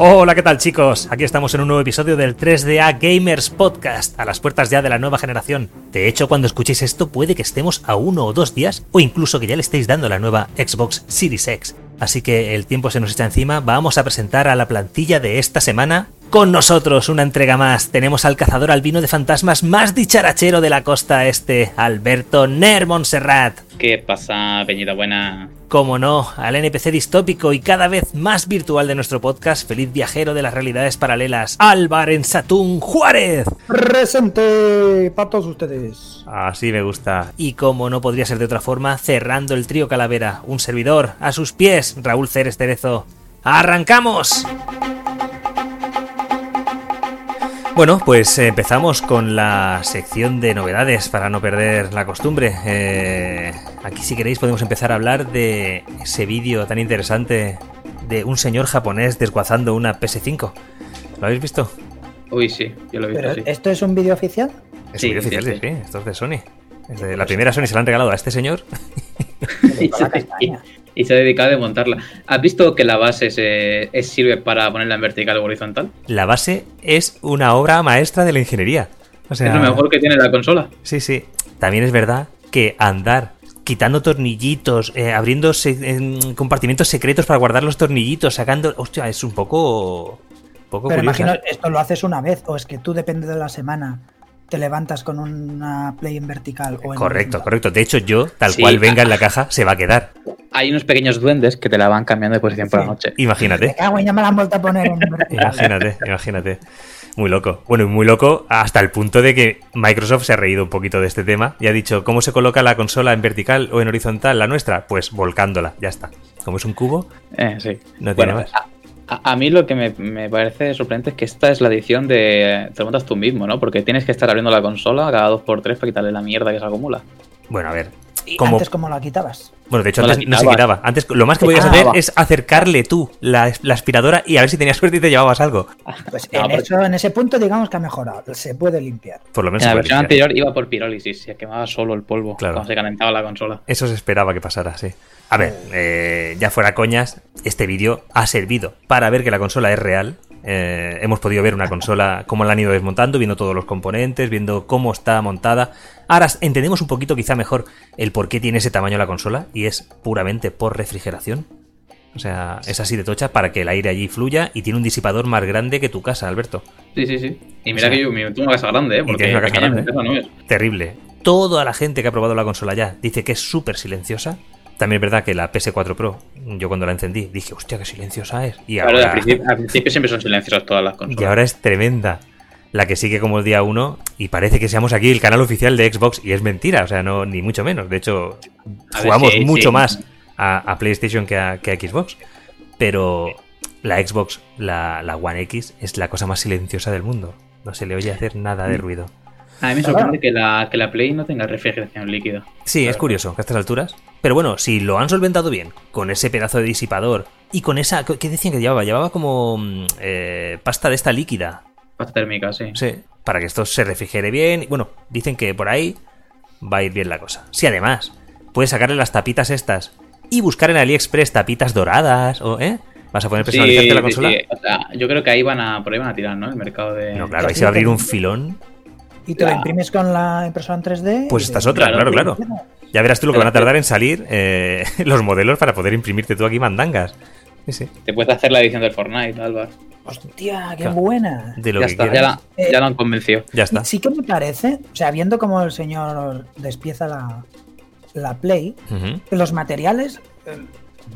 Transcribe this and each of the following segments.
Hola, ¿qué tal chicos? Aquí estamos en un nuevo episodio del 3DA Gamers Podcast, a las puertas ya de la nueva generación. De hecho, cuando escuchéis esto puede que estemos a uno o dos días, o incluso que ya le estéis dando la nueva Xbox Series X. Así que el tiempo se nos echa encima, vamos a presentar a la plantilla de esta semana. Con nosotros, una entrega más, tenemos al cazador albino de fantasmas más dicharachero de la costa este, Alberto Ner Montserrat. ¿Qué pasa, Peñita Buena? Como no, al NPC distópico y cada vez más virtual de nuestro podcast, feliz viajero de las realidades paralelas, Álvar en Satún Juárez. Presente para todos ustedes. Así me gusta. Y como no podría ser de otra forma, cerrando el trío Calavera, un servidor, a sus pies, Raúl Ceres Terezo. ¡Arrancamos! Bueno, pues empezamos con la sección de novedades para no perder la costumbre. Eh, aquí si queréis podemos empezar a hablar de ese vídeo tan interesante de un señor japonés desguazando una PS5. ¿Lo habéis visto? Uy, sí, yo lo he visto, ¿Pero sí. ¿Esto es un vídeo oficial? Es Sí, un vídeo oficial, sí, sí, sí. sí, esto es de Sony. Es de la primera Sony se la han regalado a este señor. Y, se, ha dedicado a desmontarla. ¿Has visto que la base se, es- sirve para ponerla en vertical o horizontal? La base es una obra maestra de la ingeniería. O sea, Es lo mejor que tiene la consola. Sí, sí. También es verdad que andar quitando tornillitos, eh, abriendo se- en compartimentos secretos para guardar los tornillitos, sacando... Hostia, es un poco... poco Pero curioso. imagino, esto lo haces una vez, o es que tú, depende de la semana, te levantas con una play en vertical o en Correcto, horizontal. correcto. De hecho, yo, tal Sí. cual venga en la caja, se va a quedar. Hay unos pequeños duendes que te la van cambiando de posición por la Sí. noche. Me Imagínate. cago en, ya me la han vuelto a poner en. Imagínate, imagínate. Muy loco. Bueno, y muy loco hasta el punto de que Microsoft se ha reído un poquito de este tema y ha dicho, ¿cómo se coloca la consola en vertical o en horizontal, la nuestra? Pues volcándola, ya está. Como es un cubo, Eh, sí. no tiene Bueno, más. A, mí lo que me, me parece sorprendente es que esta es la edición de te lo montas tú mismo, ¿no? Porque tienes que estar abriendo la consola cada dos por tres para quitarle la mierda que se acumula. Bueno, a ver. ¿Y Como, antes cómo la quitabas? bueno, de hecho, No antes no se quitaba. Antes, lo más que podías hacer es acercarle tú la, la aspiradora y a ver si tenías suerte y te llevabas algo. Pues No, en, porque- eso, en ese punto digamos que ha mejorado, se puede limpiar. Por lo menos En la versión limpiar. anterior iba por pirólisis, se quemaba solo el polvo Claro. cuando se calentaba la consola. Eso se esperaba que pasara, sí. A ver, eh, ya fuera coñas, este vídeo ha servido para ver que la consola es real. Eh, hemos podido ver una consola, cómo la han ido desmontando, viendo todos los componentes, viendo cómo está montada. Ahora entendemos un poquito quizá mejor el por qué tiene ese tamaño la consola y es puramente por refrigeración. O sea, es así de tocha para que el aire allí fluya y tiene un disipador más grande que tu casa, Alberto. Sí, sí, sí. Y O mira sea, que yo mi- tengo una casa grande, ¿eh? Porque una casa grande, no es. terrible. Toda la gente que ha probado la consola ya dice que es súper silenciosa. También es verdad que la PS4 Pro, yo cuando la encendí dije, hostia, qué silenciosa es. Y Claro, ahora, al, principio, al principio siempre son silenciosas todas las consolas. y ahora es tremenda. La que sigue como el día 1 y parece que seamos aquí el canal oficial de Xbox y es mentira, o sea, no ni mucho menos. De hecho, A ver, jugamos sí, mucho sí. más a, a PlayStation que a, que a Xbox. Pero la Xbox, la, la One X, es la cosa más silenciosa del mundo. No se le oye hacer nada de Mm. ruido. A mí me sorprende que la, que la Play no tenga refrigeración líquida. Sí, es curioso que a estas alturas. Pero bueno, si lo han solventado bien, con ese pedazo de disipador y con esa. ¿Qué decían que llevaba? Llevaba como mm, eh, pasta de esta líquida. Pasta térmica, sí. Sí, para que esto se refrigere bien. Y bueno, dicen que por ahí va a ir bien la cosa. Si además puedes sacarle las tapitas estas y buscar en AliExpress tapitas doradas o. ¿Eh? ¿Vas a poder Sí, personalizarte la sí, consola? sí. O sea, yo creo que ahí van a, por ahí van a tirar, ¿no? El mercado de. No, claro, ahí se va a abrir un filón. Y te lo imprimes con la impresora en 3D. Pues y esta es de- otra, claro, Claro, claro. Ya verás tú lo que van a tardar en salir eh, los modelos para poder imprimirte tú aquí mandangas. Sí, sí. Te puedes hacer la edición del Fortnite, Álvaro. Hostia, qué Claro. buena. De lo Ya que está, ya, la- Eh, ya lo han convencido. Ya está. Sí que me parece, o sea, viendo cómo el señor despieza la, la Play, que los materiales eh,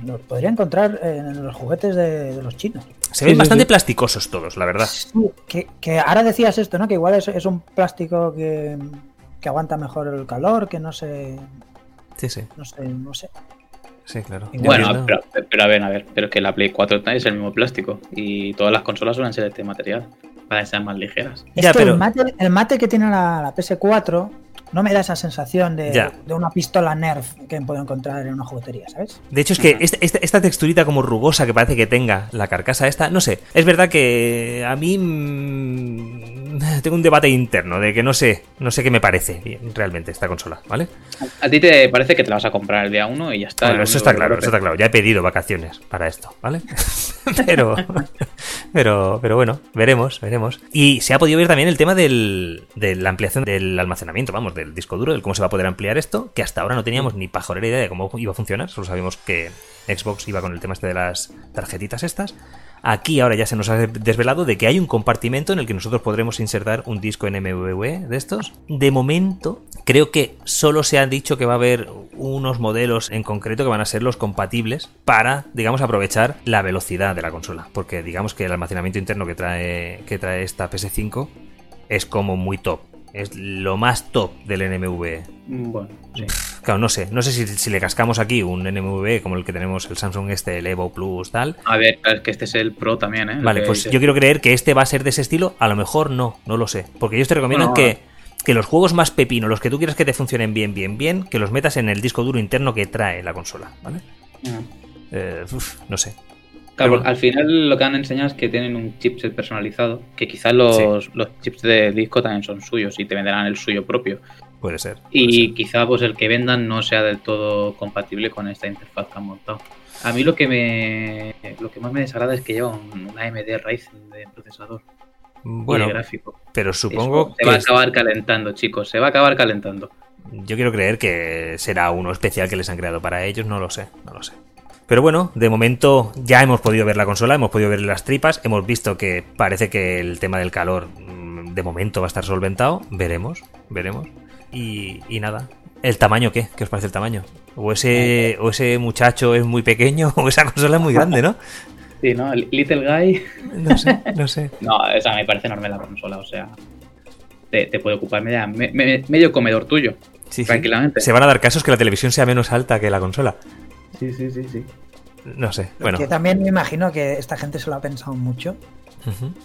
los podría encontrar en los juguetes de, de los chinos. Se ven Sí, bastante sí. plasticosos todos, la verdad. Sí, que, que ahora decías esto, ¿no? Que igual es, es un plástico que, que aguanta mejor el calor, que no se. Sí, sí, No sé, no sé. sí, claro. Bueno, pero, pero a ver, a ver, pero es que la Play 4 es el mismo plástico y todas las consolas suelen ser de este material para que sean más ligeras. Es Ya, que pero- el, mate, el mate que tiene la, la PS4 no me da esa sensación de, Ya. de una pistola Nerf que puedo encontrar en una juguetería, ¿sabes? De hecho, es que esta, esta- esta texturita como rugosa que parece que tenga la carcasa esta, no sé, es verdad que a mí mm, tengo un debate interno de que no sé, no sé qué me parece realmente esta consola, ¿vale? A ti te parece que te la vas a comprar el día 1 y ya está. Bueno, eso está claro, eso está claro. Ya he pedido vacaciones para esto, ¿vale? pero, pero, pero bueno, veremos, veremos. Y se ha podido ver también el tema del, de la ampliación del almacenamiento, vamos, del disco duro, del cómo se va a poder ampliar esto, que hasta ahora no teníamos ni pajorera idea de cómo iba a funcionar, solo sabíamos que Xbox iba con el tema este de las tarjetitas estas. Aquí ahora ya se nos ha desvelado de que hay un compartimento en el que nosotros podremos insertar un disco NMVV de estos. De momento, creo que solo se ha dicho que va a haber unos modelos en concreto que van a ser los compatibles para, digamos, aprovechar la velocidad de la consola. Porque digamos que el almacenamiento interno que trae, que trae esta PS5 es como muy top. Es lo más top del NMV. Bueno, sí. Claro, no sé. No sé si, si le cascamos aquí un NMV como el que tenemos el Samsung este, el Evo Plus, tal. A ver, es que este es el Pro también, ¿eh? Vale, pues yo quiero creer que este va a ser de ese estilo. A lo mejor no, no lo sé. Porque ellos te recomiendan Bueno, que, que los juegos más pepino, los que tú quieras que te funcionen bien, bien, bien, que los metas en el disco duro interno que trae la consola, ¿vale? Ah. Eh, uf, no sé. Claro, al final lo que han enseñado es que tienen un chipset personalizado, que quizás los, los chips de disco también son suyos y te venderán el suyo propio. Puede ser. puede Y ser. quizá pues el que vendan no sea del todo compatible con esta interfaz que han montado. A mí lo que me lo que más me desagrada es que lleva un, un AMD Ryzen de procesador Bueno, de gráfico. pero supongo Eso se va a que acabar calentando, chicos, se va a acabar calentando. yo quiero creer que será uno especial que les han creado para ellos, no lo sé, no lo sé. Pero bueno, de momento ya hemos podido ver la consola, hemos podido ver las tripas, hemos visto que parece que el tema del calor mm, de momento va a estar solventado, veremos, veremos. Y, y nada, ¿el tamaño qué? ¿Qué os parece el tamaño? O ese, o ese muchacho es muy pequeño o esa consola es muy grande, ¿no? Sí, ¿no? Little Guy. No sé, no sé. No, esa me parece enorme la consola, o sea, te, te puede ocupar media- me- me- medio comedor tuyo, Sí, sí. tranquilamente. Se van a dar casos que la televisión sea menos alta que la consola. Sí, sí, sí, sí. No sé, bueno. Que también me imagino que esta gente se lo ha pensado mucho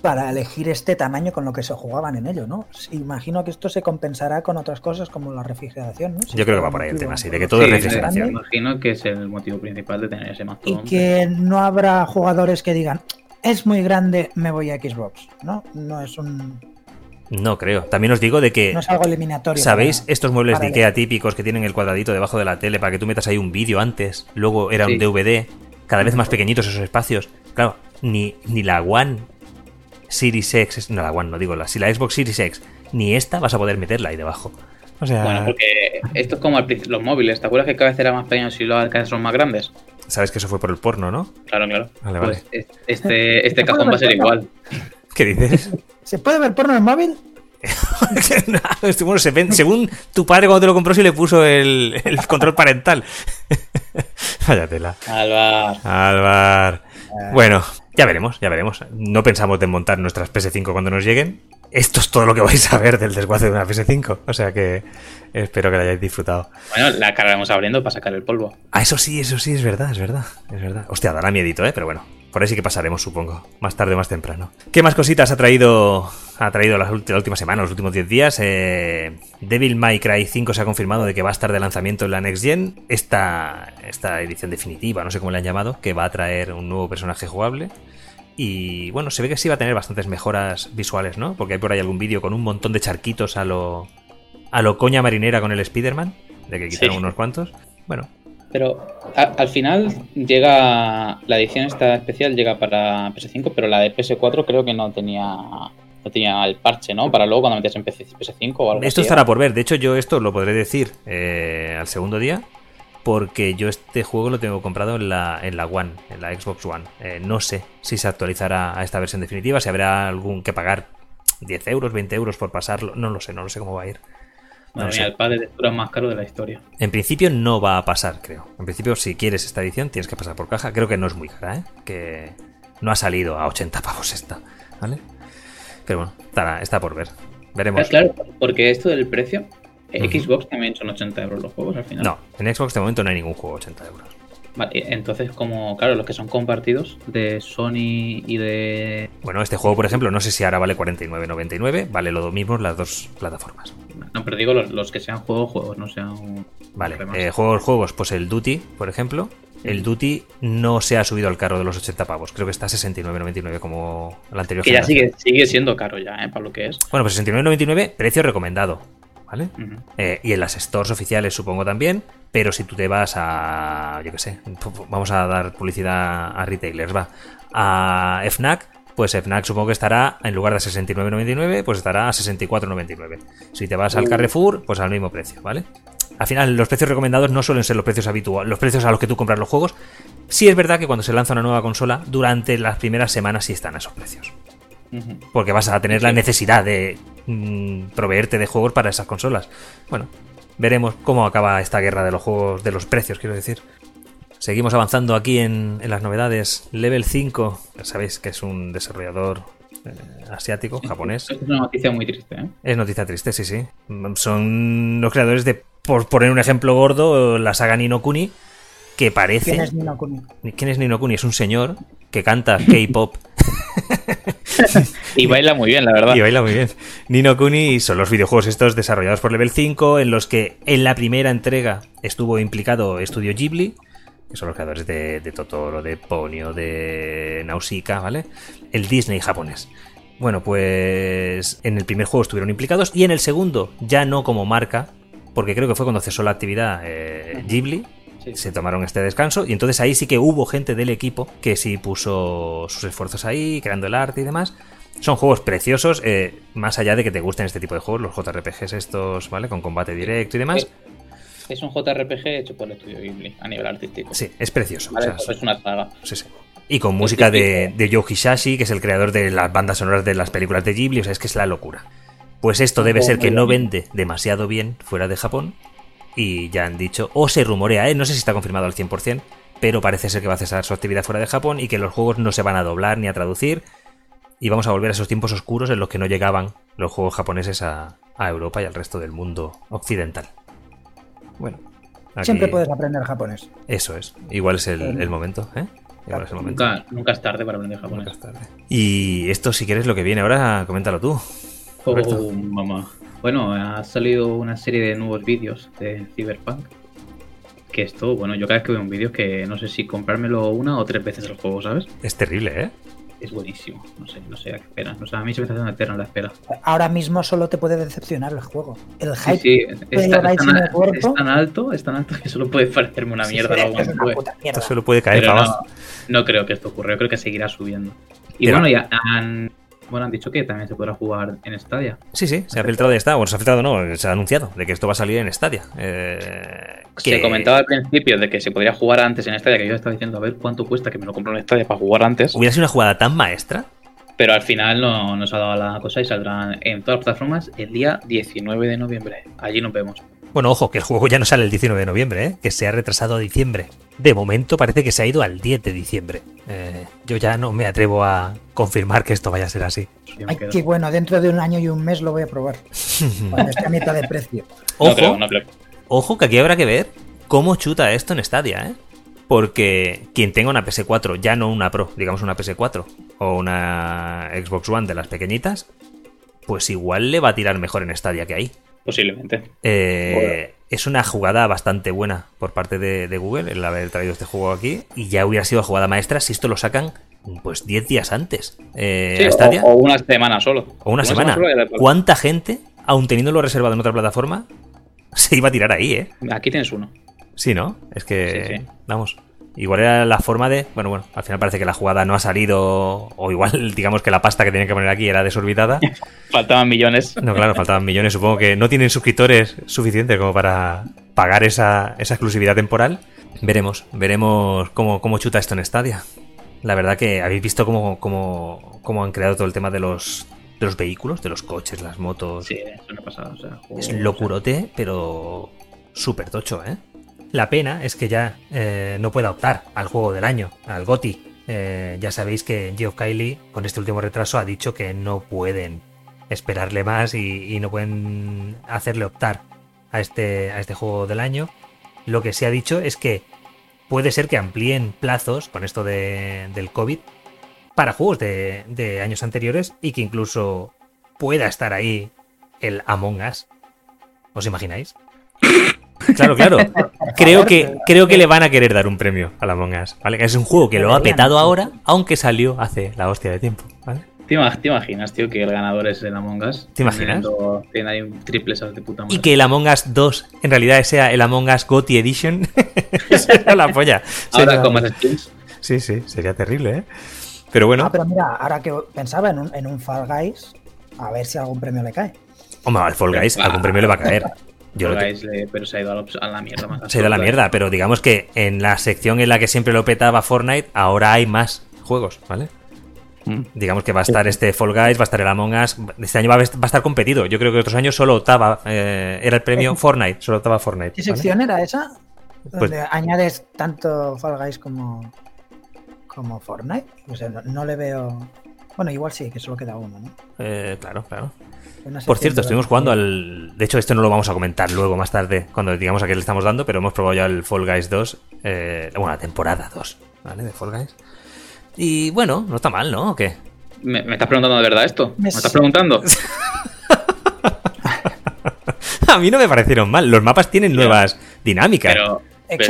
para elegir este tamaño con lo que se jugaban en ello, ¿no? Imagino que esto se compensará con otras cosas como la refrigeración, ¿no? Si Yo creo que va por ahí el tema, sí, de que lo todo es Sí, refrigeración. Me imagino que es el motivo principal de tener ese Y mastodonte. que no habrá jugadores que digan, es muy grande, me voy a Xbox, ¿no? No es un No creo. También os digo de que no es algo eliminatorio. ¿Sabéis para- estos muebles de Ikea típicos que tienen el cuadradito debajo de la tele para que tú metas ahí un vídeo antes? Luego era un. DVD, cada vez más pequeñitos esos espacios. Claro, ni, ni la One Series X, no la One, no digo la, si la Xbox Series X, ni esta vas a poder meterla ahí debajo. O sea, Bueno, porque esto es como al principio- los móviles. ¿Te acuerdas que cada vez eran más pequeños y los arcades son más grandes? sabes que eso fue por el porno, ¿no? Claro, claro. Vale, Pues es- este, este ¿Te cajón va a ser igual. ¿Qué dices? ¿Se puede ver porno en móvil? bueno, se ven- según tu padre cuando te lo compró, sí le puso el, el control parental. Vaya tela. Alvar. Álvar. Bueno, ya veremos, ya veremos. No pensamos desmontar nuestras PS5 cuando nos lleguen. Esto es todo lo que vais a ver del desguace de una PS5. O sea que espero que la hayáis disfrutado. Bueno, la cargaremos abriendo para sacar el polvo. Ah, eso sí, eso sí, es verdad, es verdad, es verdad. Hostia, dará miedito, ¿eh? Pero bueno, por ahí sí que pasaremos, supongo. Más tarde o más temprano. ¿Qué más cositas ha traído ha traído la, la última semana, los últimos 10 días? Eh, Devil May Cry 5 se ha confirmado de que va a estar de lanzamiento en la Next Gen. Esta, esta edición definitiva, no sé cómo le han llamado, que va a traer un nuevo personaje jugable. Y bueno, se ve que sí va a tener bastantes mejoras visuales, ¿no? Porque hay por ahí algún vídeo con un montón de charquitos a lo, a lo coña marinera con el Spider-Man, de que quitaron Sí. unos cuantos. Bueno, Pero a- al final llega la edición esta especial llega para PS5, pero la de PS4 creo que no tenía no tenía el parche, ¿no? Para luego cuando metías en PC PS5 o algo Esto así. estará por ver. De hecho, yo esto lo podré decir eh, al segundo día. Porque yo este juego lo tengo comprado en la, en la One, en la Xbox One. Eh, no sé si se actualizará a esta versión definitiva, si habrá algún que pagar 10 euros, 20 euros por pasarlo. No lo sé, no lo sé cómo va a ir. No Madre mía, sé. el pad de lectura más caro de la historia. En principio no va a pasar, creo. En principio, si quieres esta edición, tienes que pasar por caja. Creo que no es muy cara, ¿eh? Que no ha salido a 80 pavos esta, ¿vale? Pero bueno, está por ver. Veremos. Ah, claro, porque esto del precio, eh. Xbox también son 80 euros los juegos al final. No, en Xbox de momento no hay ningún juego a 80 euros. Vale, entonces, como, claro, los que son compartidos de Sony y de. Bueno, este juego, por ejemplo, no sé si ahora vale 49.99, vale lo mismo las dos plataformas. No, pero digo los, los que sean juegos, juegos, no sean. Vale, eh, juegos, juegos, pues el Duty, por ejemplo. El Duty no se ha subido al carro de los 80 pavos, creo que está a 69.99 como la anterior Que ya sigue, sigue siendo caro ya, ¿eh? Para lo que es. Bueno, pues 69.99, precio recomendado, ¿vale? Eh, y en las stores oficiales supongo también, pero si tú te vas a, yo qué sé, vamos a dar publicidad a retailers, va, a FNAC, pues FNAC supongo que estará, en lugar de 69,99, pues estará a 64,99. Si te vas al Carrefour, pues al mismo precio, ¿vale? Al final, los precios recomendados no suelen ser los precios habituales, los precios a los que tú compras los juegos. Sí es verdad que cuando se lanza una nueva consola, durante las primeras semanas sí están a esos precios. Porque vas a tener la necesidad de mm, proveerte de juegos para esas consolas. Bueno, veremos cómo acaba esta guerra de los juegos, de los precios, quiero decir. Seguimos avanzando aquí en, en las novedades. Level 5, ya sabéis que es un desarrollador eh, asiático, japonés. Es una noticia muy triste, ¿eh? Es noticia triste, sí, sí. Son los creadores de, por poner un ejemplo gordo, la saga Nino Kuni, que parece... ¿Quién es Nino Kuni? ¿Quién es Nino Kuni? Es un señor que canta K-pop Y baila muy bien, la verdad. Y baila muy bien. Nino Kuni son los videojuegos estos desarrollados por Level 5, en los que en la primera entrega estuvo implicado Estudio Ghibli, que son los creadores de, de Totoro, de Ponyo, de Nausicaa, ¿vale? El Disney japonés. Bueno, pues en el primer juego estuvieron implicados y en el segundo ya no como marca, porque creo que fue cuando cesó la actividad eh, Ghibli, se tomaron este descanso y entonces ahí sí que hubo gente del equipo que sí puso sus esfuerzos ahí, creando el arte y demás. Son juegos preciosos, eh, más allá de que te gusten este tipo de juegos, los JRPGs estos, ¿vale? Con combate directo y demás. Es un JRPG hecho por el estudio Ghibli a nivel artístico. Sí, es precioso. Vale, o sea, Entonces es una saga. sí, sí. Y con música de, de Yoji Shashi, que es el creador de las bandas sonoras de las películas de Ghibli, o sea, es que es la locura. Pues esto debe ser que no vende demasiado bien fuera de Japón y ya han dicho, o se rumorea, ¿eh? no sé si está confirmado al 100%, pero parece ser que va a cesar su actividad fuera de Japón y que los juegos no se van a doblar ni a traducir y vamos a volver a esos tiempos oscuros en los que no llegaban los juegos japoneses a, a Europa y al resto del mundo occidental. Bueno, aquí- Siempre puedes aprender japonés. Eso es, igual es el, el momento, ¿eh? Igual es el momento. Nunca, nunca es tarde para aprender japonés. Nunca es tarde. Y esto, si quieres, lo que viene ahora, coméntalo tú. Oh, mamá. Bueno, ha salido una serie de nuevos vídeos de Cyberpunk. Que esto, bueno, yo cada vez que veo un vídeo es que no sé si comprármelo una o tres veces el juego, ¿sabes? Es terrible, ¿eh? Es buenísimo. No sé, no sé a qué esperas. O sea, a mí se me está haciendo eterna la espera. Ahora mismo solo te puede decepcionar el juego. El Sí, hype sí, te es, tan- lleváis es tan, es alto, es tan alto que solo puede parecerme una mierda Sí, luego es una después. puta mierda. Esto solo puede caer no, no creo que esto ocurra, yo creo que seguirá subiendo. Y Pero- bueno, ya han, bueno, han dicho que también se podrá jugar en Stadia. Sí, sí, se ha filtrado de Stadia. Bueno, se ha filtrado, no, se ha anunciado de que esto va a salir en Stadia. Eh, Se comentaba al principio de que se podría jugar antes en Stadia, que yo estaba diciendo a ver cuánto cuesta que me lo compro en Stadia para jugar antes. Hubiera sido una jugada tan maestra. Pero al final no nos ha dado la cosa y saldrán en todas las plataformas el día 19 de noviembre. Allí nos vemos. Bueno, ojo, que el juego ya no sale el 19 de noviembre, ¿eh? que se ha retrasado a diciembre. De momento parece que se ha ido al 10 de diciembre. Eh, yo ya no me atrevo a confirmar que esto vaya a ser así. Ay, qué bueno, dentro de un año y un mes lo voy a probar. Cuando esté a mitad de precio. Ojo, No creo, no creo. Ojo que aquí habrá que ver cómo chuta esto en Stadia, ¿eh? Porque quien tenga una PS4, ya no una Pro, digamos una PS4 o una Xbox One de las pequeñitas, pues igual le va a tirar mejor en Stadia que ahí. Posiblemente. Eh, Es una jugada bastante buena por parte de, de Google el haber traído este juego aquí y ya hubiera sido jugada maestra si esto lo sacan pues 10 días antes eh, Sí, o, o una semana solo. O una semana. solo ¿Cuánta gente, aun teniéndolo reservado en otra plataforma, se iba a tirar ahí, eh? Aquí tienes uno. Sí, ¿no? Es que, Sí, sí. vamos, igual era la forma de... Bueno, bueno, al final parece que la jugada no ha salido, o igual digamos que la pasta que tenían que poner aquí era desorbitada. Faltaban millones. No, claro, faltaban millones, supongo que no tienen suscriptores suficientes como para pagar esa, esa exclusividad temporal. Veremos, veremos cómo, cómo chuta esto en Stadia. La verdad que habéis visto cómo, cómo, cómo han creado todo el tema de los, de los vehículos, de los coches, las motos. Sí, eso no ha pasado. O sea, juego- Es locurote, pero súper tocho, ¿eh? La pena es que ya eh, no pueda optar al juego del año, al GOTI. Eh, ya sabéis que Geoff Kylie, con este último retraso, ha dicho que no pueden esperarle más y, no pueden hacerle optar a este, a este juego del año. Lo que se ha dicho es que puede ser que amplíen plazos con esto de, del COVID para juegos de, de años anteriores y que incluso pueda estar ahí el Among Us. ¿Os imagináis? Claro, claro. Creo que, creo que le van a querer dar un premio a la Among Us, ¿vale? Es un juego que lo ha petado ahora, aunque salió hace la hostia de tiempo, ¿vale? ¿Te, imag- te imaginas, tío, que el ganador es el Among Us? ¿Te imaginas? Tiene ahí un triple de puta madre. Y que el Among Us 2 en realidad sea el Among Us GOTY Edition. sería la polla. Ahora Sería- con más skins. Sí, sí, sería terrible, ¿eh? Pero bueno, Ah, pero mira, ahora que pensaba en un, en un Fall Guys, a ver si algún premio le cae. hombre, al Fall Guys algún premio le va a caer. Yo lo le- pero se ha ido a la, a la mierda más se da la absoluta. mierda, pero digamos que en la sección en la que siempre lo petaba Fortnite, ahora hay más juegos, ¿vale? Mm. Digamos que va a estar este Fall Guys, va a estar el Among Us. Este año va a, a estar competido. Yo creo que otros años solo optaba, eh, era el premio Fortnite, solo optaba Fortnite. ¿Qué ¿vale? sección era esa? Pues- Donde añades tanto Fall Guys como, como Fortnite. O sea, no, no le veo. Bueno, igual sí, que solo queda uno, ¿no? Eh, claro, claro. Por cierto, estuvimos jugando al. De hecho, esto no lo vamos a comentar luego más tarde, cuando digamos a qué le estamos dando, pero hemos probado ya el Fall Guys 2. eh, bueno, la temporada 2, ¿vale? De Fall Guys. Y bueno, no está mal, ¿no? ¿O qué? ¿Me, me estás preguntando de verdad esto? ¿Me, Me estás preguntando? A mí no me parecieron mal. Los mapas tienen nuevas dinámicas. Pero,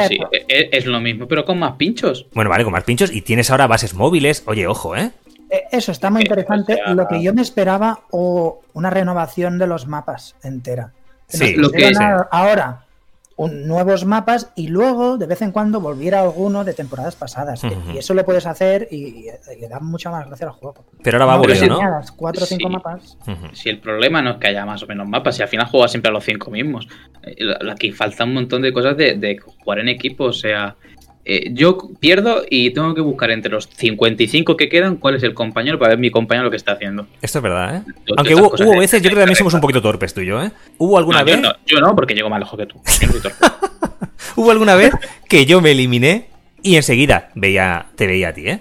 sí, es, es lo mismo, pero con más pinchos. Bueno, vale, con más pinchos. Y tienes ahora bases móviles. Oye, ojo, ¿eh? Eh, Eso está muy Eh, interesante. o sea- Lo que yo me esperaba, o una renovación de los mapas entera. Sí, lo que- a- ahora un- nuevos mapas y luego de vez en cuando volviera alguno de temporadas pasadas. Y eso lo puedes hacer y, y le da mucha más gracia al juego. Pero ahora va No, aburrido, ¿no? tenías cuatro o cinco Sí. mapas. Si el problema no es que haya más o menos mapas, si al final juegas siempre a los cinco mismos. Eh, Aquí falta un montón de cosas de, de jugar en equipo. O sea, eh, yo pierdo y tengo que buscar entre los 55 que quedan cuál es el compañero para ver mi compañero lo que está haciendo. Esto es verdad, ¿eh? Aunque hubo, hubo veces, yo creo que también somos un poquito torpes tú y yo, ¿eh? Hubo alguna No, vez. yo, no, yo no, porque llego más lejos que tú. Yo no soy torpe. Hubo alguna vez que yo me eliminé y enseguida veía, te veía a ti, ¿eh?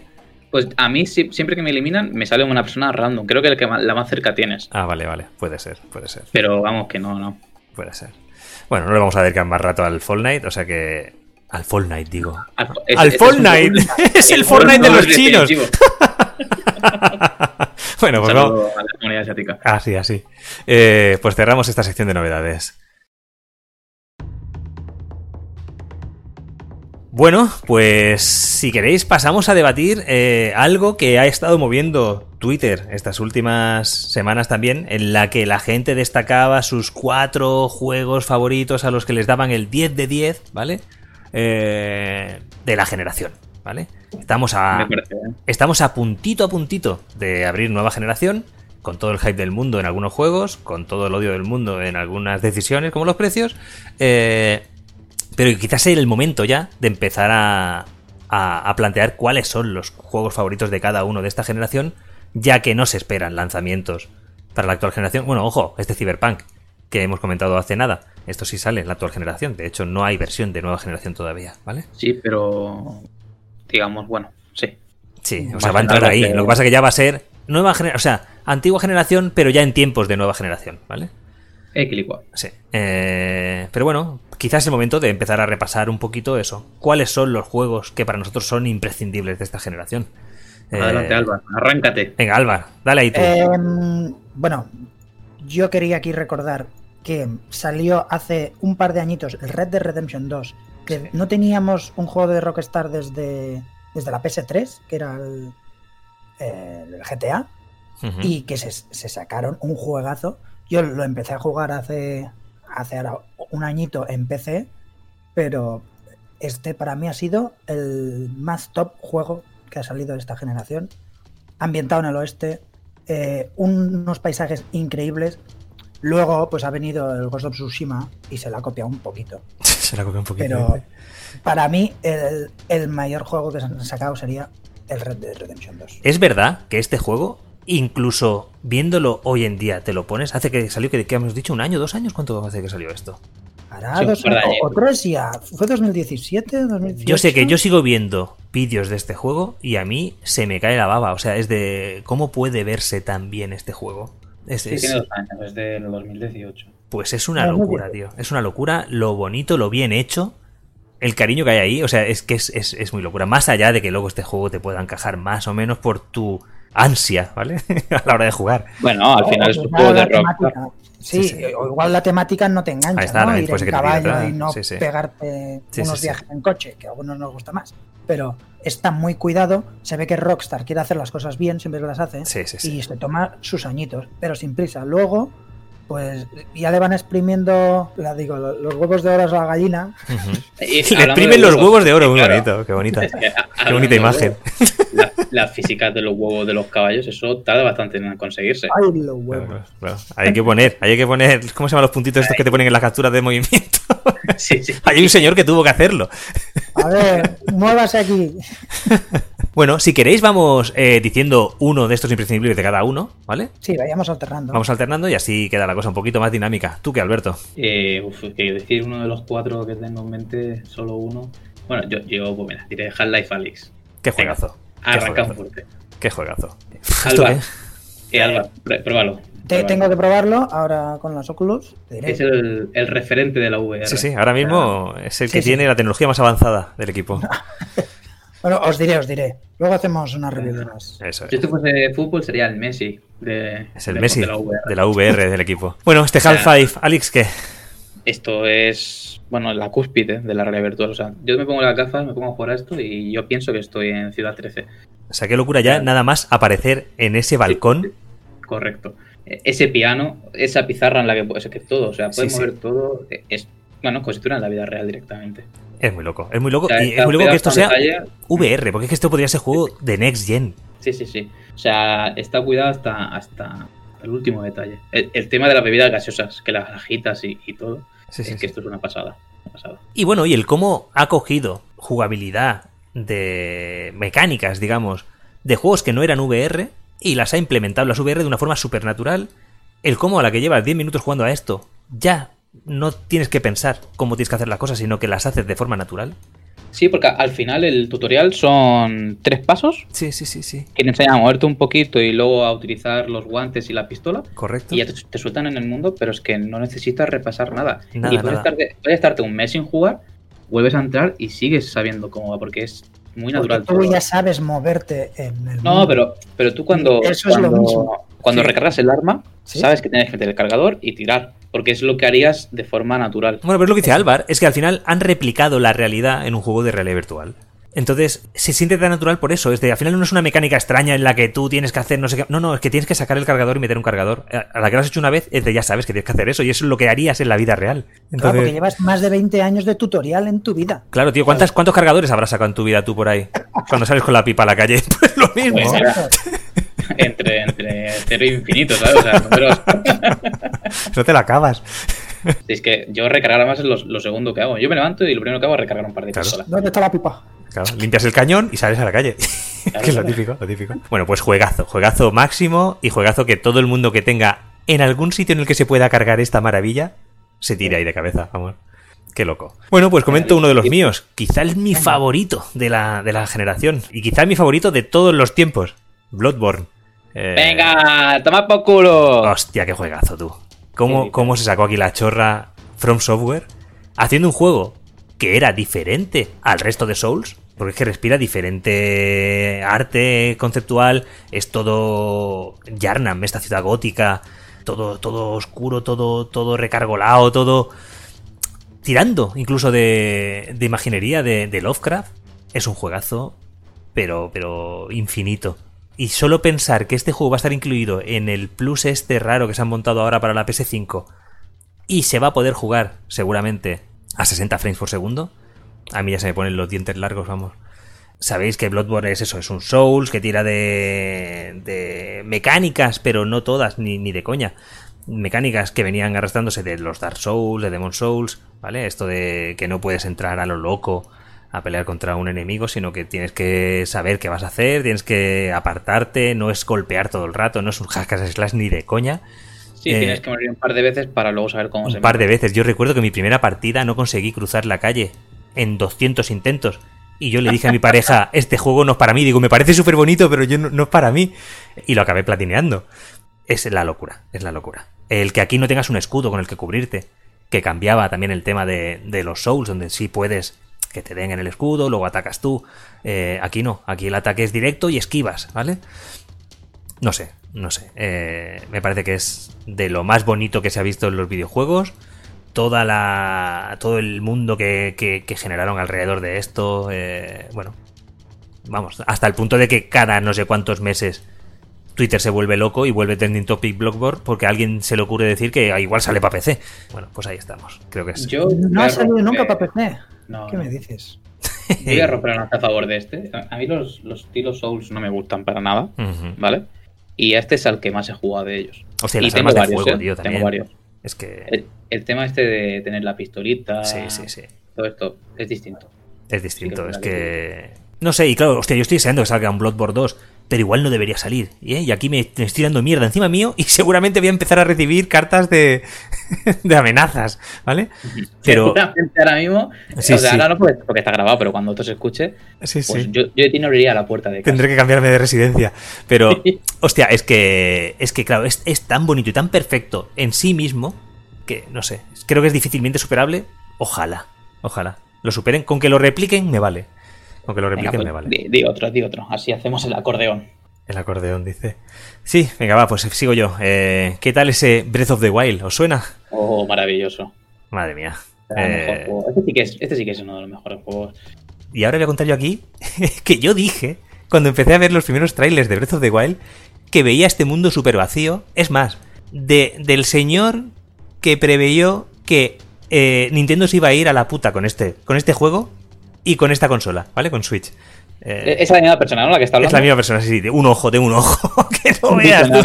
Pues a mí si- siempre que me eliminan me sale una persona random. Creo que el que la más cerca tienes. Ah, vale, vale. Puede ser, puede ser. Pero vamos que no, no. Puede ser. Bueno, no le vamos a dedicar más rato al Fortnite, o sea que. Al Fortnite, digo. Al, es- ¡Al es- Fortnite! ¡Es el Fortnite de los chinos! bueno, pues vamos. saludo a la comunidad asiática. Así, así. Eh, pues cerramos esta sección de novedades. Bueno, pues si queréis pasamos a debatir eh, algo que ha estado moviendo Twitter estas últimas semanas también, en la que la gente destacaba sus cuatro juegos favoritos a los que les daban el 10 de 10, ¿vale? Eh, de la generación, ¿vale? Estamos a, parece. Estamos a puntito a puntito de abrir nueva generación, con todo el hype del mundo en algunos juegos, con todo el odio del mundo en algunas decisiones, como los precios. eh, pero quizás sea el momento ya de empezar a, a- a plantear cuáles son los juegos favoritos de cada uno de esta generación, ya que no se esperan lanzamientos para la actual generación. Bueno, ojo, este Cyberpunk que hemos comentado hace nada. Esto sí sale en la actual generación. De hecho, no hay versión de nueva generación todavía, ¿vale? Sí, pero digamos, bueno, sí. Sí, o sea, va a entrar ahí. que- Lo que pasa es que ya va a ser nueva generación, o sea, antigua generación, pero ya en tiempos de nueva generación, ¿vale? Equilibrio. Sí. Eh, pero bueno, quizás es el momento de empezar a repasar un poquito eso. ¿Cuáles son los juegos que para nosotros son imprescindibles de esta generación? Eh, Adelante, Alba, arráncate. Venga, Alba, dale ahí tú. Em, bueno, yo quería aquí recordar que salió hace un par de añitos el Red Dead Redemption 2, que no teníamos un juego de Rockstar desde, desde la PS3, que era el, el GTA, y que se, se sacaron un juegazo. Yo lo empecé a jugar hace, hace ahora un añito en PC, pero este para mí ha sido el más top juego que ha salido de esta generación. Ambientado en el oeste, eh, unos paisajes increíbles. Luego, pues ha venido el Ghost of Tsushima y se la ha copiado un poquito. Se la copié un poquito. Pero para mí, el, el mayor juego que se han sacado sería el Red Dead Redemption 2. Es verdad que este juego, incluso viéndolo hoy en día, te lo pones. Hace que salió, que, que hemos dicho, un año, dos años. ¿Cuánto hace que salió esto? Hará Sí, un dos o, años. o tres ya. ¿Fue 2017? 2018? Yo sé que yo sigo viendo vídeos de este juego y a mí se me cae la baba. O sea, es de cómo puede verse tan bien este juego. Es, Sí, es- tiene dos años, es del 2018. pues es una Ah, locura, tío. Es una locura lo bonito, lo bien hecho. el cariño que hay ahí, o sea, es que es, es, es muy locura. Más allá de que luego este juego te pueda encajar más o menos por tu ansia, ¿vale? a la hora de jugar. Bueno, al final O es un juego de rock. Sí, Sí, sí. o igual la temática no te engancha, Ahí está, ¿no? Ir en caballo y no Sí, sí. pegarte Sí, unos sí, sí. viajes en coche, que a algunos nos gusta más. Pero está muy cuidado, se ve que Rockstar quiere hacer las cosas bien, siempre las hace, Sí, sí, sí. y se toma sus añitos, pero sin prisa. Luego, pues ya le van exprimiendo, la digo, lo- los huevos de oro a la gallina. Y Le exprimen los huevos de oro, muy claro. bonito, qué bonita. Es que, a- Qué bonita imagen. la- Las físicas de los huevos de los caballos, eso tarda bastante en conseguirse. ¡Ay, los huevos! Claro, claro. Hay que poner, hay que poner, ¿cómo se llaman los puntitos estos que te ponen en las capturas de movimiento? Sí, sí. Hay un señor que tuvo que hacerlo. A ver, muévase aquí. Bueno, si queréis vamos eh, diciendo uno de estos imprescindibles de cada uno, ¿vale? Sí, vayamos alternando. Vamos alternando y así queda la cosa un poquito más dinámica. ¿Tú qué, Alberto? Eh, uf, que decir uno de los cuatro que tengo en mente, solo uno. Bueno, yo, yo pues mira, diré Half-Life Alyx. Qué juegazo. Juegazo. fuerte. Qué juegazo. ¿Esto Alba, eh, Alba, pr- pruébalo. Te- tengo que probarlo ahora con las Oculus. Es el, el referente de la VR. Sí, sí, ahora mismo es el Sí, que sí. tiene la tecnología más avanzada del equipo. Bueno, os diré, os diré. Luego hacemos una review. Eso es. Si esto fuese fútbol, sería el Messi. De, Es el de- Messi de la VR. de la VR del equipo. Bueno, este Half-Life, Alex, ¿qué? Esto es, bueno, la cúspide de la realidad virtual. O sea, yo me pongo las gafas, me pongo a jugar a esto y yo pienso que estoy en Ciudad 13. O sea, qué locura ya nada más aparecer en ese balcón. Correcto. Ese piano, esa pizarra en la que puedes que todo, o sea, puedes Sí, sí. mover todo. Es, bueno, estuviera en la vida real directamente. Es muy loco, es muy loco. O sea, y está es muy loco que esto sea. VR, porque es que esto podría ser juego de Next Gen. Sí, sí, sí. O sea, está cuidado hasta, hasta el último detalle. El, el tema de las bebidas gaseosas, que las agitas y, y todo, Sí, sí, es que esto es una pasada. una pasada. Y bueno, y el cómo ha cogido jugabilidad de mecánicas, digamos, de juegos que no eran VR y las ha implementado en las VR de una forma supernatural. El cómo a la que llevas 10 minutos jugando a esto, ya no tienes que pensar cómo tienes que hacer las cosas, sino que las haces de forma natural. Sí, porque al final el tutorial son tres pasos Sí, sí, sí, sí. que te enseñan a moverte un poquito y luego a utilizar los guantes y la pistola. Correcto. Y ya te, te sueltan en el mundo, pero es que no necesitas repasar nada. Nada, y puedes, nada. Estarte, puedes estarte un mes sin jugar, vuelves a entrar y sigues sabiendo cómo va, porque es muy Porque natural. tú todo. ya sabes moverte en el No, pero, pero tú cuando, Eso es lo cuando, mismo. cuando Sí. recargas el arma, Sí. sabes que tienes que meter el cargador y tirar, porque es lo que harías de forma natural. Bueno, pero es lo que dice Álvar, es que al final han replicado la realidad en un juego de realidad virtual. Entonces, se siente tan natural por eso. Es de, al final no es una mecánica extraña en la que tú tienes que hacer no sé qué. No, no, es que tienes que sacar el cargador y meter un cargador. A la que lo has hecho una vez, es de ya sabes que tienes que hacer eso. Y eso es lo que harías en la vida real. Claro, porque llevas más de 20 años de tutorial en tu vida. claro, tío, ¿cuántas, ¿cuántos cargadores habrás sacado en tu vida tú por ahí? Cuando sales con la pipa a la calle. Pues lo mismo. Pues, entre, entre cero y infinito, ¿sabes? O sea, números. No te la acabas. es que yo recargar además es lo, lo segundo que hago. Yo me levanto y lo primero que hago es recargar un par de Claro. pistolas. ¿Dónde está la pipa? Claro, limpias el cañón y sales a la calle. que es lo típico, lo típico. Bueno, pues juegazo, juegazo máximo y juegazo que todo el mundo que tenga en algún sitio en el que se pueda cargar esta maravilla se tire ahí de cabeza, vamos. Qué loco. Bueno, pues comento uno de los míos. Quizá es mi favorito de la, de la generación. Y quizá mi favorito de todos los tiempos. Bloodborne. Eh, ¡Venga! ¡Toma por culo! Hostia, qué juegazo tú. ¿Cómo, cómo se sacó aquí la chorra From Software? Haciendo un juego que era diferente al resto de Souls. Porque es que respira diferente arte conceptual. Es todo Yarnam, esta ciudad gótica. Todo, todo oscuro, todo, todo recargolado, todo. Tirando incluso de, de imaginería de, Lovecraft. Es un juegazo, pero, pero infinito. Y solo pensar que este juego va a estar incluido en el plus este raro que se han montado ahora para la PS5 y se va a poder jugar seguramente a 60 frames por segundo, a mí ya se me ponen los dientes largos, vamos. Sabéis que Bloodborne es eso, es un Souls que tira de, de mecánicas, pero no todas, ni, ni de coña. Mecánicas que venían arrastrándose de los Dark Souls, de Demon Souls, ¿vale? Esto de que no puedes entrar a lo loco a pelear contra un enemigo, sino que tienes que saber qué vas a hacer, tienes que apartarte, no es golpear todo el rato, no es un hack slash ni de coña. Sí, Eh, tienes que morir un par de veces para luego saber cómo se Un par de veces. Yo recuerdo que mi primera partida no conseguí cruzar la calle en 200 intentos. Y yo le dije a mi pareja, este juego no es para mí. Digo, me parece súper bonito, pero yo no, es para mí. Y lo acabé platineando. Es la locura, es la locura. El que aquí no tengas un escudo con el que cubrirte. Que cambiaba también el tema de, de los Souls, donde sí puedes que te den en el escudo, luego atacas tú. Eh, aquí no, aquí el ataque es directo y esquivas, ¿vale? No sé, no sé. Eh, me parece que es de lo más bonito que se ha visto en los videojuegos. Toda la. todo el mundo que, que- que generaron alrededor de esto. eh, bueno. Vamos, hasta el punto de que cada no sé cuántos meses Twitter se vuelve loco y vuelve trending topic Blockboard porque a alguien se le ocurre decir que igual sale para PC. Bueno, pues ahí estamos. Creo que es. Yo No ha salido romper- nunca para PC. No, ¿Qué no. me dices? Yo voy a romper una lanza a favor de este. A mí los, los estilos Souls no me gustan para nada. ¿vale? Y este es al que más he jugado de ellos. Hostia, y las tengo armas de varios, fuego, ¿eh? tío, también. Tengo varios. Es que. El, tema este de tener la pistolita, Sí, sí, sí. todo esto es distinto. Es distinto, Sí, es que. No sé, y claro, hostia, yo estoy deseando que salga un Bloodborne 2, pero igual no debería salir. ¿eh? Y aquí me, me estoy dando mierda encima mío y seguramente voy a empezar a recibir cartas de, de amenazas, ¿vale? Pero... Seguramente ahora mismo, Sí, o sea, sí. ahora no porque, porque está grabado, pero cuando esto se escuche, Sí, pues sí. yo, yo de ti no abriría la puerta de casa. Tendré que cambiarme de residencia. Pero, hostia, es que, es que claro, es, es tan bonito y tan perfecto en sí mismo que, no sé, creo que es difícilmente superable. Ojalá, ojalá. Lo superen, con que lo repliquen me vale. Con que lo Venga, repliquen pues, me vale. di, di otro, di otro. Así hacemos el acordeón. El acordeón, dice. Sí, venga, va, pues sigo yo. Eh, ¿Qué tal ese Breath of the Wild? ¿Os suena? Oh, maravilloso. Madre mía. Eh. Este, sí que es, este sí que es uno de los mejores juegos. y ahora voy a contar yo aquí que yo dije, cuando empecé a ver los primeros trailers de Breath of the Wild, que veía este mundo súper vacío. Es más, de, del señor que preveyó que eh, Nintendo se iba a ir a la puta con este, con este juego y con esta consola, ¿vale? Con Switch. Eh, Es la misma persona, ¿no? La que está es hablando. la misma persona, sí, de un ojo, de un ojo, que no veas.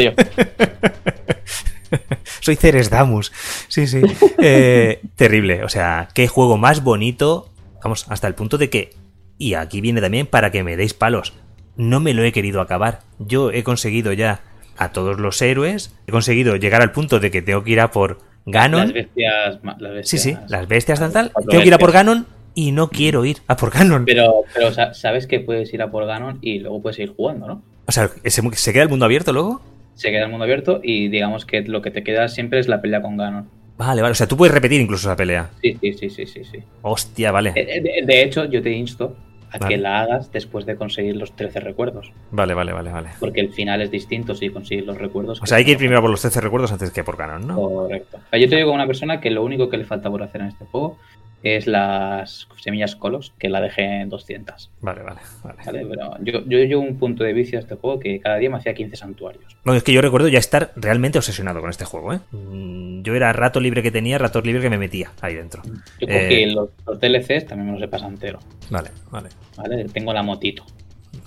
Soy Ceres Damus. Sí, sí. Eh, terrible. O sea, qué juego más bonito. Vamos, hasta el punto de que. Y aquí viene también para que me deis palos. No me lo he querido acabar. Yo he conseguido ya a todos los héroes. He conseguido llegar al punto de que tengo que ir a por Ganon. Las bestias. Las Sí, bestias sí, las bestias tal tal. Tengo que ir a por. Ganon y no quiero ir a por Ganon. Pero, pero sa- sabes que puedes ir a por Ganon y luego puedes ir jugando, ¿no? O sea, ¿se, queda el mundo abierto luego? Se queda el mundo abierto y digamos que lo que te queda siempre es la pelea con Ganon. Vale, vale. O sea, tú puedes repetir incluso esa pelea. Sí, sí, sí, sí, sí. sí. Hostia, vale. Eh, De, de hecho, yo te insto a Vale. que la hagas después de conseguir los 13 recuerdos. Vale, vale, vale, vale. Porque el final es distinto si consigues los recuerdos. O sea, hay que ir primero por los 13 recuerdos antes que por Ganon, ¿no? Correcto. O sea, Yo te digo como una persona que lo único que le falta por hacer en este juego es las semillas colos, que la dejé en 200. Vale, vale, vale. ¿vale? Pero yo, yo llevo un punto de vicio a este juego que cada día me hacía 15 santuarios. Bueno, es que yo recuerdo ya estar realmente obsesionado con este juego, ¿eh? Mm, Yo era rato libre que tenía, rato libre que me metía ahí dentro. Yo Eh. cogí los, los DLCs, también me los he pasado entero. Vale, vale. ¿vale? Tengo la motito.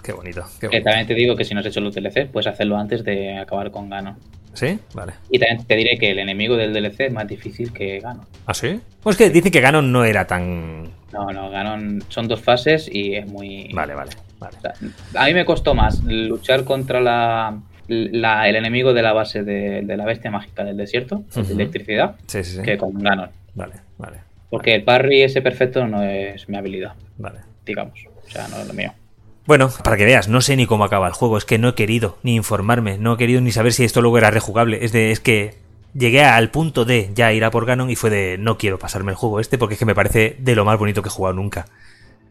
Qué bonito, qué Que también te digo que si no has hecho los DLCs, puedes hacerlo antes de acabar con Ganon. ¿Sí? Vale. Y también te diré que el enemigo del DLC es más difícil que Ganon. ¿Ah, sí? Pues que dicen que Ganon no era tan... No, no, Ganon son dos fases y es muy... Vale, vale, vale. O sea, a mí me costó más luchar contra la, la- el enemigo de la base de, de la bestia mágica del desierto, de electricidad, Sí, sí, sí. que con Ganon. Vale, vale, Porque el parry ese perfecto no es mi habilidad, vale. digamos. O sea, no es lo mío. Bueno, para que veas, no sé ni cómo acaba el juego, es que no he querido ni informarme, no he querido ni saber si esto luego era rejugable, es de, es que llegué al punto de ya ir a por Ganon y fue de no quiero pasarme el juego este porque es que me parece de lo más bonito que he jugado nunca.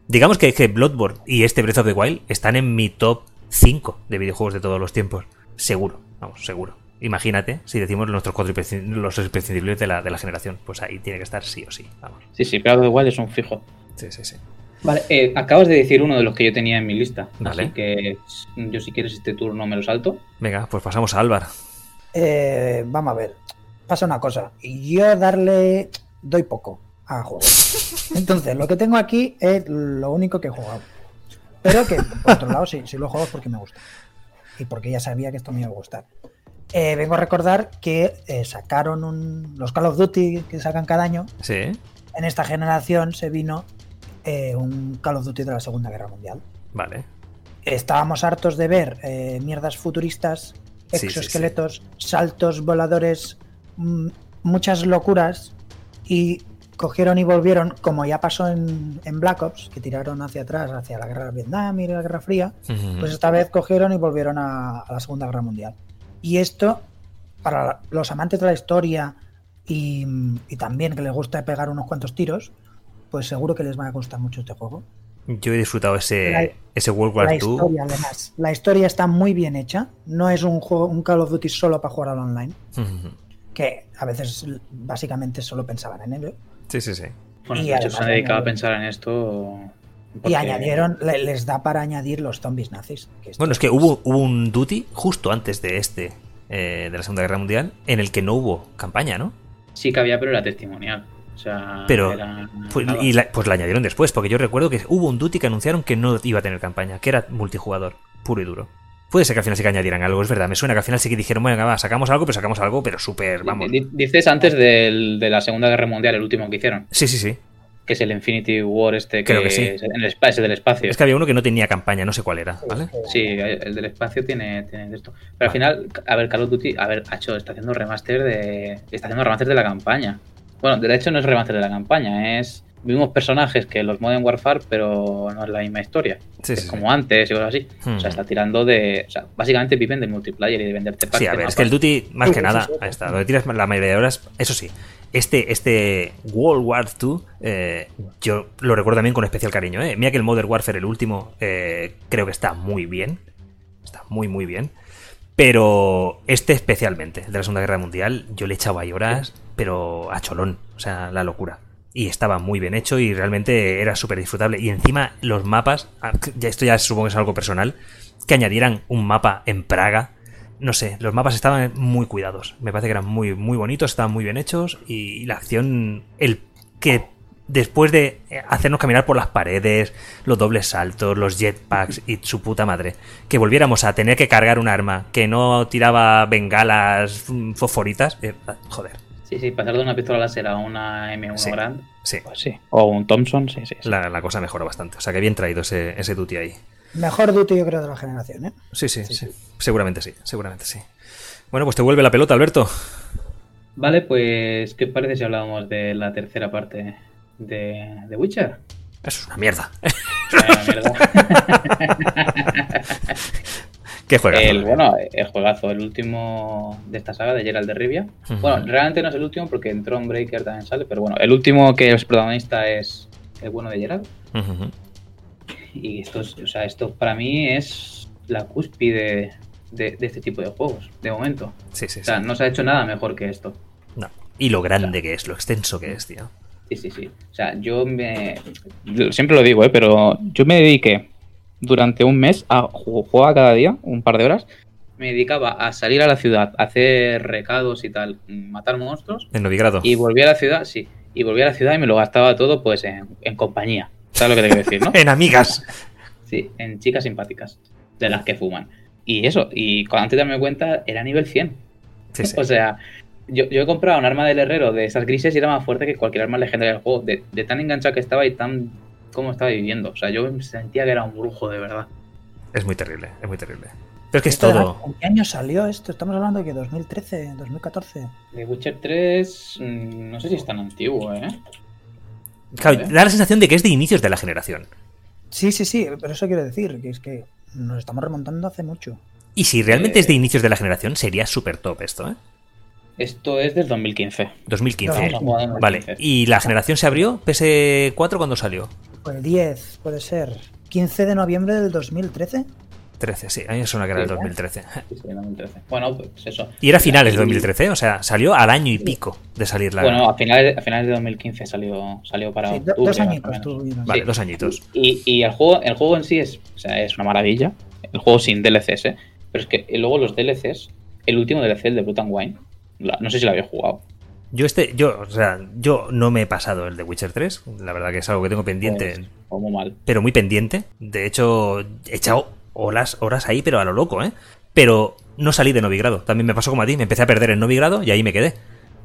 Digamos que, que Bloodborne y este Breath of the Wild están en mi top 5 de videojuegos de todos los tiempos. Seguro, vamos, seguro. Imagínate si decimos nuestros cuatro los imprescindibles de la, de la generación, pues ahí tiene que estar sí o sí, vamos. Sí, sí, pero igual es un fijo. Sí, sí, sí. Vale, eh, acabas de decir uno de los que yo tenía en mi lista. Vale. Así que yo si quieres este turno me lo salto. Venga, pues pasamos a Álvar. Eh, vamos a ver. Pasa una cosa. Yo darle. Doy poco a juegos. Entonces, lo que tengo aquí es lo único que he jugado. Pero que, por otro lado, sí, sí lo he jugado porque me gusta. Y porque ya sabía que esto me iba a gustar. Eh, vengo a recordar que eh, sacaron un, los Call of Duty que sacan cada año. Sí, En esta generación se vino eh, un Call of Duty de la Segunda Guerra Mundial. vale. Estábamos hartos de ver eh, mierdas futuristas, Sí, sí, exoesqueletos, saltos voladores, mm, muchas locuras y cogieron y volvieron, como ya pasó en, en Black Ops, que tiraron hacia atrás, hacia la guerra de Vietnam y la Guerra Fría, pues esta vez cogieron y volvieron a, a la Segunda Guerra Mundial. Y esto, para los amantes de la historia y, y también que les gusta pegar unos cuantos tiros, pues seguro que les va a gustar mucho este juego. Yo he disfrutado ese, La- ese World War La II. historia, además. La historia está muy bien hecha. No es un juego, un Call of Duty solo para jugar al online. Que a veces básicamente solo pensaban en ello. Sí, sí, sí. Bueno, Y de hecho, además se han dedicado a añadieron- pensar en esto. Y porque- añadieron, le- les da para añadir los zombies nazis. que Bueno, es que hubo, hubo un duty justo antes de este, eh, de la Segunda Guerra Mundial, en el que no hubo campaña, ¿no? Sí que había, pero era testimonial. O sea, Pero, era Pues, y la, pues la añadieron después, porque yo recuerdo que hubo un duty que anunciaron que no iba a tener campaña, que era multijugador, puro y duro. Puede ser que al final sí que añadieran algo, es verdad. Me suena que al final sí que dijeron, bueno, va, sacamos algo, pero sacamos algo, pero súper, vamos. Di- Dices antes del- de la Segunda Guerra Mundial, el último que hicieron, Sí, sí, sí. que es el Infinity War este que, Creo que sí. es en el espacio, del espacio. Es que había uno que no tenía campaña, no sé cuál era, ¿vale? Sí, el del espacio tiene, tiene esto. Pero al final, a ver, Call of Duty, a ver, ha hecho, está haciendo remaster de. Está haciendo remaster de la campaña. Bueno, de hecho no es remaster de la campaña, es mismos personajes que los Modern Warfare, pero no es la misma historia. Sí, como antes y cosas así. Hmm. O sea, está tirando de. O sea, básicamente viven del multiplayer y de venderte packs Sí, a ver, es que el Duty, más que nada, ahí está, donde tiras la mayoría de horas, eso sí, este, este World War II, eh, yo lo recuerdo también con especial cariño, ¿eh? Mira que el Modern Warfare, el último, eh, creo que está muy bien, está muy, muy bien, pero este especialmente, el de la Segunda Guerra Mundial, yo le he echado ahí horas, pero a cholón, o sea, la locura. Y estaba muy bien hecho y realmente era súper disfrutable. Y encima los mapas, ah, ya esto ya supongo que es algo personal, que añadieran un mapa en Praga. No sé, los mapas estaban muy cuidados. Me parece que eran muy, muy bonitos, estaban muy bien hechos. Y la acción, el que después de hacernos caminar por las paredes, los dobles saltos, los jetpacks y su puta madre, que volviéramos a tener que cargar un arma que no tiraba bengalas fosforitas, eh, joder, Sí, sí, pasar de una pistola láser a una M1 Sí. Grand. sí, Pues sí. O un Thompson, sí, sí. sí. la, la cosa mejoró bastante. O sea que bien traído ese, ese duty ahí. Mejor Duty, yo creo, de la generación, ¿eh? Sí, sí, sí. Seguramente sí, seguramente sí. Bueno, pues te vuelve la pelota, Alberto. Vale, pues, ¿qué parece si hablábamos de la tercera parte de, de Witcher? Eso es una mierda. ¿Qué juegas? el, bueno, el juegazo, el último de esta saga de Gerald de Rivia. Bueno, realmente no es el último porque en Thronebreaker también sale, pero bueno, el último que es protagonista es el bueno de Gerald. Y esto, es, o sea, esto para mí es la cúspide de, de este tipo de juegos, de momento. Sí, sí, O sí. sea, no se ha hecho nada mejor que esto. No. Y lo grande que es, lo extenso que es, tío. Sí, sí, sí. O sea, yo me. Siempre lo digo, ¿eh? Pero yo me dediqué durante un mes a ju- jugaba cada día, un par de horas. Me dedicaba a salir a la ciudad, a hacer recados y tal, matar monstruos. En Novigrado. Y volví a la ciudad, sí. Y volví a la ciudad y me lo gastaba todo, pues, en, en compañía. ¿Sabes lo que te quiero decir, no? En amigas. Sí, en chicas simpáticas, de las que fuman. Y eso, y cuando antes de darme cuenta, era nivel 100. Sí, sí. O sea, yo, yo he comprado un arma del herrero de esas grises y era más fuerte que cualquier arma legendaria del juego. De, de tan enganchado que estaba y tan como estaba viviendo. O sea, yo sentía que era un brujo de verdad. Es muy terrible, es muy terrible. Pero es que es todo. ¿En qué año salió esto? Estamos hablando de que 2013, 2014. The Witcher 3, mm, no sé si es tan antiguo, ¿eh? Claro, ¿Eh? da la sensación de que es de inicios de la generación. Sí, sí, sí, pero eso quiero decir, que es que nos estamos remontando hace mucho. Y si realmente Eh. es de inicios de la generación, sería súper top esto, ¿eh? Esto es del 2015. 2015. No, jugando en Vale, 2015. ¿y la generación se abrió? ¿PS4 cuando salió? Pues el 10, puede ser. 15 de noviembre del 2013. 13, sí, a mí me suena que era el Sí, ¿eh? 2013. Sí, sí, 2013. Bueno, pues eso. Y era finales de Y- 2013, o sea, salió al año y pico de salir la. Bueno, a finales, a finales de 2015 salió, salió para Sí, octubre, dos añitos tuvimos. Vale, sí. dos añitos. Y, y el juego, el juego en sí es, o sea, es una maravilla. El juego sin DLCs, ¿eh? Pero es que luego los DLCs, el último DLC, el de Blood and Wine, la- no sé si lo había jugado. Yo este, yo, o sea, yo no me he pasado el de Witcher 3, la verdad que es algo que tengo pendiente, Pues, o muy mal. pero muy pendiente. De hecho, he echado horas, horas ahí, pero a lo loco, ¿eh? Pero no salí de Novigrado. También me pasó como a ti, me empecé a perder en Novigrado y ahí me quedé.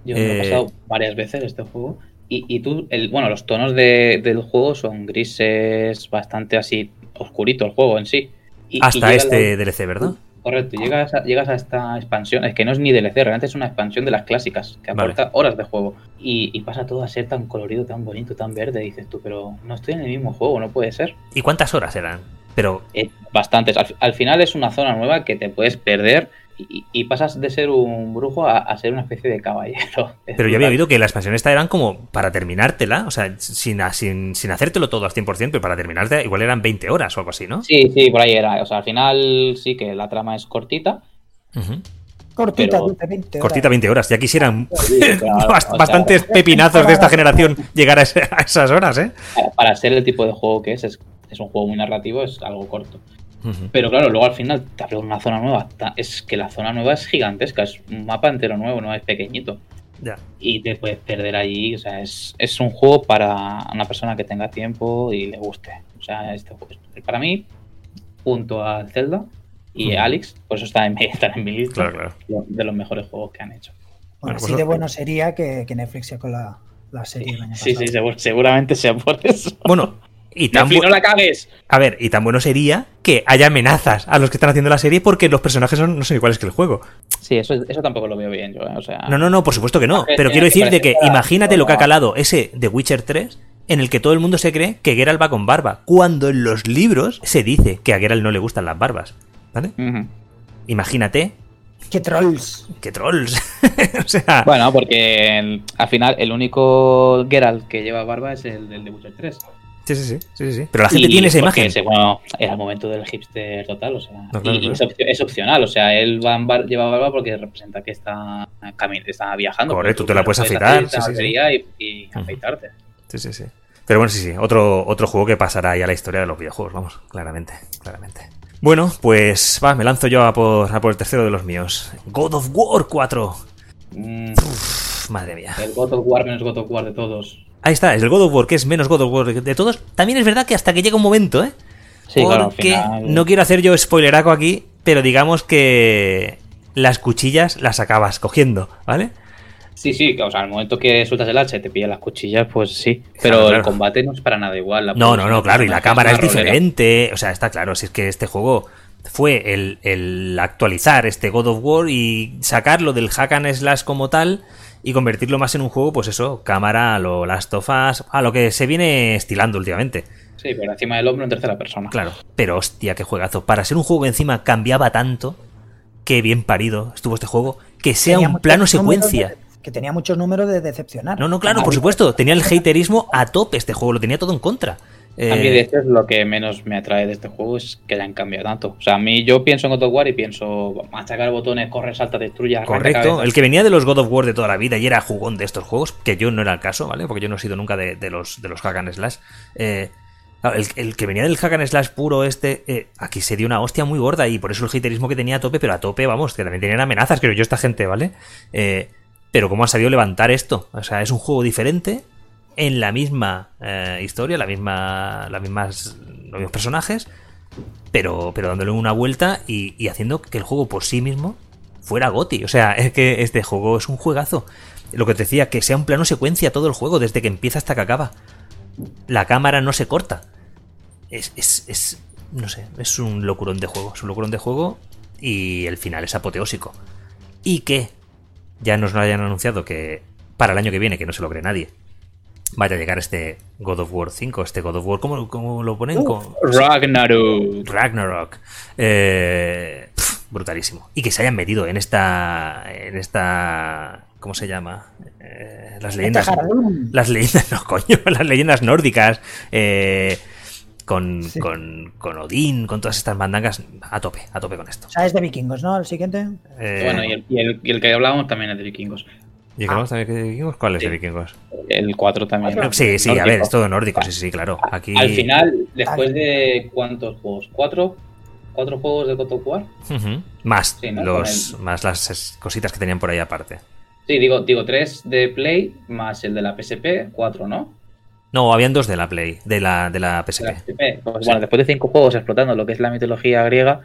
Yo me lo he Eh, pasado varias veces este juego. Y, y tú, el, bueno, los tonos de- del juego son grises, bastante así, oscurito el juego en sí. Y- Hasta este la- DLC, ¿verdad? Correcto, llegas a, llegas a esta expansión, es que no es ni DLC, realmente es una expansión de las clásicas, que Vale. aporta horas de juego. Y, y pasa todo a ser tan colorido, tan bonito, tan verde, dices tú, pero no estoy en el mismo juego, no puede ser. ¿Y cuántas horas eran? Pero, Eh, bastantes. Al, al final es una zona nueva que te puedes perder y, y pasas de ser un brujo a, a ser una especie de caballero. Es Pero yo había oído que la expansión esta eran como para terminártela, o sea, sin, sin, sin hacértelo todo al 100%, pero para terminarte igual eran 20 horas o algo así, ¿no? Sí, sí, por ahí era. O sea, al final sí que la trama es cortita. Cortita, Pero- dulce, 20 horas. Cortita 20 horas, ya quisieran Sí, claro, bast- o sea, bastantes pepinazos de esta generación llegar a, ese- a esas horas, ¿eh? para, para ser el tipo de juego que es, es, es un juego muy narrativo, es algo corto. Pero claro, luego al final te abre una zona nueva. Es que la zona nueva es gigantesca, es un mapa entero nuevo, no es pequeñito. Ya. Y te puedes perder allí. O sea, es, es un juego para una persona que tenga tiempo y le guste. O sea, este juego es- para mí, junto a Zelda y. Alex, por eso está en, mi- está en mi lista Claro, claro. lo- de los mejores juegos que han hecho. Bueno, Bueno, así pues- de bueno sería que, que Netflix sacó la, la serie Sí, sí, seguramente sea por eso. Bueno, y tan, Netflix, no la cagues. a ver, y tan bueno sería que haya amenazas a los que están haciendo la serie porque los personajes son no son iguales que el juego. Sí, eso, eso tampoco lo veo bien yo. ¿eh? O sea, No, no, no, por supuesto que no. Pero quiero que decir de que imagínate lo que ha calado ese The Witcher 3 en el que todo el mundo se cree que Geralt va con barba, cuando en los libros se dice que a Geralt no le gustan las barbas. ¿Vale? Imagínate ¡Qué trolls! qué trolls. o sea, Bueno, porque el- al final el único Geralt que lleva barba es el del The Witcher 3. Sí, sí, sí, sí, sí. Pero la gente Y tiene esa imagen. ese, bueno, era el momento del hipster total, o sea. No, claro, y claro. Es, opcio- es opcional, o sea, él va en bar- lleva barba porque representa que está, está viajando. Correcto, pero te la puedes afeitar, sí, sí, Y, afeitarte. Sí, sí, sí. Pero bueno, sí, sí. Otro, otro juego que pasará ya a la historia de los videojuegos, vamos, claramente, claramente. Bueno, pues va, me lanzo yo a por, a por el tercero de los míos. God of War 4. Mm, madre mía. el God of War menos God of War de todos. Ahí está, es el God of War, que es menos God of War de todos. También es verdad que hasta que llega un momento, ¿eh? Sí, claro, Porque final- no quiero hacer yo spoileraco aquí, pero digamos que las cuchillas las acabas cogiendo, ¿vale? Sí, sí, o sea, al momento que sueltas el hacha y te pillan las cuchillas, pues sí. Pero Claro, claro. el combate no es para nada igual. la No, no, no, claro, y la cámara es rolera. diferente. O sea, está claro, si es que este juego fue el, el actualizar este God of War y sacarlo del hack and slash como tal y convertirlo más en un juego, pues eso, cámara a lo Last of Us, a lo que se viene estilando últimamente. Sí, pero encima del hombro en tercera persona. Claro, pero hostia, qué juegazo. Para ser un juego que encima cambiaba tanto, qué bien parido estuvo este juego, que sea Tenía un plano secuencia. de- que tenía muchos números de decepcionar. No, no, claro, por supuesto, tenía el haterismo a tope este juego, lo tenía todo en contra. A mí, Eh, de hecho, es lo que menos me atrae de este juego, es que hayan cambiado tanto. O sea, a mí yo pienso en God of War y pienso machacar botones, corre, salta, destruye, arranca Correcto, cabezas. el que venía de los God of War de toda la vida y era jugón de estos juegos, que yo no era el caso, ¿vale? Porque yo no he sido nunca de, de los, de los hack and slash. Eh, el, el que venía del hack and slash puro este, eh, aquí se dio una hostia muy gorda y por eso el haterismo que tenía a tope, pero a tope, vamos, que también tenían amenazas, creo yo, esta gente, ¿vale? Eh, pero cómo han sabido levantar esto. O sea, es un juego diferente, en la misma eh, historia, la misma, las mismas, los mismos personajes, pero, pero dándole una vuelta y, haciendo que el juego por sí mismo fuera Goti. O sea, es que este juego es un juegazo. Lo que te decía, que sea un plano secuencia todo el juego, desde que empieza hasta que acaba. La cámara no se corta. Es, es, es no sé, es un locurón de juego. Es un locurón de juego y el final es apoteósico. Y que ya nos lo hayan anunciado que para el año que viene, que no se lo cree nadie, vaya a llegar este God of War 5, este God of War, ¿cómo, cómo lo ponen? Como- Ragnarok. Ragnarok. Eh, pf, brutalísimo. Y que se hayan metido en esta. En esta. ¿Cómo se llama? Eh, las leyendas. Las leyendas, no, coño. Las leyendas nórdicas. eh, con, Sí. con, con Odín, con todas estas mandangas. A tope, a tope con esto. O sea, es de vikingos, ¿no? El siguiente. Eh, Bueno, y el, y, el, y el que hablábamos también es de vikingos. ¿Y hablamos también de vikingos? ¿Cuál es de Sí. vikingos? El 4 también. Cuatro. Sí, sí, a ver, es todo nórdico, sí, sí, claro. Aquí. Al final, después de cuántos juegos, cuatro, cuatro juegos de God of War. Más, Sí, ¿no? los, más las cositas que tenían por ahí aparte. Sí, digo, digo tres de Play más el de la PSP, cuatro, ¿no? No, habían dos de la Play, de la, de la De PSP. la PSP. Pues bueno, después de cinco juegos explotando lo que es la mitología griega,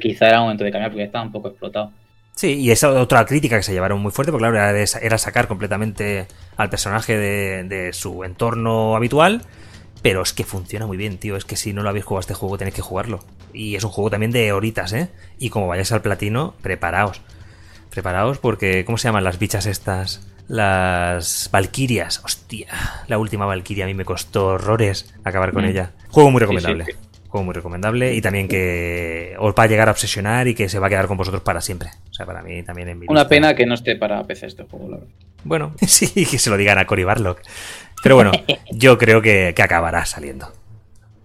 quizá era momento de cambiar porque estaba un poco explotado. Sí, y esa otra crítica que se llevaron muy fuerte, porque claro, era, de- era sacar completamente al personaje de, de su entorno habitual, pero es que funciona muy bien, tío. Es que si no lo habéis jugado este juego, tenéis que jugarlo. Y es un juego también de horitas, ¿eh? Y como vayáis al platino, preparaos. Preparaos porque, ¿cómo se llaman las bichas estas? Las Valquirias. Hostia, la última Valquiria a mí me costó horrores acabar con Mm. ella. Juego muy recomendable. sí. Juego muy recomendable y también que os va a llegar a obsesionar y que se va a quedar con vosotros para siempre. O sea, para mí también en mi Una lista- pena que no esté para PC este juego, la verdad. Bueno, sí, que se lo digan a Cory Barlock. Pero bueno, yo creo que, que acabará saliendo.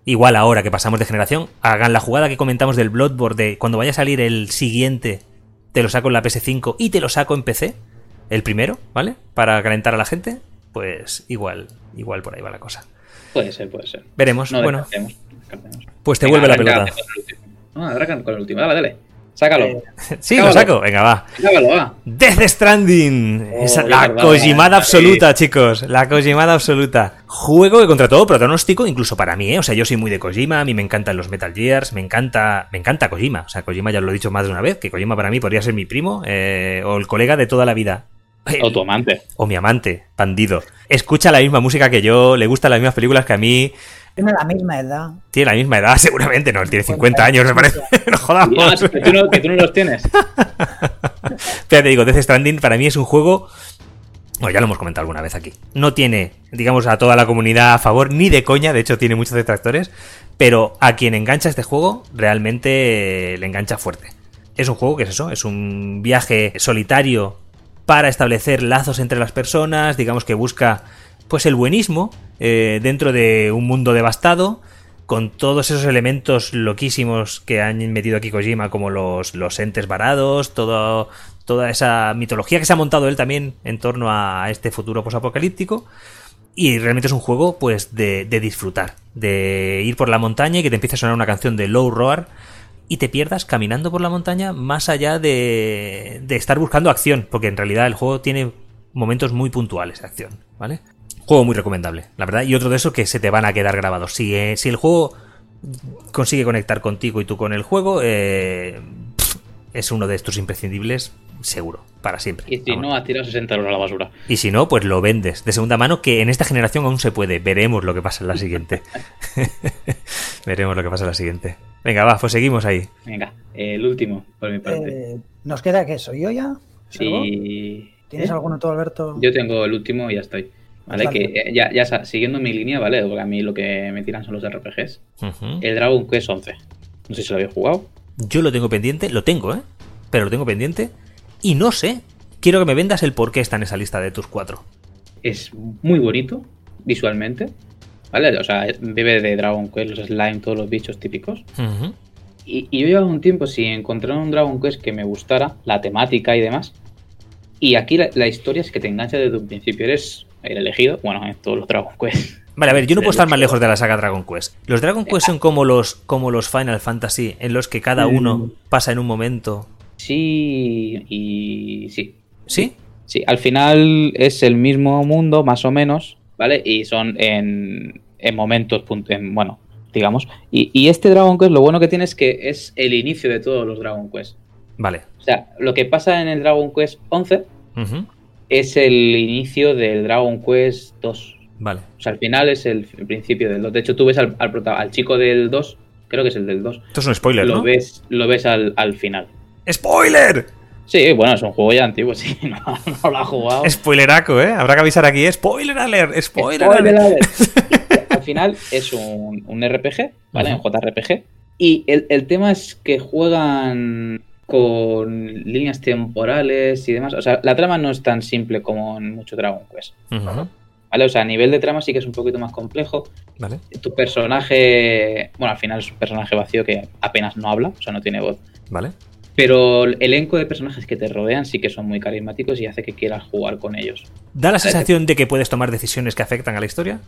Igual ahora que pasamos de generación, hagan la jugada que comentamos del Bloodborne de cuando vaya a salir el siguiente, te lo saco en la PS5 y te lo saco en PC, el primero, ¿vale? Para calentar a la gente, pues igual, igual por ahí va la cosa. Puede ser, puede ser. Veremos, No bueno, descartemos. Pues te Venga, vuelve la pelota. No, arranca con el último. Dale, dale. Sácalo. Eh, Sí, lo saco, venga, va. Sácalo, va. Death Stranding. Oh, Esa- la Kojimada eh, absoluta, chicos. La Kojimada absoluta. Juego que contra todo pronóstico, incluso para mí, ¿eh? O sea, yo soy muy de Kojima, a mí me encantan los Metal Gears, me encanta, me encanta Kojima. O sea, Kojima ya lo he dicho más de una vez, que Kojima para mí podría ser mi primo eh, o el colega de toda la vida. O tu amante. o mi amante, bandido. Escucha la misma música que yo, le gustan las mismas películas que a mí. Tiene la misma edad. Tiene la misma edad, seguramente, no, él tiene 50 años, me parece. No jodamos. que, tú no, que tú no los tienes. Pero te digo, Death Stranding para mí es un juego. Bueno, ya lo hemos comentado alguna vez aquí. No tiene, digamos, a toda la comunidad a favor, ni de coña, de hecho tiene muchos detractores. Pero a quien engancha este juego, realmente le engancha fuerte. Es un juego que es eso, es un viaje solitario para establecer lazos entre las personas, digamos que busca pues el buenismo eh, dentro de un mundo devastado, con todos esos elementos loquísimos que han metido aquí Kojima, como los, los entes varados, todo, toda esa mitología que se ha montado él también en torno a este futuro posapocalíptico. Y realmente es un juego, pues, de, de disfrutar, de ir por la montaña y que te empiece a sonar una canción de Low Roar y te pierdas caminando por la montaña más allá de, de estar buscando acción, porque en realidad el juego tiene momentos muy puntuales de acción, ¿vale? Juego muy recomendable, la verdad, y otro de esos que se te van a quedar grabados. Si, eh, si el juego consigue conectar contigo y tú con el juego, eh, es uno de estos imprescindibles, seguro, para siempre. Y si Vamos. no, has tirado 60 euros a la basura. Y si no, pues lo vendes de segunda mano, que en esta generación aún se puede. Veremos lo que pasa en la siguiente. Veremos lo que pasa en la siguiente. Venga, va, pues seguimos ahí. Venga, el último, por mi parte. Eh, ¿Nos queda qué? ¿Soy yo ya? ¿Salvo? Sí. ¿Tienes ¿Eh? alguno tú, Alberto? Yo tengo el último y ya estoy. Vale, que eh, ya, ya siguiendo mi línea, ¿vale? Porque a mí lo que me tiran son los RPGs. El Dragon Quest 11. No sé si lo habéis jugado. Yo lo tengo pendiente, lo tengo, ¿eh? Pero lo tengo pendiente. Y no sé. Quiero que me vendas el por qué está en esa lista de tus cuatro. Es muy bonito visualmente. ¿Vale? O sea, bebe de Dragon Quest, los slime, todos los bichos típicos. Y, y yo llevaba un tiempo sin encontrar un Dragon Quest que me gustara, la temática y demás. Y aquí la, la historia es que te engancha desde un principio. Eres el elegido, bueno, en todos los DragonEst. Vale, a ver, yo no puedo estar más lejos de la saga Dragon Quest. Los Dragon Quest son como los, como los Final Fantasy, en los que cada uno Mm. pasa en un momento. Sí, y sí. ¿Sí? Sí, al final es el mismo mundo, más o menos, ¿vale? Y son en, en momentos, en- bueno, digamos. Y, y este Dragon Quest, lo bueno que tiene es que es el inicio de todos los Dragon Quest. Vale. O sea, lo que pasa en el Dragon Quest 11 Ujú. es el inicio del Dragon Quest 2. Vale. O sea, al final es el, el principio del 2. De hecho, tú ves al, al, al chico del 2, creo que es el del 2, Esto es un spoiler, lo ¿no? ves, lo ves al, al final. ¡Spoiler! Sí, bueno, es un juego ya antiguo, sí, no, no lo ha jugado. Spoileraco, ¿eh? Habrá que avisar aquí. Spoiler alert, spoiler, Spoiler alert. alert. Al final es un, un RPG, ¿vale? Un JRPG. Y el, el tema es que juegan con líneas temporales y demás. O sea, la trama no es tan simple como en mucho Dragon Quest. ¿Vale? O sea, a nivel de trama sí que es un poquito más complejo. Vale. Tu personaje, bueno, al final es un personaje vacío que apenas no habla, o sea, no tiene voz. Vale. Pero el elenco de personajes que te rodean sí que son muy carismáticos y hace que quieras jugar con ellos. ¿Da la sensación de que puedes tomar decisiones que afectan a la historia?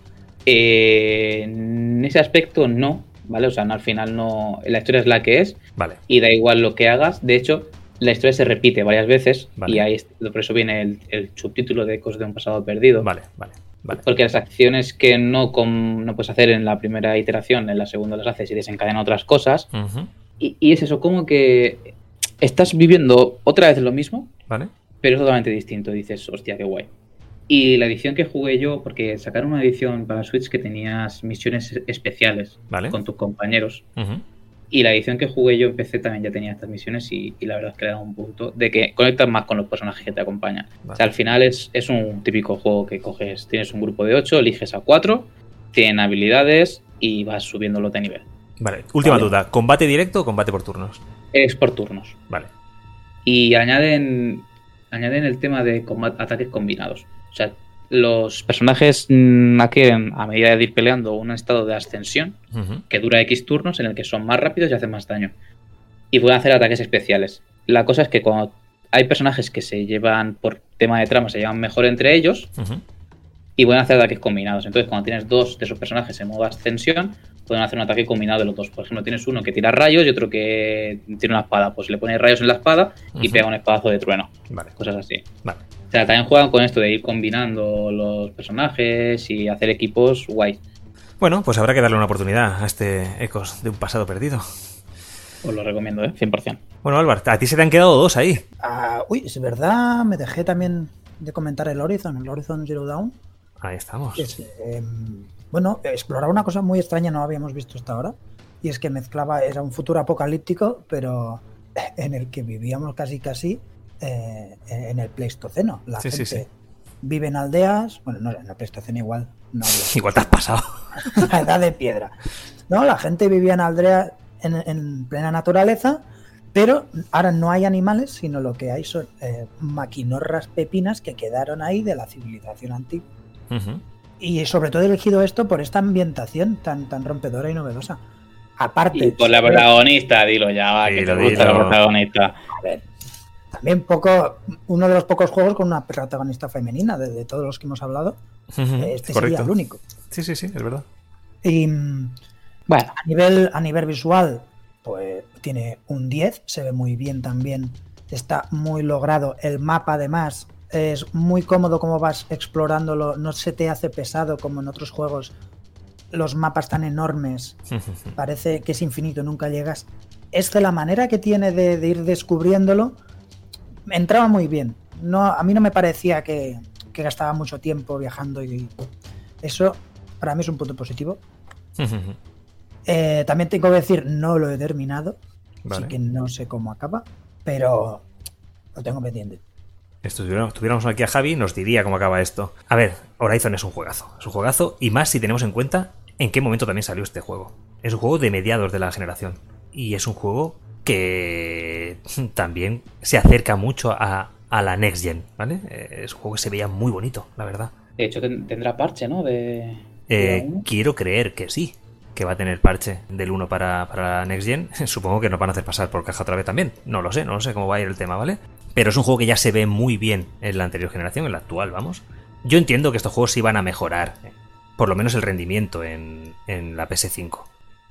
Eh, en ese aspecto no, ¿vale? O sea, no, al final no. La historia es la que es Vale. y da igual lo que hagas. De hecho, la historia se repite varias veces Vale. y ahí por eso viene el, el subtítulo de Ecos de un pasado perdido. Vale, vale, vale. Porque las acciones que no, no puedes hacer en la primera iteración, en la segunda las haces y desencadenan otras cosas. Y, y es eso, como que estás viviendo otra vez lo mismo, Vale. pero es totalmente distinto. Dices, hostia, qué guay. Y la edición que jugué yo, porque sacaron una edición para Switch que tenías misiones especiales Vale. con tus compañeros. Y la edición que jugué yo en PC también ya tenía estas misiones y, y la verdad es que le da un punto de que conectas más con los personajes que te acompañan. Vale. O sea, al final es, es un típico juego que coges, tienes un grupo de 8, eliges a 4, tienen habilidades y vas subiéndolo de nivel. Vale, última Vale. duda. ¿Combate directo o combate por turnos? Es por turnos. Vale. Y añaden, añaden el tema de combat- ataques combinados. O sea, los personajes mm, adquieren, a medida de ir peleando, un estado de ascensión que dura X turnos en el que son más rápidos y hacen más daño. Y pueden hacer ataques especiales. La cosa es que cuando hay personajes que se llevan, por tema de trama, se llevan mejor entre ellos y pueden hacer ataques combinados. Entonces, cuando tienes dos de esos personajes en modo ascensión, pueden hacer un ataque combinado de los dos. Por ejemplo, tienes uno que tira rayos y otro que tiene una espada. Pues le pones rayos en la espada y pega un espadazo de trueno. Vale, Cosas así. vale. O sea, también juegan con esto de ir combinando los personajes y hacer equipos guay. Bueno, pues habrá que darle una oportunidad a este Ecos de un pasado perdido. Os lo recomiendo, ¿eh? 100%. Bueno, Álvaro, a ti se te han quedado dos ahí. Ah, uy, es verdad, me dejé también de comentar el Horizon, el Horizon Zero Dawn. Ahí estamos. es, eh, bueno, exploraba una cosa muy extraña, no habíamos visto hasta ahora. Y es que mezclaba, era un futuro apocalíptico, pero en el que vivíamos casi casi eh, en el Pleistoceno. La Sí, gente sí. vive en aldeas, bueno, no, en el Pleistoceno igual, no había Igual te has pasado. la edad de piedra. No, la gente vivía en aldeas en, en plena naturaleza, pero ahora no hay animales, sino lo que hay son eh, maquinorras pepinas que quedaron ahí de la civilización antigua. Y sobre todo he elegido esto por esta ambientación tan, tan rompedora y novedosa. Aparte, Y por la protagonista, dilo ya, va, que Dilo, te gusta dilo. la protagonista. a ver, también poco, uno de los pocos juegos con una protagonista femenina, de, de todos los que hemos hablado, Ujú. este sería el único. Sí, sí, sí, es verdad. Y Bueno, a nivel, a nivel visual, pues tiene un 10, se ve muy bien también, está muy logrado. El mapa además es muy cómodo como vas explorándolo, no se te hace pesado como en otros juegos. Los mapas tan enormes, parece que es infinito, nunca llegas. Este, la manera que tiene de, de ir descubriéndolo, me entraba muy bien. No, a mí no me parecía que, que gastaba mucho tiempo viajando y eso para mí es un punto positivo. Eh, también tengo que decir, no lo he terminado, Vale. así que no sé cómo acaba, pero lo tengo pendiente. Estuviéramos, tuviéramos aquí a Javi, nos diría cómo acaba esto. A ver, Horizon es un juegazo. Es un juegazo, y más si tenemos en cuenta en qué momento también salió este juego. Es un juego de mediados de la generación. Y es un juego que también se acerca mucho a, a la next gen, ¿vale? Eh, Es un juego que se veía muy bonito, la verdad. de hecho ten- tendrá parche, ¿no? De, Eh, de quiero creer que sí, que va a tener parche del 1 para, para la Next Gen. Supongo que nos van a hacer pasar por caja otra vez también. No lo sé, no lo sé cómo va a ir el tema, ¿vale? Pero es un juego que ya se ve muy bien en la anterior generación, en la actual, vamos. Yo entiendo que estos juegos sí van a mejorar, eh, por lo menos el rendimiento en, en la PS5.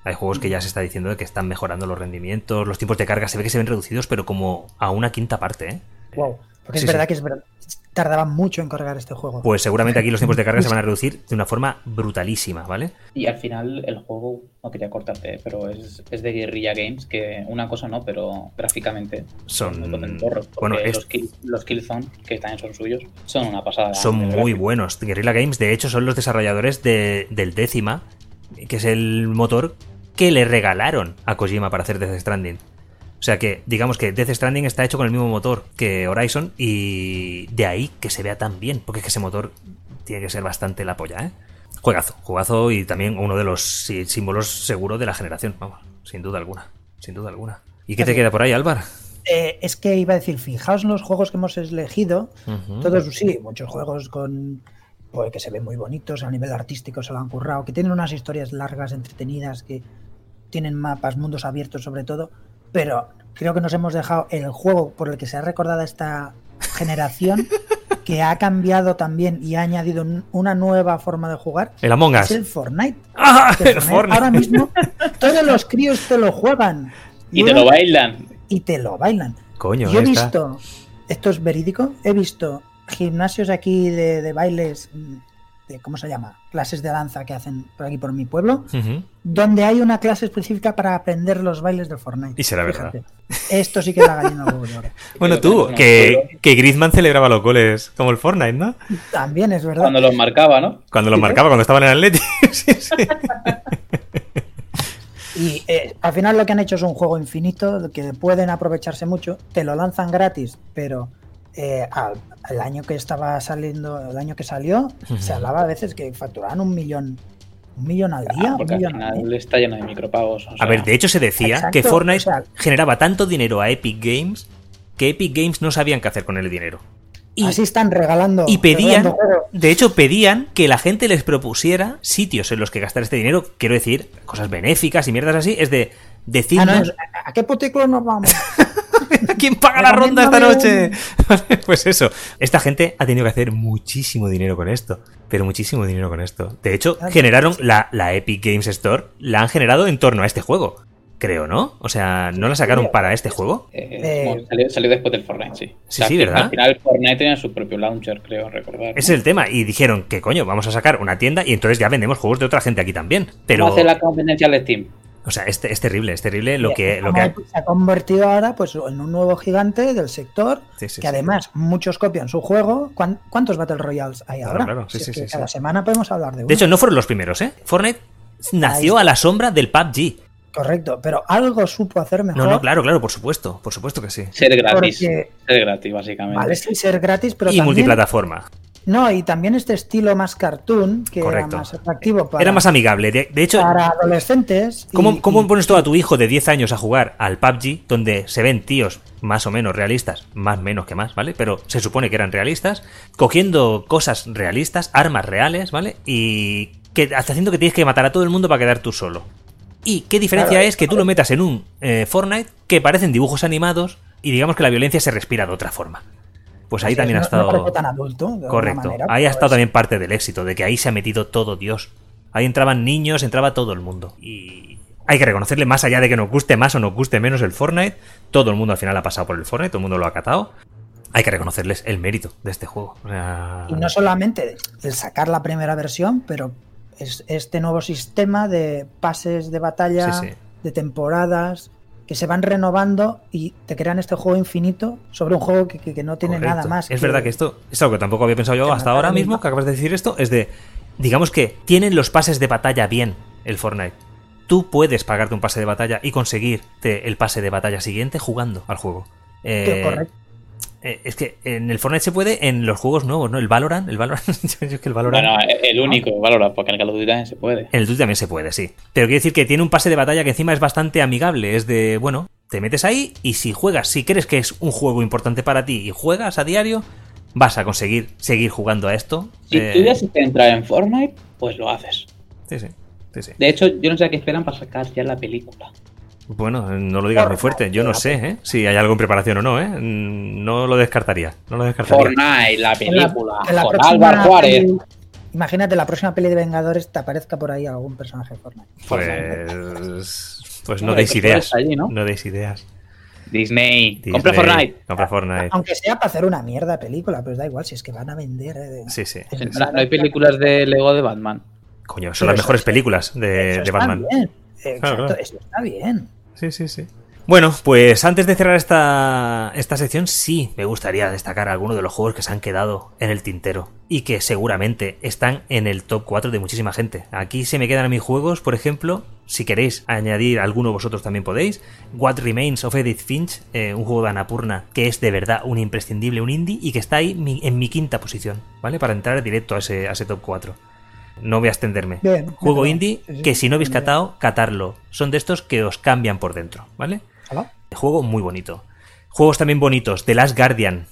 Hay juegos que ya se está diciendo de que están mejorando los rendimientos, los tiempos de carga se ve que se ven reducidos, pero como a una quinta parte, ¿eh? Wow. Porque Sí, es verdad sí. que es verdad, tardaba mucho en cargar este juego. Pues seguramente aquí los tiempos de carga se van a reducir de una forma brutalísima, ¿vale? Y al final el juego, no quería cortarte, pero es, es de Guerrilla Games, que una cosa no, pero gráficamente Son- porque bueno, es- los, kill, los Killzone, que también son suyos, son una pasada. son muy gráfico. buenos. Guerrilla Games, de hecho, son los desarrolladores de- del Décima, que es el motor que le regalaron a Kojima para hacer Death Stranding. O sea que, digamos que Death Stranding está hecho con el mismo motor que Horizon y de ahí que se vea tan bien, porque es que ese motor tiene que ser bastante la polla, ¿eh? Juegazo, juegazo y también uno de los sí- símbolos seguro de la generación, vamos, sin duda alguna, sin duda alguna. ¿Y qué te queda por ahí, Álvaro? Eh, es que iba a decir, fijaos en los juegos que hemos elegido, todos sí, muchos juegos con pues, que se ven muy bonitos a nivel artístico, se lo han currado, que tienen unas historias largas, entretenidas, que tienen mapas, mundos abiertos sobre todo, pero creo que nos hemos dejado el juego por el que se ha recordado esta generación, que ha cambiado también y ha añadido un- una nueva forma de jugar, El Among es Us. el Fortnite. ¡Ah! El Fortnite. Ahora mismo todos los críos te lo juegan. Y te lo bailan. Y te lo bailan. Coño, Yo he esta- visto, esto es verídico, he visto gimnasios aquí de, de bailes, de, ¿cómo se llama? Clases de danza que hacen por aquí por mi pueblo, donde hay una clase específica para aprender los bailes de Fortnite. Y será Fíjate. Esto sí que es la gallina de. Bueno, tú, que que, Griezmann celebraba los goles como el Fortnite, ¿no? También es verdad. Cuando los marcaba, ¿no? Cuando los marcaba, cuando estaban en Atleti. sí, sí. Y eh, al final lo que han hecho es un juego infinito que pueden aprovecharse mucho. Te lo lanzan gratis, pero eh, al, al año que estaba saliendo, el año que salió, se hablaba a veces que facturaban un millón Un millón al día. Ah, porque un al millón al final día. está lleno de micropagos. o A ver, de hecho se decía Exacto, que Fortnite o sea- generaba tanto dinero a Epic Games que Epic Games no sabían qué hacer con el dinero. Y, Así están regalando. y pedían, regalando de hecho pedían que la gente les propusiera sitios en los que gastar este dinero, quiero decir, cosas benéficas y mierdas así, es de Ah, decirnos no, es- ¿A qué puticlo nos vamos? ¿Quién paga la ronda esta noche? Pues eso. Esta gente ha tenido que hacer muchísimo dinero con esto. Pero muchísimo dinero con esto. De hecho, generaron la, la Epic Games Store. La han generado en torno a este juego. Creo, ¿no? O sea, ¿no la sacaron para este juego? eh, Eh, bueno, salió, salió después del Fortnite, sí. Sí, sí, al- ¿verdad? Al final Fortnite tenía su propio launcher, creo recordar. Ese es el tema. Y dijeron que coño, vamos a sacar una tienda y entonces ya vendemos juegos de otra gente aquí también. Pero, ¿Cómo hace la competencia al Steam? O sea, es, es terrible, es terrible lo que, lo que se ha convertido ahora pues, en un nuevo gigante del sector. Sí, sí, que sí. además muchos copian su juego. ¿Cuán- ¿Cuántos Battle Royales hay Claro, ahora? claro, sí, Si es sí, que sí, cada sí. semana podemos hablar de uno. De hecho, no fueron los primeros, ¿eh? Fortnite nació a la sombra del PUBG. Correcto, pero algo supo hacer mejor. No, no, claro, claro, por supuesto. Por supuesto que sí. Ser gratis. Porque- Ser gratis, básicamente. Vale, sí, ser gratis, pero y también... multiplataforma. No, y también este estilo más cartoon, que Correcto. era más atractivo para, Era más amigable. De, de hecho, para adolescentes. y- ¿cómo, cómo y- pones tú a tu hijo de 10 años a jugar al PUBG, donde se ven tíos más o menos realistas, más menos que más, ¿vale? Pero se supone que eran realistas, cogiendo cosas realistas, armas reales, ¿vale? Y que hasta haciendo que tienes que matar a todo el mundo para quedar tú solo. ¿Y qué diferencia Claro. es que tú lo metas en un eh, Fortnite que parecen dibujos animados y digamos que la violencia se respira de otra forma? Pues ahí Así es, también ha no- no estado... parece tan adulto, Correcto. manera, ahí ha pero estado es- también parte del éxito, de que ahí se ha metido todo Dios. Ahí entraban niños, entraba todo el mundo. Y hay que reconocerle, más allá de que nos guste más o nos guste menos el Fortnite, todo el mundo al final ha pasado por el Fortnite, todo el mundo lo ha catado. Hay que reconocerles el mérito de este juego. Y no solamente el sacar la primera versión, pero es este nuevo sistema de pases de batalla, Sí, sí. de temporadas, que se van renovando y te crean este juego infinito sobre un juego que, que- que no tiene correcto. nada más. Es verdad que esto es algo que tampoco había pensado yo hasta ahora mismo, que acabas de decir esto, es de, digamos que tienen los pases de batalla bien el Fortnite. Tú puedes pagarte un pase de batalla y conseguirte el pase de batalla siguiente jugando al juego. Eh, correcto. Eh, es que en el Fortnite se puede en los juegos nuevos, ¿no? El Valorant, el Valorant, yo es que el Valorant. Bueno, el único, Valorant, porque en el Call of Duty también se puede. En el Duty también se puede, sí. Pero quiere decir que tiene un pase de batalla que encima es bastante amigable. Es de, bueno, te metes ahí y si juegas, si crees que es un juego importante para ti y juegas a diario, vas a conseguir seguir jugando a esto. Si Eh, tuvieses que entrar en Fortnite, pues lo haces. sí, sí, sí, sí. De hecho, yo no sé a qué esperan para sacar ya la película. Bueno, no lo digas muy fuerte. Yo no sé, ¿eh? Si hay algo en preparación o no, ¿eh? Mm, No lo descartaría. No lo descartaría. Fortnite, la En la- película, en la con próxima Álvaro Juárez. peli- Imagínate la próxima peli de Vengadores te aparezca por ahí algún personaje de Fortnite. Pues. Pues no deis que ideas. allí, ¿no? No deis ideas. Disney, Disney, compra Fortnite. Compra Fortnite. Aunque sea para hacer una mierda de película, pues da igual, si es que van a vender. eh, de- Sí, sí. No, no hay películas de Lego de Batman. Coño, son Pero las mejores películas de, Eso de está Batman. bien. Exacto, Claro, claro. eso está bien. Sí, sí, sí. Bueno, pues antes de cerrar esta, esta sección, sí me gustaría destacar algunos de los juegos que se han quedado en el tintero y que seguramente están en el top 4 de muchísima gente. Aquí se me quedan a mis juegos, por ejemplo, si queréis añadir alguno vosotros también podéis. What Remains of Edith Finch, eh, un juego de Anapurna que es de verdad un imprescindible, un indie y que está ahí en mi quinta posición, ¿vale? Para entrar directo a ese, a ese top 4. No voy a extenderme. Bien, Juego bien, indie sí, sí, que si no habéis bien. catado, catarlo. Son de estos que os cambian por dentro, ¿vale? Juego muy bonito. Juegos también bonitos. The Last Guardian,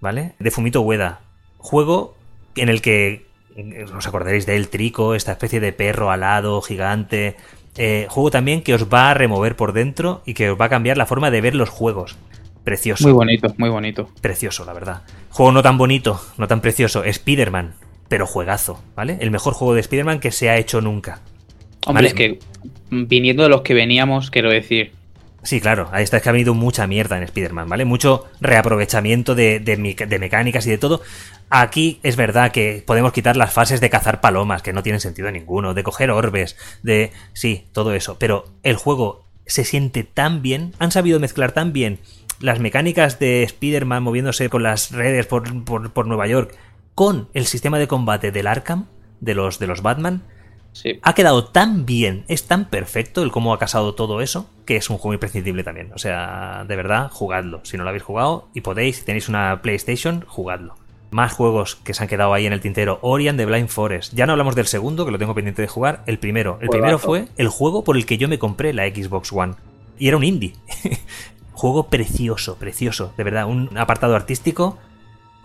¿vale? De Fumito Ueda. Juego en el que eh, os acordaréis de él, Trico, esta especie de perro alado, gigante. Eh, juego también que os va a remover por dentro y que os va a cambiar la forma de ver los juegos. Precioso. Muy bonito, muy bonito. Precioso, la verdad. Juego no tan bonito, no tan precioso. Spider-Man, pero juegazo, ¿vale? El mejor juego de Spider-Man que se ha hecho nunca. Hombre, Vale. es que viniendo de los que veníamos, quiero decir, Sí, claro, ahí está, es que ha venido mucha mierda en Spider-Man, ¿vale? Mucho reaprovechamiento de, de de mecánicas y de todo. Aquí es verdad que podemos quitar las fases de cazar palomas, que no tienen sentido ninguno, de coger orbes, de... Sí, todo eso, pero el juego se siente tan bien, han sabido mezclar tan bien las mecánicas de Spider-Man moviéndose con las redes por, por- por Nueva York con el sistema de combate del Arkham, de los, de los Batman, sí. ha quedado tan bien, es tan perfecto el cómo ha casado todo eso, que es un juego imprescindible también. O sea, de verdad, jugadlo. Si no lo habéis jugado y podéis, si tenéis una PlayStation, jugadlo. Más juegos que se han quedado ahí en el tintero. Orion de Blind Forest. Ya no hablamos del segundo, que lo tengo pendiente de jugar. El primero. El primero fue el juego por el que yo me compré la Xbox One. Y era un indie. juego precioso, precioso. De verdad, un apartado artístico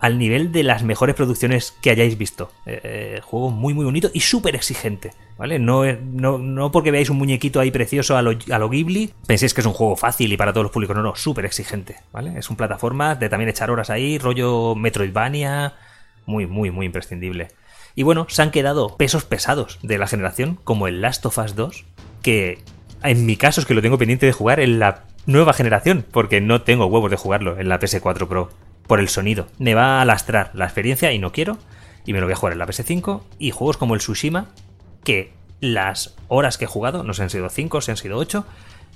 al nivel de las mejores producciones que hayáis visto. Eh, eh, juego muy, muy bonito y súper exigente, ¿vale? No, no, no, porque veáis un muñequito ahí precioso a lo, a lo, Ghibli, penséis que es un juego fácil y para todos los públicos. No, no, súper exigente, ¿vale? Es un plataforma de también echar horas ahí, rollo Metroidvania, muy, muy, muy imprescindible. Y bueno, se han quedado pesos pesados de la generación, como el Last of Us 2, que en mi caso es que lo tengo pendiente de jugar en la nueva generación, porque no tengo huevos de jugarlo en la PS4 Pro por el sonido. Me va a lastrar la experiencia y no quiero. Y me lo voy a jugar en la PS5. Y juegos como el Tsushima, que las horas que he jugado, no se han sido 5, se han sido 8,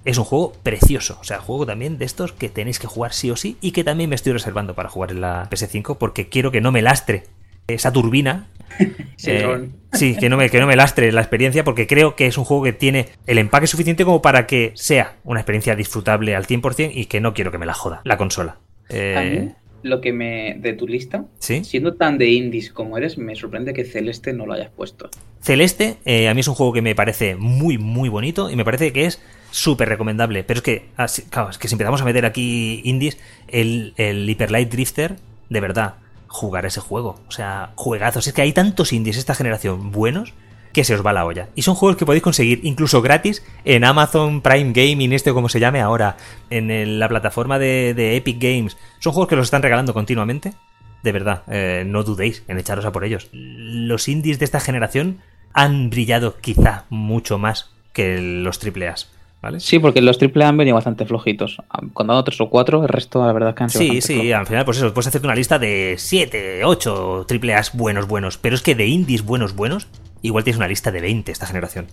es un juego precioso. O sea, juego también de estos que tenéis que jugar sí o sí y que también me estoy reservando para jugar en la PS5 porque quiero que no me lastre esa turbina. Sí, eh, sí que, no me, que no me lastre la experiencia porque creo que es un juego que tiene el empaque suficiente como para que sea una experiencia disfrutable al 100% y que no quiero que me la joda la consola. Eh, lo que me. de tu lista, ¿Sí? siendo tan de indies como eres, me sorprende que Celeste no lo hayas puesto. Celeste, eh, a mí es un juego que me parece muy, muy bonito y me parece que es súper recomendable. Pero es que, claro, es que si empezamos a meter aquí indies, el, el Hyper Light Drifter, de verdad, jugar ese juego. O sea, juegazos. Es que hay tantos indies esta generación buenos que se os va la olla. Y son juegos que podéis conseguir incluso gratis en Amazon Prime Gaming, este como se llame ahora, en la plataforma de, Epic Games. Son juegos que los están regalando continuamente. De verdad, eh, no dudéis en echaros a por ellos. Los indies de esta generación han brillado quizá mucho más que los AAAs. ¿Vale? Sí, porque los AAA han venido bastante flojitos. Cuando tres o cuatro, el resto, la verdad, que han sido. Sí, sí, al final, pues eso, puedes hacerte una lista de 7, 8 AAAs buenos, buenos. Pero es que de indies buenos, buenos, igual tienes una lista de 20 esta generación.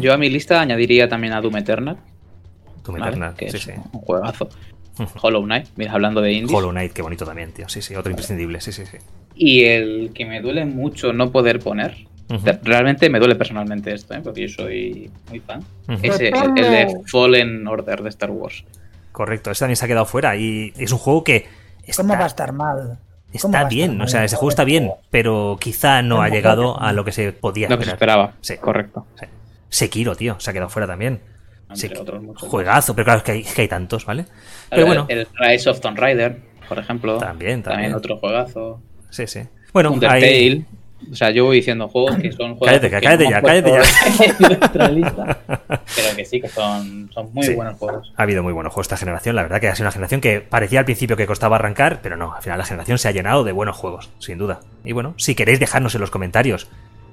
Yo a mi lista añadiría también a Doom Eternal. Doom Eternal, que sí, es sí. un juegazo. Hollow Knight, mira, hablando de indies. Hollow Knight, qué bonito también, tío. Sí, sí, otro imprescindible, sí, sí, sí. Y el que me duele mucho no poder poner, uh -huh. realmente me duele personalmente esto, ¿eh? porque yo soy muy fan, uh -huh. es el, el, de Fallen Order de Star Wars. Correcto, ese también se ha quedado fuera y es un juego que... Está... ¿Cómo va a estar mal? Está bien, o sea, ese juego está bien, pero quizá no ha llegado a lo que se podía Lo que se esperaba. Sí. Correcto. Sí. Sekiro, tío, se ha quedado fuera también. Sí. Otros Juegazo, pero claro, es que hay, es que hay tantos, ¿vale? Pero, pero bueno. El Rise of Tomb Raider, por ejemplo. También, también. También otro juegazo. Sí, sí. Bueno, Undertale. hay... O sea, yo voy diciendo juegos que son juegos. Cállate, que cállate ya, cállate ya. pero que sí, que son, son muy Sí. buenos juegos. Ha habido muy buenos juegos esta generación, la verdad que ha sido una generación que parecía al principio que costaba arrancar, pero no, al final la generación se ha llenado de buenos juegos, sin duda. Y bueno, si queréis dejarnos en los comentarios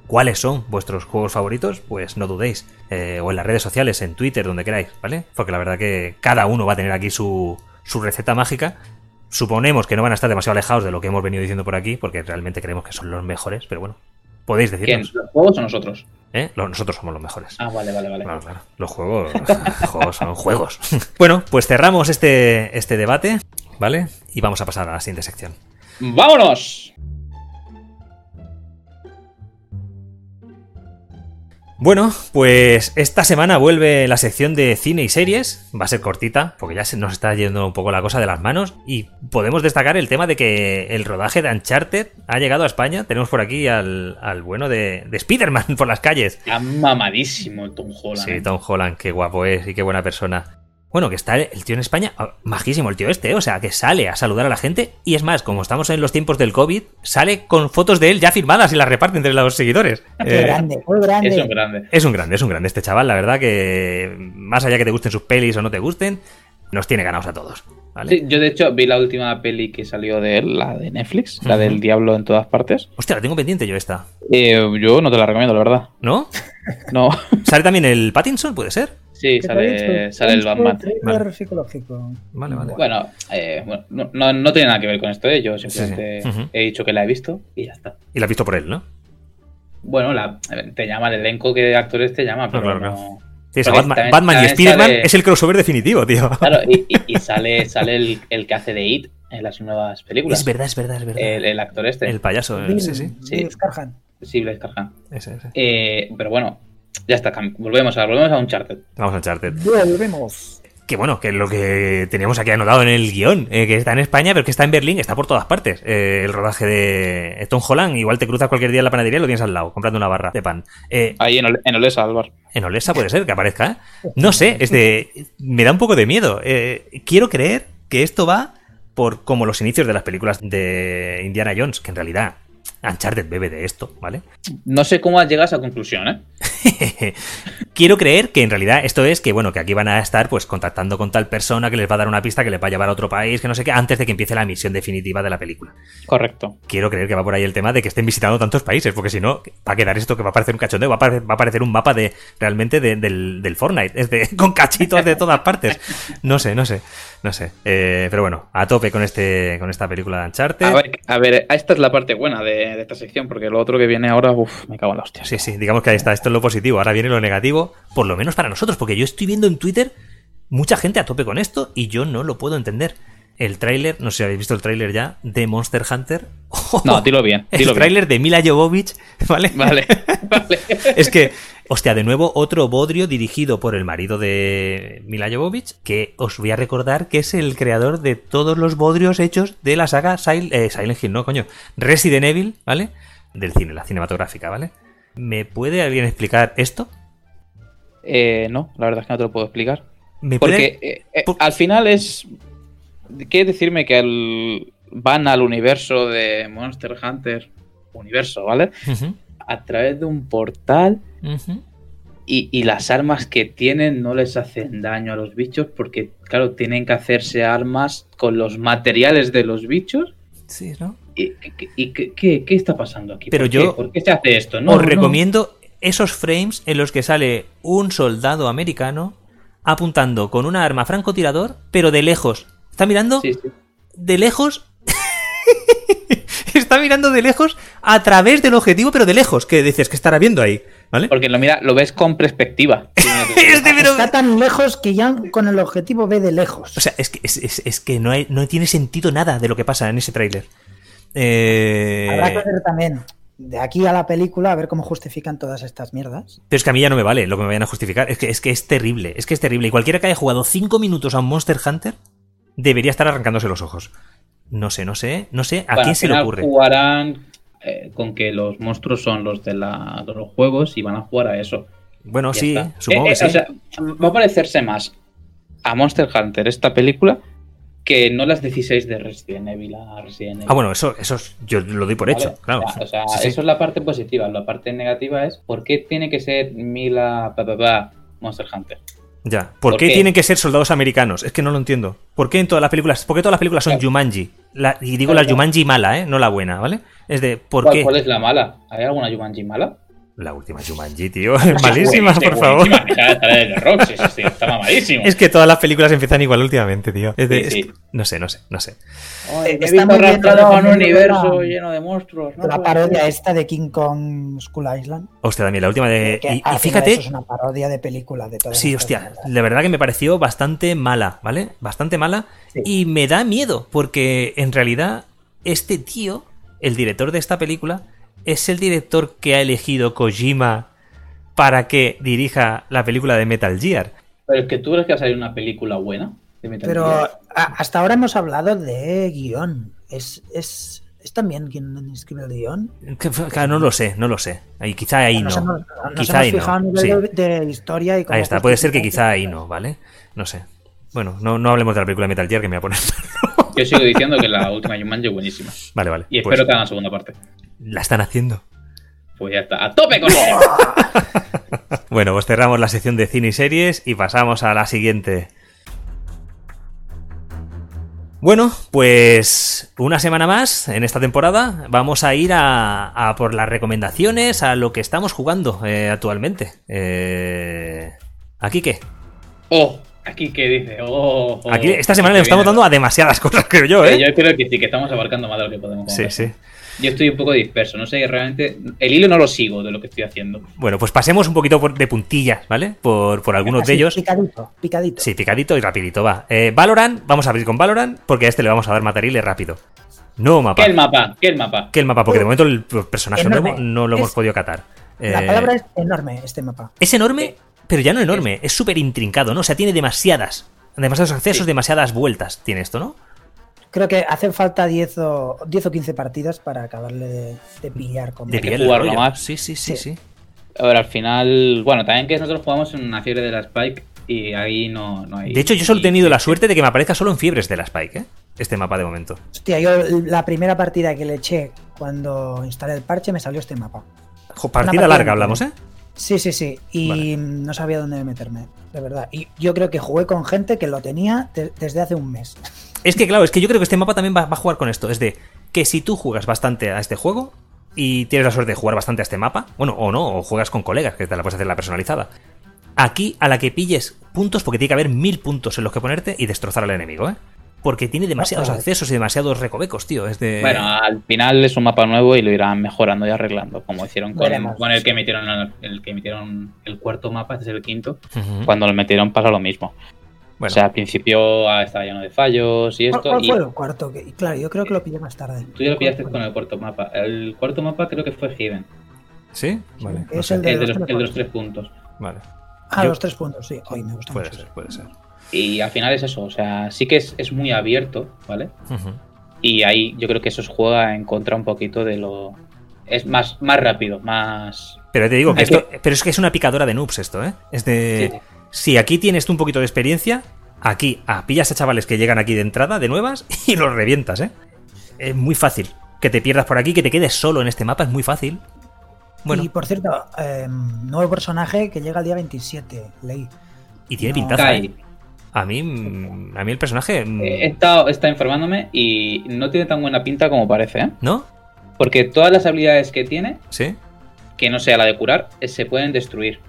cuáles son vuestros juegos favoritos, pues no dudéis. Eh, o en las redes sociales, en Twitter, donde queráis, ¿vale? Porque la verdad que cada uno va a tener aquí su, su receta mágica. Suponemos que no van a estar demasiado alejados de lo que hemos venido diciendo por aquí, porque realmente creemos que son los mejores, pero bueno, podéis ¿Quién? decirnos. ¿Los juegos o nosotros? ¿eh? Nosotros somos los mejores. Ah, vale, vale, vale. Claro, claro. Los juegos, los juegos son juegos. Bueno, pues cerramos este, este debate, ¿vale? Y vamos a pasar a la siguiente sección. ¡Vámonos! Bueno, pues esta semana vuelve la sección de cine y series. Va a ser cortita, porque ya se nos está yendo un poco la cosa de las manos. Y podemos destacar el tema de que el rodaje de Uncharted ha llegado a España. Tenemos por aquí al, al bueno de, de Spider-Man por las calles. Está mamadísimo Tom Holland. Sí, ¿eh? Tom Holland, qué guapo es y qué buena persona. Bueno, que está el tío en España, ah, majísimo el tío este, ¿eh? o sea, que sale a saludar a la gente y es más, como estamos en los tiempos del COVID, sale con fotos de él ya firmadas y las reparte entre los seguidores. Qué Eh, grande, muy grande. Es un grande. es un grande, es un grande este chaval, la verdad que más allá que te gusten sus pelis o no te gusten, nos tiene ganados a todos. ¿vale? Sí, yo de hecho vi la última peli que salió de él, la de Netflix, la del diablo en todas partes. Hostia, la tengo pendiente yo esta, Eh, yo no te la recomiendo, la verdad. ¿no? No. ¿Sale también el Pattinson, puede ser? Sí, sale, sale el Batman. Vale. psicológico. Vale, vale. Bueno, eh, bueno, no, no, no tiene nada que ver con esto, ¿eh? yo Sí, simplemente he dicho que la he visto y ya está. Y la has visto por él, ¿no? Bueno, la, te llama el elenco que de actores te llama, pero claro, claro. no. Sí, esa Porque Batman, también- Batman y Spider-Man sale- es el crossover definitivo, tío. Claro, y, y- y sale, sale el, el que hace de It en las nuevas películas. Es verdad, es verdad, es verdad. El, el actor este. El payaso, Bill, sí, sí. Sí. Bill Scarhan. Sí, Blaise Carhan. Ese, ese. Eh, pero bueno, ya está. Volvemos a, volvemos a Uncharted. Vamos a Uncharted. Volvemos. que bueno, que lo que teníamos aquí anotado en el guion, eh, que está en España, pero que está en Berlín, está por todas partes. Eh, el rodaje de Tom Holland, igual te cruzas cualquier día en la panadería y lo tienes al lado, comprando una barra de pan. Eh, Ahí en, Ol- en Olesa, Álvaro. en Olesa puede ser que aparezca. No sé, es de, me da un poco de miedo. Eh, quiero creer que esto va por como los inicios de las películas de Indiana Jones, que en realidad Uncharted bebe de esto, ¿vale? No sé cómo has llegado a esa conclusión, ¿eh? Quiero creer que en realidad esto es que, bueno, que aquí van a estar pues contactando con tal persona que les va a dar una pista que les va a llevar a otro país, que no sé qué, antes de que empiece la misión definitiva de la película. Correcto. Quiero creer que va por ahí el tema de que estén visitando tantos países, porque si no, va a quedar esto que va a parecer un cachondeo, va a parecer, va a parecer un mapa de realmente de- del, del Fortnite, es de, con cachitos de todas partes. No sé, no sé, no sé. Eh, pero bueno, a tope con este con esta película de Uncharted. A ver, a ver, esta es la parte buena de, de esta sección, porque lo otro que viene ahora, uff, me cago en la hostia. Sí, sí, digamos que ahí está, esto es lo positivo, ahora viene lo negativo, por lo menos para nosotros, porque yo estoy viendo en Twitter mucha gente a tope con esto y yo no lo puedo entender. El tráiler, no sé si habéis visto el tráiler ya, de Monster Hunter. No, dilo bien, El dilo tráiler de Mila Jovovich, ¿vale? Vale, vale. Es que, hostia, de nuevo otro bodrio dirigido por el marido de Mila Jovovich, que os voy a recordar que es el creador de todos los bodrios hechos de la saga Sil- eh, Silent Hill, no, coño, Resident Evil, ¿vale? Del cine, la cinematográfica, ¿vale? ¿Me puede alguien explicar esto? Eh, no, la verdad es que no te lo puedo explicar. ¿Me puede- Porque eh, eh, por- al final es. ¿Qué decirme que van al universo de Monster Hunter? Universo, ¿vale? A través de un portal y las armas que tienen no les hacen daño a los bichos porque, claro, tienen que hacerse armas con los materiales de los bichos. Sí, ¿no? ¿Y, y- y qué, qué- qué está pasando aquí? Pero ¿Por yo- qué? ¿Por qué se hace esto? No, Os no. recomiendo esos frames en los que sale un soldado americano apuntando con una arma francotirador, pero de lejos. ¿Está mirando? Sí, sí. de lejos. Está mirando de lejos a través del objetivo, pero de lejos. Que dices que estará viendo ahí, ¿vale? Porque lo mira, lo ves con perspectiva. Este, pero- Está tan lejos que ya con el objetivo ve de lejos. O sea, es que, es, es- es que no, hay- no tiene sentido nada de lo que pasa en ese tráiler. Eh, Habrá que ver también de aquí a la película a ver cómo justifican todas estas mierdas. Pero es que a mí ya no me vale lo que me vayan a justificar. Es que, es que es terrible. Es que es terrible. Y cualquiera que haya jugado 5 minutos a un Monster Hunter debería estar arrancándose los ojos. No sé, no sé, no sé. ¿A Bueno, quién se le ocurre? Jugarán eh, con que los monstruos son los de, la- de los juegos y van a jugar a eso. Bueno, Ya sí, está. supongo Eh, que eh, sí. o sea, va a parecerse más a Monster Hunter esta película que no las 16 de Resident Evil a Resident Evil. ah, bueno, eso, eso es- yo lo doy por ¿vale? hecho, claro. O sea, o sea, Sí, sí. eso es la parte positiva. La parte negativa es ¿por qué tiene que ser Mila pa, pa, pa, Monster Hunter? Ya. ¿Por, ¿Por qué, qué? tienen que ser soldados americanos? Es que no lo entiendo. ¿Por qué en todas las películas? ¿Por qué todas las películas son Claro. Jumanji? La- y digo Claro, la. Jumanji mala, ¿eh? No la buena, ¿vale? Es de, ¿por ¿Cuál, qué? cuál es la mala? ¿Hay alguna Jumanji mala? La última Jumanji, tío. Malísima, por favor. es que todas las películas empiezan igual últimamente, tío. Es de- Sí, sí. es- no sé, no sé, no sé. Me he Está muy bien a un universo la- lleno de monstruos. ¿no? la parodia esta de King Kong School Island. Hostia, también la última de. que Y, fíjate. Eso es una parodia de película de todas Sí, hostia, de verdad que me pareció bastante mala, ¿vale? Bastante mala. Sí. Y me da miedo, porque en realidad este tío, el director de esta película, es el director que ha elegido Kojima para que dirija la película de Metal Gear. Pero es que tú crees que va a salir una película buena. de Metal Pero Gear? a- hasta ahora hemos hablado de guion. ¿Es, es, ¿Es también quien escribe el guion? Que- Claro, no lo sé, no lo sé. Ahí, quizá ahí no. Nos hemos, nos Quizá hemos ahí fijado no. sí. de, de historia y Ahí está, puede ser que quizá ahí no, ¿vale? No sé. Bueno, no, no hablemos de la película de Metal Gear que me voy a poner. Yo sigo diciendo que la última Jumanji es buenísima. vale, vale. Y pues espero que hagan segunda parte. la están haciendo. Pues ya está. ¡A tope con! Bueno, pues cerramos la sección de cine y series y pasamos a la siguiente. Bueno, pues una semana más en esta temporada vamos a ir a, a por las recomendaciones a lo que estamos jugando eh, actualmente. Eh, ¿Aquí qué? ¡Oh! Aquí que dice. ¡Oh! oh, Aquí esta semana le estamos dando a demasiadas cosas, creo yo, Eh. Yo creo que sí, que estamos abarcando más de lo que podemos. Sí, sí. Yo estoy un poco disperso. No sé realmente. El hilo no lo sigo de lo que estoy haciendo. Bueno, pues pasemos un poquito por- de puntillas, ¿vale? Por, por algunos de ellos. Picadito, picadito. Sí, picadito y rapidito, va. Eh, Valorant, vamos a abrir con Valorant porque a este le vamos a dar matarile rápido. No mapa. ¿Qué el mapa? ¿Qué el mapa? Que el mapa, porque de momento el personaje Enorme. nuevo no lo hemos Es- podido catar. La Eh, palabra es enorme, este mapa. Es enorme, pero ya no enorme, es súper intrincado, ¿no? O sea, tiene demasiadas Demasiados accesos, demasiadas vueltas tiene esto, ¿no? Creo que hacen falta 10 o, 10 o 15 partidas para acabarle de, de pillar. Con De que pillar jugarlo más. Sí, sí, sí, Sí. sí. A ver, al final, bueno, también que nosotros jugamos en una fiebre de la Spike y ahí no, no hay. De hecho, yo solo he tenido la suerte de que me aparezca solo en fiebres de la Spike, ¿eh? Este mapa de momento. Hostia, yo la primera partida que le eché cuando instalé el parche me salió este mapa. Jo, partida partida larga hablamos, ¿eh? Sí, sí, sí. Y Vale. no sabía dónde meterme, de verdad. Y yo creo que jugué con gente que lo tenía de- desde hace un mes. Es que, claro, es que yo creo que este mapa también va, va a jugar con esto. Es de que si tú juegas bastante a este juego y tienes la suerte de jugar bastante a este mapa, bueno, o no, o juegas con colegas, que te la puedes hacer la personalizada. Aquí, a la que pilles puntos, porque tiene que haber mil puntos en los que ponerte y destrozar al enemigo, ¿eh? Porque tiene demasiados accesos y demasiados recovecos, tío. Es de. Bueno, al final es un mapa nuevo y lo irán mejorando y arreglando, como hicieron con, Veremos. con el que emitieron el, el que emitieron el cuarto mapa, este es el quinto. Cuando lo metieron pasa lo mismo. Bueno, O sea, al principio ah, estaba lleno de fallos y ¿Cuál, esto. cuál y fue el cuarto? Que- Claro, yo creo que lo pillé más tarde. tú ya lo pillaste con el cuarto mapa. El cuarto mapa creo que fue Haven. ¿sí? Vale. Es no el de El de, los los, tres el de los puntos. tres puntos. Vale. Ah, Yo- los tres puntos, sí. Hoy me gusta Puede mucho. ser, puede ser. Y al final es eso. O sea, sí que es, es muy abierto, ¿vale? Y ahí yo creo que eso os juega en contra un poquito de lo. Es más, más rápido, más. Pero te digo que esto. Pero es que es una picadora de noobs esto, ¿eh? Es de. Sí. Si aquí tienes tú un poquito de experiencia, aquí, ah, pillas a chavales que llegan aquí de entrada, de nuevas, y los revientas, ¿eh? Es muy fácil. Que te pierdas por aquí, que te quedes solo en este mapa, es muy fácil. Bueno, Y por cierto, eh, nuevo personaje que llega el día 27, leí. y tiene no, pintaza. Kai. A mí, a mí el personaje. mm, He estado, he estado informándome y no tiene tan buena pinta como parece, ¿eh? ¿No? Porque todas las habilidades que tiene, ¿Sí? que no sea la de curar, eh, se pueden destruir.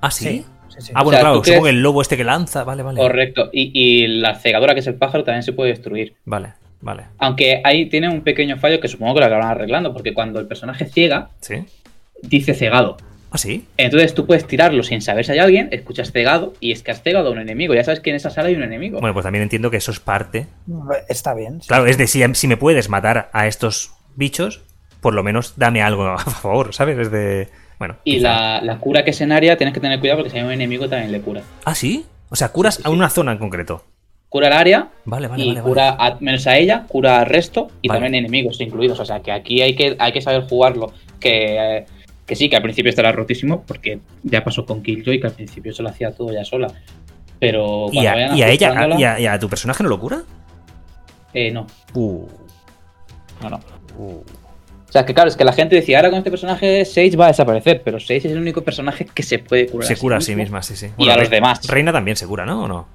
Ah, sí. sí, sí. Ah, bueno, O sea, claro, ¿tú supongo crees- que el lobo este que lanza. Vale, vale. Correcto. Y, y la cegadora, que es el pájaro, también se puede destruir. Vale, vale. Aunque ahí tiene un pequeño fallo que supongo que lo acabarán arreglando, porque cuando el personaje ciega, ¿Sí? dice cegado. Ah, sí. Entonces tú puedes tirarlo sin saber si hay alguien, escuchas cegado y es que has cegado a un enemigo. Ya sabes que en esa sala hay un enemigo. Bueno, pues también entiendo que eso es parte. Está bien. sí. Claro, es de si, si me puedes matar a estos bichos, por lo menos dame algo a favor, ¿sabes? Es de. Bueno. y la, la cura que es en área tienes que tener cuidado porque si hay un enemigo también le cura. Ah, sí. O sea, curas Sí, sí, a sí. una zona en concreto. Cura el área Vale, vale, y vale. vale. cura a- menos a ella, cura al resto y Vale. también enemigos incluidos. O sea que aquí hay que, hay que saber jugarlo. Que, eh, que sí, que al principio estará rotísimo porque ya pasó con Killjoy que al principio se lo hacía todo ya sola. Pero ¿Y a, y a ella, y a, y a tu personaje no lo cura? eh, no, Uh, no, no. uh. O sea que claro, es que la gente decía, ahora con este personaje Sage va a desaparecer, pero Sage es el único personaje que se puede curar. Se cura a sí misma, sí, sí. Y a los demás. Reina también se cura, ¿no? ¿O no?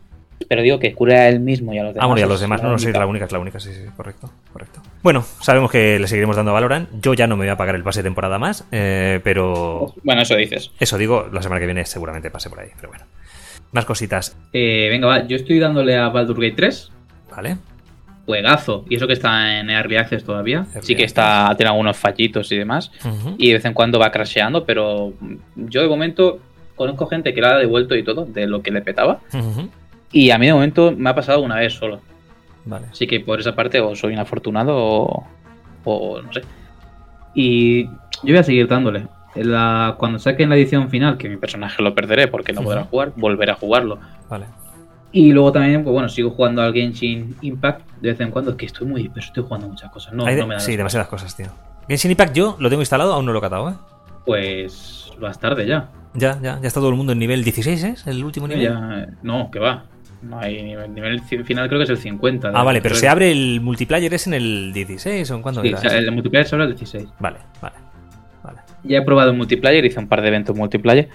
Pero digo que cura a él mismo y a los demás. Ah, bueno, y a es los demás no, no sois única. la única, es la única, sí, sí, correcto, correcto. Bueno, sabemos que le seguiremos dando a Valorant. Yo ya no me voy a pagar el pase de temporada más, eh, pero Bueno, eso dices. eso digo, la semana que viene seguramente pase por ahí, pero bueno. Más cositas, Eh, venga, va, yo estoy dándole a Baldur Gate 3. ¿vale? Juegazo. Y eso que está en Early Access todavía. Early sí que está, tiene algunos fallitos y demás. Y de vez en cuando va crasheando, pero yo de momento conozco gente que la ha devuelto y todo, de lo que le petaba. Ujú. Y a mí de momento me ha pasado una vez solo. Vale. Así que por esa parte o soy un afortunado o, o no sé. Y yo voy a seguir dándole. La- cuando saquen la edición final, que mi personaje lo perderé porque no podrá jugar, volveré a jugarlo. Vale. Y luego también, pues bueno, sigo jugando al Genshin Impact de vez en cuando, que estoy muy, pero estoy jugando muchas cosas. No, de- no me da sí, demasiadas cosas, tío. Genshin Impact yo lo tengo instalado, aún no lo he catado, ¿eh? Pues vas tarde ya. Ya, ya, ya está todo el mundo en nivel 16, ¿es? El último nivel. Ya, no, que va. No hay nivel, nivel final creo que es el 50. Ah, vale, pero se abre el multiplayer, ¿es en el 16 o en cuándo sí, era? el multiplayer se abre el 16. Vale, vale, vale. Ya he probado el multiplayer, hice un par de eventos multiplayer.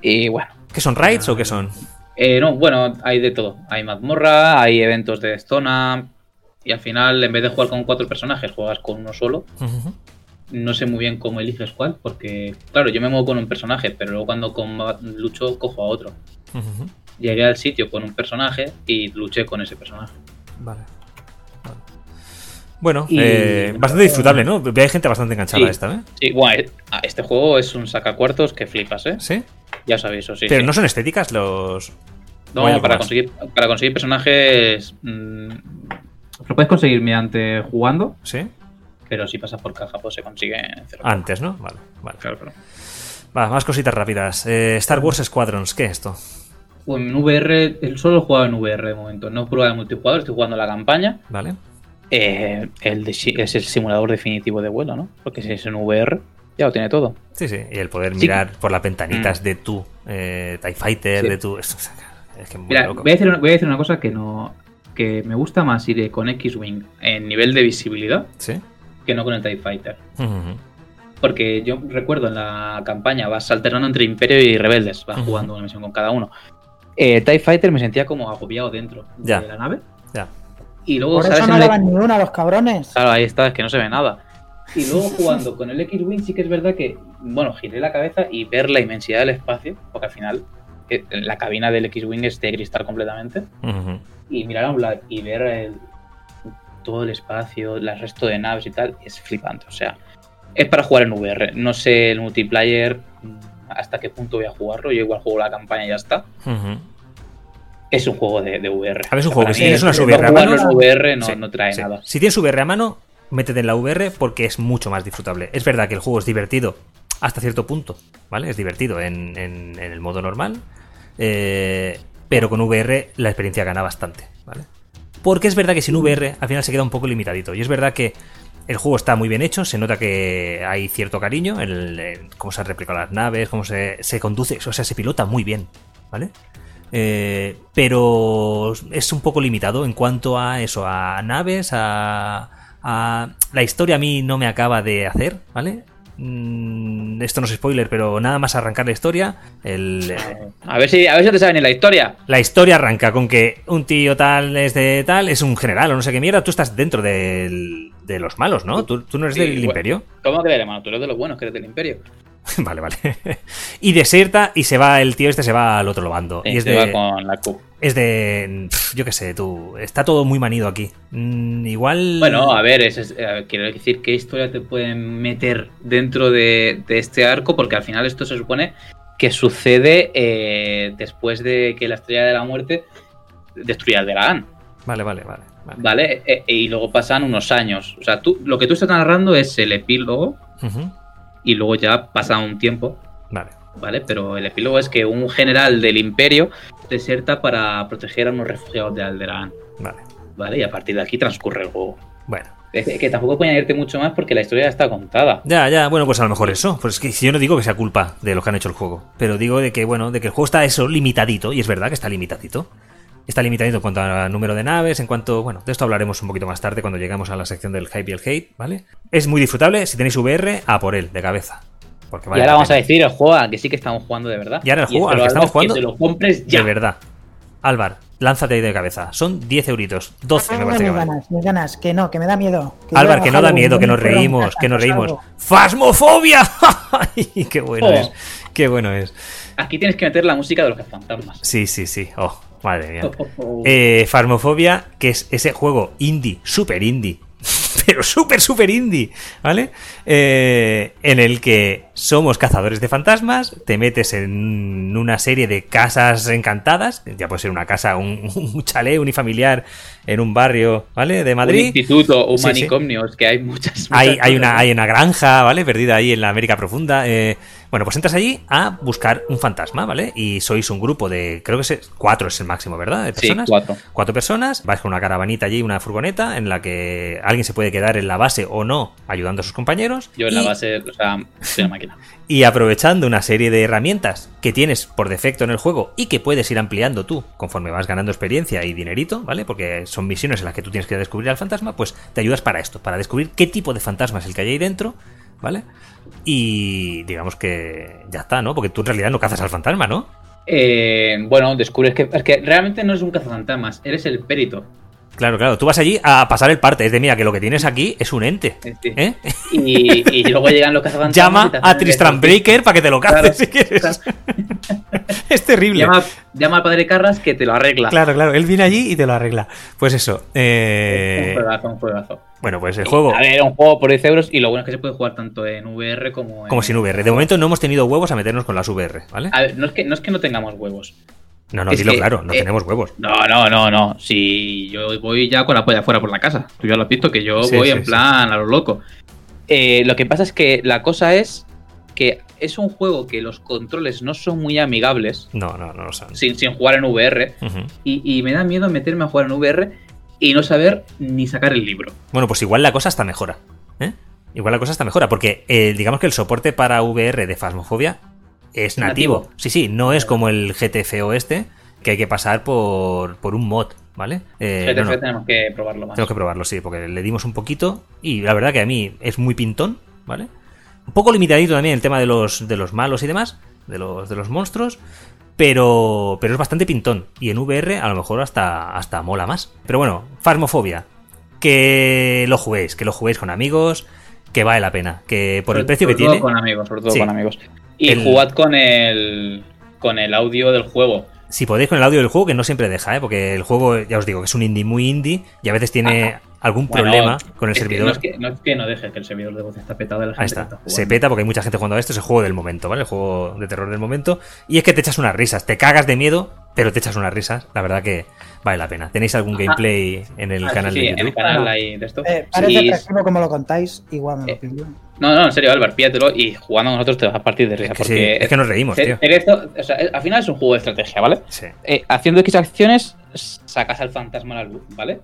Y bueno. ¿Qué son raids o qué son? Eh, no, bueno, hay de todo. Hay mazmorra, hay eventos de zona. Y al final, en vez de jugar con cuatro personajes, juegas con uno solo. No sé muy bien cómo eliges cuál, porque, claro, yo me muevo con un personaje, pero luego cuando lucho, cojo a otro. Ujú. Llegué al sitio con un personaje y luché con ese personaje. Vale. Vale. Bueno, Y- eh, bastante disfrutable, ¿no? Hay gente bastante enganchada Sí. a esta, ¿eh? Sí, bueno, eh, este juego es un sacacuartos que flipas, ¿eh? ¿Sí? Ya sabéis, eso sí. Pero sí. no son estéticas los. No, para conseguir, para conseguir personajes. mm, lo puedes conseguir mediante jugando, ¿Sí? pero si pasas por caja, pues se consigue. Antes, ¿no? Vale, vale. Claro, claro. Va, más cositas rápidas. Eh, Star Wars Squadrons, ¿qué es esto? Pues en VR, él solo jugaba en VR de momento. No prueba de multijugador, estoy jugando la campaña. Vale. Eh, el de- es el simulador definitivo de vuelo, ¿no? Porque si es en VR, ya lo tiene todo. Sí, sí. Y el poder Sí. mirar por las ventanitas Mm. de tu eh, TIE Fighter, Sí. de tu. Es es que es muy Mira, loco. voy a, decir una, voy a decir una cosa que no. que me gusta más ir con X-Wing en nivel de visibilidad Sí. que no con el TIE Fighter. Porque yo recuerdo en la campaña vas alternando entre Imperio y Rebeldes, vas jugando una misión con cada uno. Eh, TIE Fighter me sentía como agobiado dentro Ya. de la nave. Ya. Y luego, Por ¿sabes? eso no el- daban ni una los cabrones. Claro, ahí está, es que no se ve nada. Y luego jugando con el X-Wing sí que es verdad que, bueno, giré la cabeza y ver la inmensidad del espacio, porque al final eh, la cabina del X-Wing es de cristal completamente, y mirar a un lado y ver el- todo el espacio, el resto de naves y tal, es flipante. O sea, es para jugar en VR. No sé el multiplayer hasta qué punto voy a jugarlo, yo igual juego la campaña y ya está. Es un juego de, de VR. A ver, es un juego que si tienes una no VR a mano- en VR no, Sí, no trae sí. nada. Si tienes VR a mano, métete en la VR porque es mucho más disfrutable. Es verdad que el juego es divertido hasta cierto punto, ¿vale? Es divertido en, en- en el modo normal, eh, pero con VR la experiencia gana bastante, ¿vale? Porque es verdad que sin VR al final se queda un poco limitadito. Y es verdad que el juego está muy bien hecho, se nota que hay cierto cariño en, el- en cómo se han replicado las naves, cómo se, se conduce, o sea, se pilota muy bien, ¿vale? Eh, pero es un poco limitado en cuanto a eso, a naves, a, a- La historia a mí no me acaba de hacer, ¿vale? Mm, esto no es spoiler, pero nada más arrancar la historia, el, eh, A ver si, a ver si te saben ni la historia. la historia arranca con que un tío tal es de tal, es un general o no sé qué mierda, tú estás dentro del- de los malos, ¿no? Tú, tú no eres Sí, del bueno. imperio. ¿Cómo que hermano? Tú eres de los buenos, que eres del Imperio. vale, vale. y deserta y se va, el tío este se va al otro bando. y es de... va con la Q. Es de. Yo qué sé, tú. Está todo muy manido aquí. Mm, igual. Bueno, a ver, es, es- eh, quiero decir, ¿qué historia te pueden meter dentro de, de este arco? Porque al final esto se supone que sucede eh, después de que la estrella de la muerte destruya el Vale, vale, vale. vale. ¿vale? Eh, y luego pasan unos años. O sea, tú, lo que tú estás narrando es el epílogo y luego ya pasa un tiempo, Vale. ¿vale? Pero el epílogo es que un general del imperio deserta para proteger a unos refugiados de Alderaan, Vale. ¿vale? Y a partir de aquí transcurre el juego. Bueno. Es que, tampoco pueden añadirte mucho más porque la historia ya está contada. Ya, ya, bueno, pues a lo mejor eso. Pues es que yo no digo que sea culpa de los que han hecho el juego. Pero digo de que, bueno, de que el juego está eso limitadito. Y es verdad que está limitadito. Está limitadito en cuanto a número de naves, en cuanto. Bueno, de esto hablaremos un poquito más tarde cuando llegamos a la sección del hype y el hate, ¿vale? Es muy disfrutable. Si tenéis VR, a por él, de cabeza. Porque vale y ahora vamos a decir el juego al que sí que estamos jugando de verdad. Y ahora el juego al que estamos jugando Que te lo compres ya. De verdad. Álvar, lánzate ahí de cabeza. Son 10 euritos. 12 me Tengo parece que mis vale. ganas, mis ganas, que no, que me da miedo. Que Álvar, que no da miedo, que nos me reímos, que nos reímos. algo. ¡Fasmofobia! ¡Ay, qué bueno Oh. es! ¡Qué bueno es! Aquí tienes que meter la música de los fantasmas. Sí, sí, sí. Oh, madre mía. Eh, Phasmophobia, que es ese juego indie, super indie, pero super, super indie, ¿vale? Eh, en el que somos cazadores de fantasmas, te metes en una serie de casas encantadas, ya puede ser una casa, un, un chalet unifamiliar en un barrio, ¿vale? De un Madrid. instituto, un Sí, sí. manicomio, es que hay muchas. Hay, muchas hay, cosas. una, hay una granja, ¿vale? Perdida ahí en la América profunda. eh, bueno, pues entras allí a buscar un fantasma, ¿vale? Y sois un grupo de, creo que es cuatro es el máximo, ¿verdad? De Sí, personas. cuatro. Cuatro personas, vais con una caravanita allí, una furgoneta, en la que alguien se puede quedar en la base o no, ayudando a sus compañeros. Yo en y, la base, o sea, soy una máquina. y aprovechando una serie de herramientas que tienes por defecto en el juego y que puedes ir ampliando tú conforme vas ganando experiencia y dinerito, ¿vale? Porque son misiones en las que tú tienes que descubrir al fantasma, pues te ayudas para esto, para descubrir qué tipo de fantasma es el que hay ahí dentro, ¿vale? Y digamos que ya está, ¿no? Porque tú en realidad no cazas al fantasma, ¿no? Eh, bueno, descubres que. Es que realmente no eres un cazafantasmas, eres el perito. Claro, claro, tú vas allí a pasar el parte, es de mira que lo que tienes aquí es un ente. ¿eh? Y, y luego llegan los cazafantasmas. Llama a Tristram. Breaker para que te lo caces Claro, si quieres. es terrible. Llama, llama al padre Carras que te lo arregla. Claro, claro, él viene allí y te lo arregla. Pues eso. Un eh, juegazo, un juegazo. bueno, pues el juego, A ver, un juego por 10 euros y lo bueno es que se puede jugar tanto en VR como en. como sin VR. De momento no hemos tenido huevos a meternos con las VR, ¿vale? A ver, no es que no, es que no tengamos huevos. No, no, es dilo que, claro, no eh, tenemos huevos. No, no, no, no. Si yo voy ya con la polla fuera por la casa. Tú ya lo has visto que yo Sí, voy sí, en sí. plan a lo loco. Eh, lo que pasa es que la cosa es que es un juego que los controles no son muy amigables. No, no, no lo son. Sin, sin jugar en VR. Y, y me da miedo meterme a jugar en VR y no saber ni sacar el libro. Bueno, pues igual la cosa hasta mejora. ¿eh? Igual la cosa está mejora, porque eh, digamos que el soporte para VR de Phasmophobia es nativo. Nativo. Sí, sí, no es como el GTFO este, que hay que pasar por, por un mod, ¿vale? Eh, GTF no, no, tenemos que probarlo más. tengo que probarlo, sí, porque le dimos un poquito y la verdad que a mí es muy pintón, ¿vale? Un poco limitadito también el tema de los, de los malos y demás, de los, de los monstruos, pero, pero es bastante pintón. Y en VR a lo mejor hasta, hasta mola más. Pero bueno, Phasmophobia, que lo juguéis, que lo juguéis con amigos, que vale la pena, que por el precio que todo tiene... con amigos, sobre todo Sí. con amigos. Y El- jugad con el, con el audio del juego. Si podéis con el audio del juego, que no siempre deja, ¿eh? porque el juego, ya os digo, que es un indie muy indie y a veces tiene algún Bueno, problema con el servidor. no, es que, no es que no deje que el servidor de voz está petado de la gente Ahí que está. jugando. Se peta porque hay mucha gente jugando a esto. Es el juego del momento, ¿vale? El juego de terror del momento. Y es que te echas unas risas. Te cagas de miedo, pero te echas unas risas. La verdad que vale la pena. ¿Tenéis algún gameplay en el Ah, sí, canal sí, de en el YouTube? canal ahí de esto. Eh, parece Y- atractivo como lo contáis, igual me lo Eh. No, no, en serio, Álvaro, píllatelo y jugando nosotros te vas a partir de risa. Es que, sí, porque es que nos reímos, tío. Cerezo- o sea, al final es un juego de estrategia, ¿vale? Sí. Eh, haciendo X acciones, sacas al fantasma a la luz, ¿vale?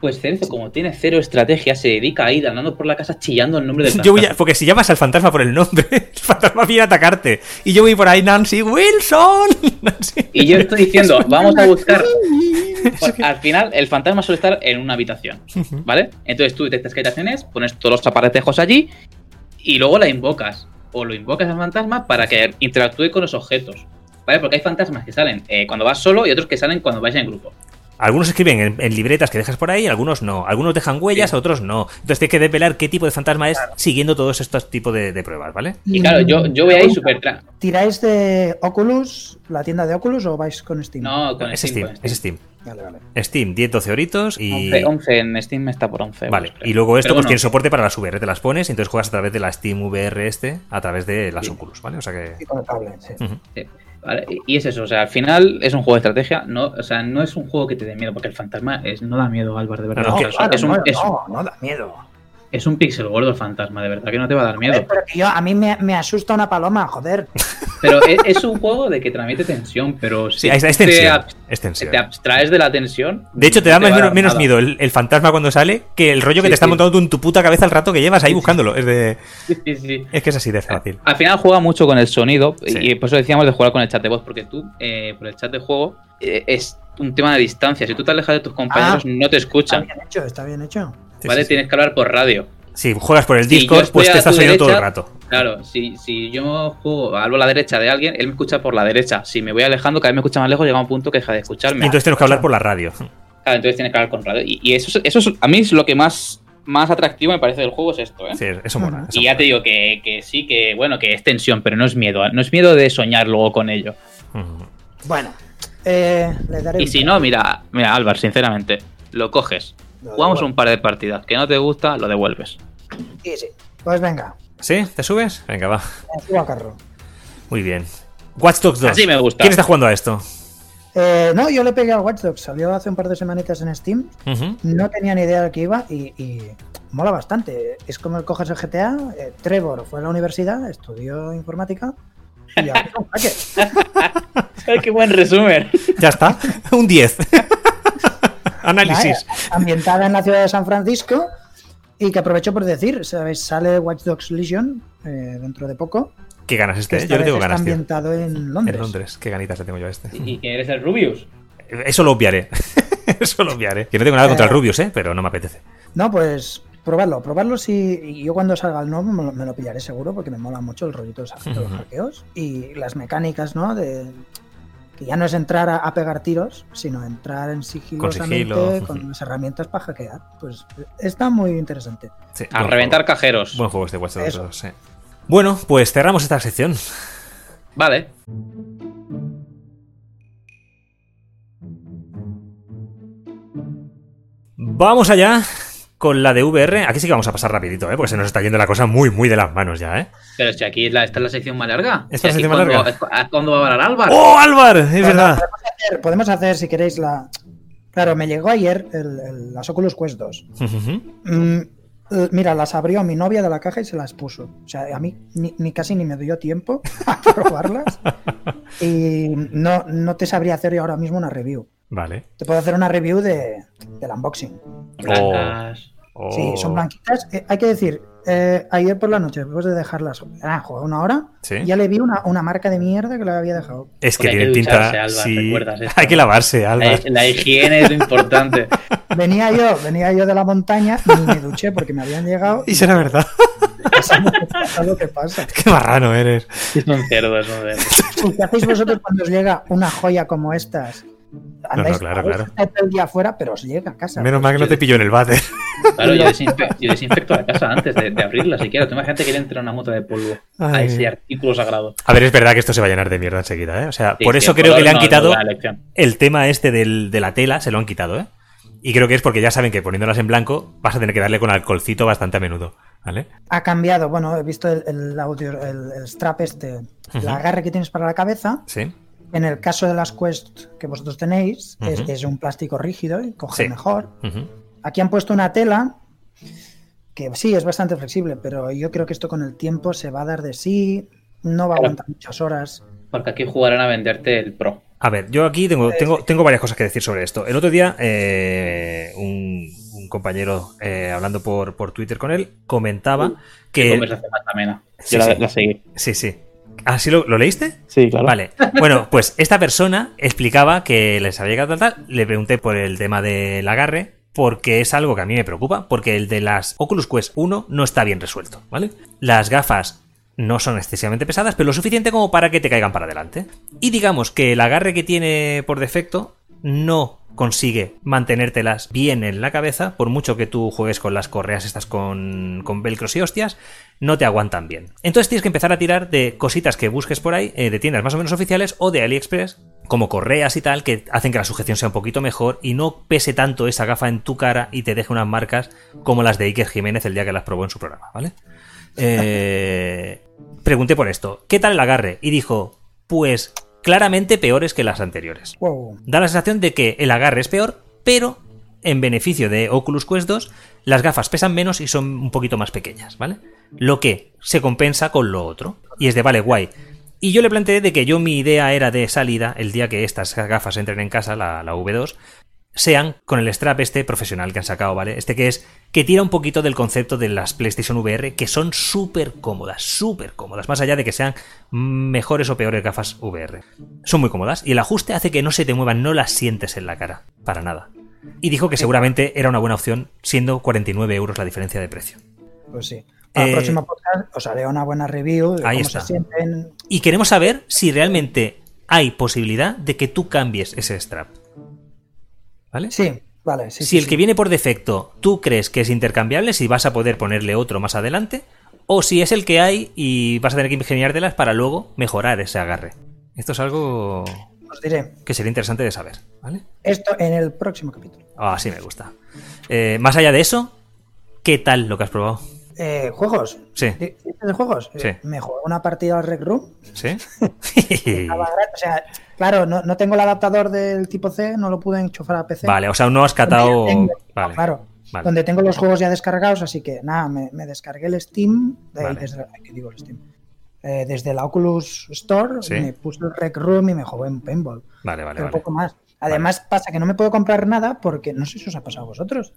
Pues Cerezo, como tiene cero estrategia, se dedica a ir andando por la casa chillando el nombre del fantasma. Yo voy a- porque si llamas al fantasma por el nombre, el fantasma viene a atacarte. Y yo voy por ahí, Nancy Wilson. Nancy. Y yo estoy diciendo, vamos a buscar. Pues, al final, el fantasma suele estar en una habitación, ¿vale? Entonces tú detectas que hay habitaciones, pones todos los aparatejos allí y luego la invocas. O lo invocas al fantasma para que interactúe con los objetos. ¿Vale? Porque hay fantasmas que salen eh, cuando vas solo y otros que salen cuando vais en grupo. Algunos escriben en, en libretas que dejas por ahí, algunos no. Algunos dejan huellas, Sí. otros no. Entonces tienes que desvelar qué tipo de fantasma es siguiendo todos estos tipos de, de pruebas, ¿vale? Y claro, yo, yo voy ahí súper... ¿Tiráis de Oculus, la tienda de Oculus, o vais con Steam? No, con es Steam. Steam, con es Steam. Vale, vale. Steam, 10-12 horitos y... 11, 11 en Steam está por 11. euros, Vale, y luego esto Pero pues bueno, tiene soporte para las VR, te las pones y entonces juegas a través de la Steam VR este, a través de las Sí. Oculus, ¿vale? O sea que... Y con el sí. Sí, vale, Y es eso, o sea, al final es un juego de estrategia, no, o sea, no es un juego que te dé miedo, porque el fantasma es, no da miedo, Álvaro, de verdad. No, no, O que- sea, es, claro, es un, no, es, no, no da miedo. Es un pixel gordo el fantasma, de verdad que no te va a dar miedo. Pero que yo, a mí me, me asusta una paloma, joder. Pero es, es un juego de que transmite tensión, pero si Sí, es, es te, tensión. ab- Es tensión. te abstraes de la tensión. De hecho, te da no menos, menos miedo el, el fantasma cuando sale que el rollo que Sí, te está sí. montando tú en tu puta cabeza el rato que llevas ahí buscándolo. Es, de, Sí, sí, sí. es que es así de fácil. Al final juega mucho con el sonido Sí. y por eso decíamos de jugar con el chat de voz, porque tú, eh, por el chat de juego, eh, es un tema de distancia. Si tú te alejas de tus compañeros, Ah. no te Está escuchan, bien hecho, está bien hecho. Sí, ¿vale? sí, sí. Tienes que hablar por radio. Si juegas por el Discord, pues te estás oyendo todo el rato. Claro, si, si yo juego, hablo a la derecha de alguien, él me escucha por la derecha. Si me voy alejando, cada vez me escucha más lejos, llega un punto que deja de Y escucharme. entonces tenemos que hablar por la radio. Claro, entonces tienes que hablar con radio. Y, y eso, es- eso es, a mí es lo que más, más atractivo me parece del juego, es esto, ¿eh? Sí, eso mola. eso Y ya mola. te digo que, que sí, que bueno, que es tensión, pero no es miedo. No es miedo de soñar luego con ello. Bueno, eh, le daré Y si no, mira, mira, Álvaro, sinceramente, lo coges. Jugamos un par de partidas. Que no te gusta, lo devuelves. Sí, sí. Pues venga, ¿Sí? ¿Te subes? Venga, va. me subo al carro. Muy bien. Watch Dogs 2. Así me gusta. ¿Quién está jugando a esto? Eh, no, yo le pegué al Watch Dogs, salió hace un par de semanitas en Steam. No tenía ni idea de qué iba y, y mola bastante. Es como el coges el GTA. eh, Trevor fue a la universidad, estudió informática y ahora es un hacker. Ay, qué buen resumen. Ya está. Un 10. Análisis. Ambientada en la ciudad de San Francisco y que aprovecho por decir, ¿sabes? Sale Watch Dogs Legion eh, dentro de poco. ¿Qué ganas este? esta Yo le tengo está ganas, tío. ambientado en Londres. En Londres. ¿Qué ganitas le tengo yo a este? ¿Y que eres el Rubius? Eso lo obviaré. Eso lo obviaré. Que no tengo nada contra el Eh. Rubius, ¿eh? Pero no me apetece. No, pues probarlo, probarlo si y yo cuando salga el nuevo me lo, me lo pillaré seguro porque me mola mucho el rollito de los- hackeos y las mecánicas, ¿no? De que ya no es entrar a, a pegar tiros, sino entrar en sigilosamente sigilo, con ujú. las herramientas para hackear. Pues está muy interesante. Sí, A reventar juego. cajeros. Buen juego este Watch Dogs Eso. 2, sí. Bueno, pues cerramos esta sección. Vale. Vamos allá con la de VR. Aquí sí que vamos a pasar rapidito, ¿eh? Porque se nos está yendo la cosa muy, muy de las manos ya, ¿eh? Pero si aquí la, esta es la sección más larga. ¿Esta es la Si sección más larga? ¿Cuándo va a hablar Álvaro? ¡Oh, Álvar! Es Bueno, verdad. Podemos hacer, podemos hacer, si queréis, la. Claro, me llegó ayer el, el- las Oculus Quest 2. Ujú. Mm, mira, las abrió mi novia de la caja y se las puso. O sea, a mí ni, ni casi ni me dio tiempo a probarlas. y no, no te sabría hacer ahora mismo una review. Vale. Te puedo hacer una review de, del unboxing. Sí, son blanquitas. Eh, hay que decir, eh, ayer por la noche, después de dejarlas, ah, una hora, Sí. ya le vi una, una marca de mierda que la había dejado. Es que tiene pinta. Alba, sí. Hay que lavarse, Alba. La, la higiene es lo importante. Venía yo, venía yo de la montaña, ni me duché porque me habían llegado. Y será verdad. lo que pasa, lo que pasa. Qué marrano eres. Es un cerdo, es un cerdo. ¿Qué hacéis vosotros cuando os llega una joya como estas? Andáis claro, andáis claro. todo el día afuera, pero os llega a casa. Menos mal que no te pilló en el váter. Claro, yo desinfecto, yo desinfecto la casa antes de, de abrirla siquiera. Tú imagínate que le entra una moto de polvo a ese artículo sagrado. A ver, es verdad que esto se va a llenar de mierda enseguida, ¿eh? O sea, Sí, por sí, eso creo que le han no quitado el tema este del- de la tela, se lo han quitado, ¿eh? Y creo que es porque ya saben que poniéndolas en blanco vas a tener que darle con alcoholcito bastante a menudo, ¿vale? Ha cambiado, bueno, he visto el, el audio, el, el strap este, el agarre que tienes para la cabeza. Sí. En el caso de las Quest que vosotros tenéis, es, Ujú. es un plástico rígido y coge Sí. mejor. Aquí han puesto una tela que sí, es bastante flexible, pero yo creo que esto con el tiempo se va a dar de sí, no va a aguantar muchas horas. Porque aquí jugarán a venderte el Pro. A ver, yo aquí tengo, tengo, tengo varias cosas que decir sobre esto. El otro día, eh, un, un compañero, eh, hablando por, por Twitter con él, comentaba que... conversación más amena. Sí, Yo la, sí. la seguí. Sí, sí. ¿Ah, sí lo, lo leíste? Sí, claro. Vale. Bueno, pues esta persona explicaba que les había llegado tal, tal. Le pregunté por el tema del agarre, porque es algo que a mí me preocupa, porque el de las Oculus Quest 1 no está bien resuelto, ¿vale? Las gafas no son excesivamente pesadas, pero lo suficiente como para que te caigan para adelante. Y digamos que el agarre que tiene por defecto no consigue mantenértelas bien en la cabeza, por mucho que tú juegues con las correas estas con, con velcros y hostias, no te aguantan bien. Entonces tienes que empezar a tirar de cositas que busques por ahí, eh, de tiendas más o menos oficiales o de AliExpress, como correas y tal, que hacen que la sujeción sea un poquito mejor y no pese tanto esa gafa en tu cara y te deje unas marcas como las de Iker Jiménez el día que las probó en su programa, ¿vale? Eh, pregunté por esto, ¿qué tal el agarre? Y dijo, pues claramente peores que las anteriores. Wow. Da la sensación de que el agarre es peor, pero en beneficio de Oculus Quest 2, las gafas pesan menos y son un poquito más pequeñas, ¿vale? Lo que se compensa con lo otro. Y es de, vale, guay. Y yo le planteé de que yo mi idea era de salida, el día que estas gafas entren en casa, la, la V2, sean con el strap este profesional que han sacado, ¿vale? Este que es que tira un poquito del concepto de las PlayStation VR, que son súper cómodas, súper cómodas, más allá de que sean mejores o peores gafas VR. Son muy cómodas y el ajuste hace que no se te muevan, no las sientes en la cara, para nada. Y dijo que seguramente era una buena opción, siendo 49 euros la diferencia de precio. Pues sí. Para Eh, el próximo podcast os haré una buena review de ahí cómo está. se sienten. Y queremos saber si realmente hay posibilidad de que tú cambies ese strap. ¿Vale? Sí, vale. Sí, si sí, el sí. que viene por defecto tú crees que es intercambiable, si vas a poder ponerle otro más adelante, o si es el que hay y vas a tener que ingeniártelas para luego mejorar ese agarre. Esto es algo Os diré. que sería interesante de saber, ¿vale? Esto en el próximo capítulo. Ah, sí me gusta. Eh, más allá de eso, ¿qué tal lo que has probado? Eh, ¿Juegos? Sí. ¿Dices de juegos? Sí. Eh, me jugué una partida al Rec Room. ¿Sí? O sea, claro, no, no tengo el adaptador del tipo C, no lo pude enchufar a PC. vale, o sea, no has catado... Tengo- Vale. Claro. Vale. Donde tengo los juegos ya descargados, así que nada, me, me descargué el Steam. de- Vale. desde, ay, ¿qué digo el Steam? Eh, desde la Oculus Store, Sí. me puse el Rec Room y me jugué en Paintball. Vale, vale, vale. poco más. Además, pasa que no me puedo comprar nada porque no sé si os ha pasado a vosotros.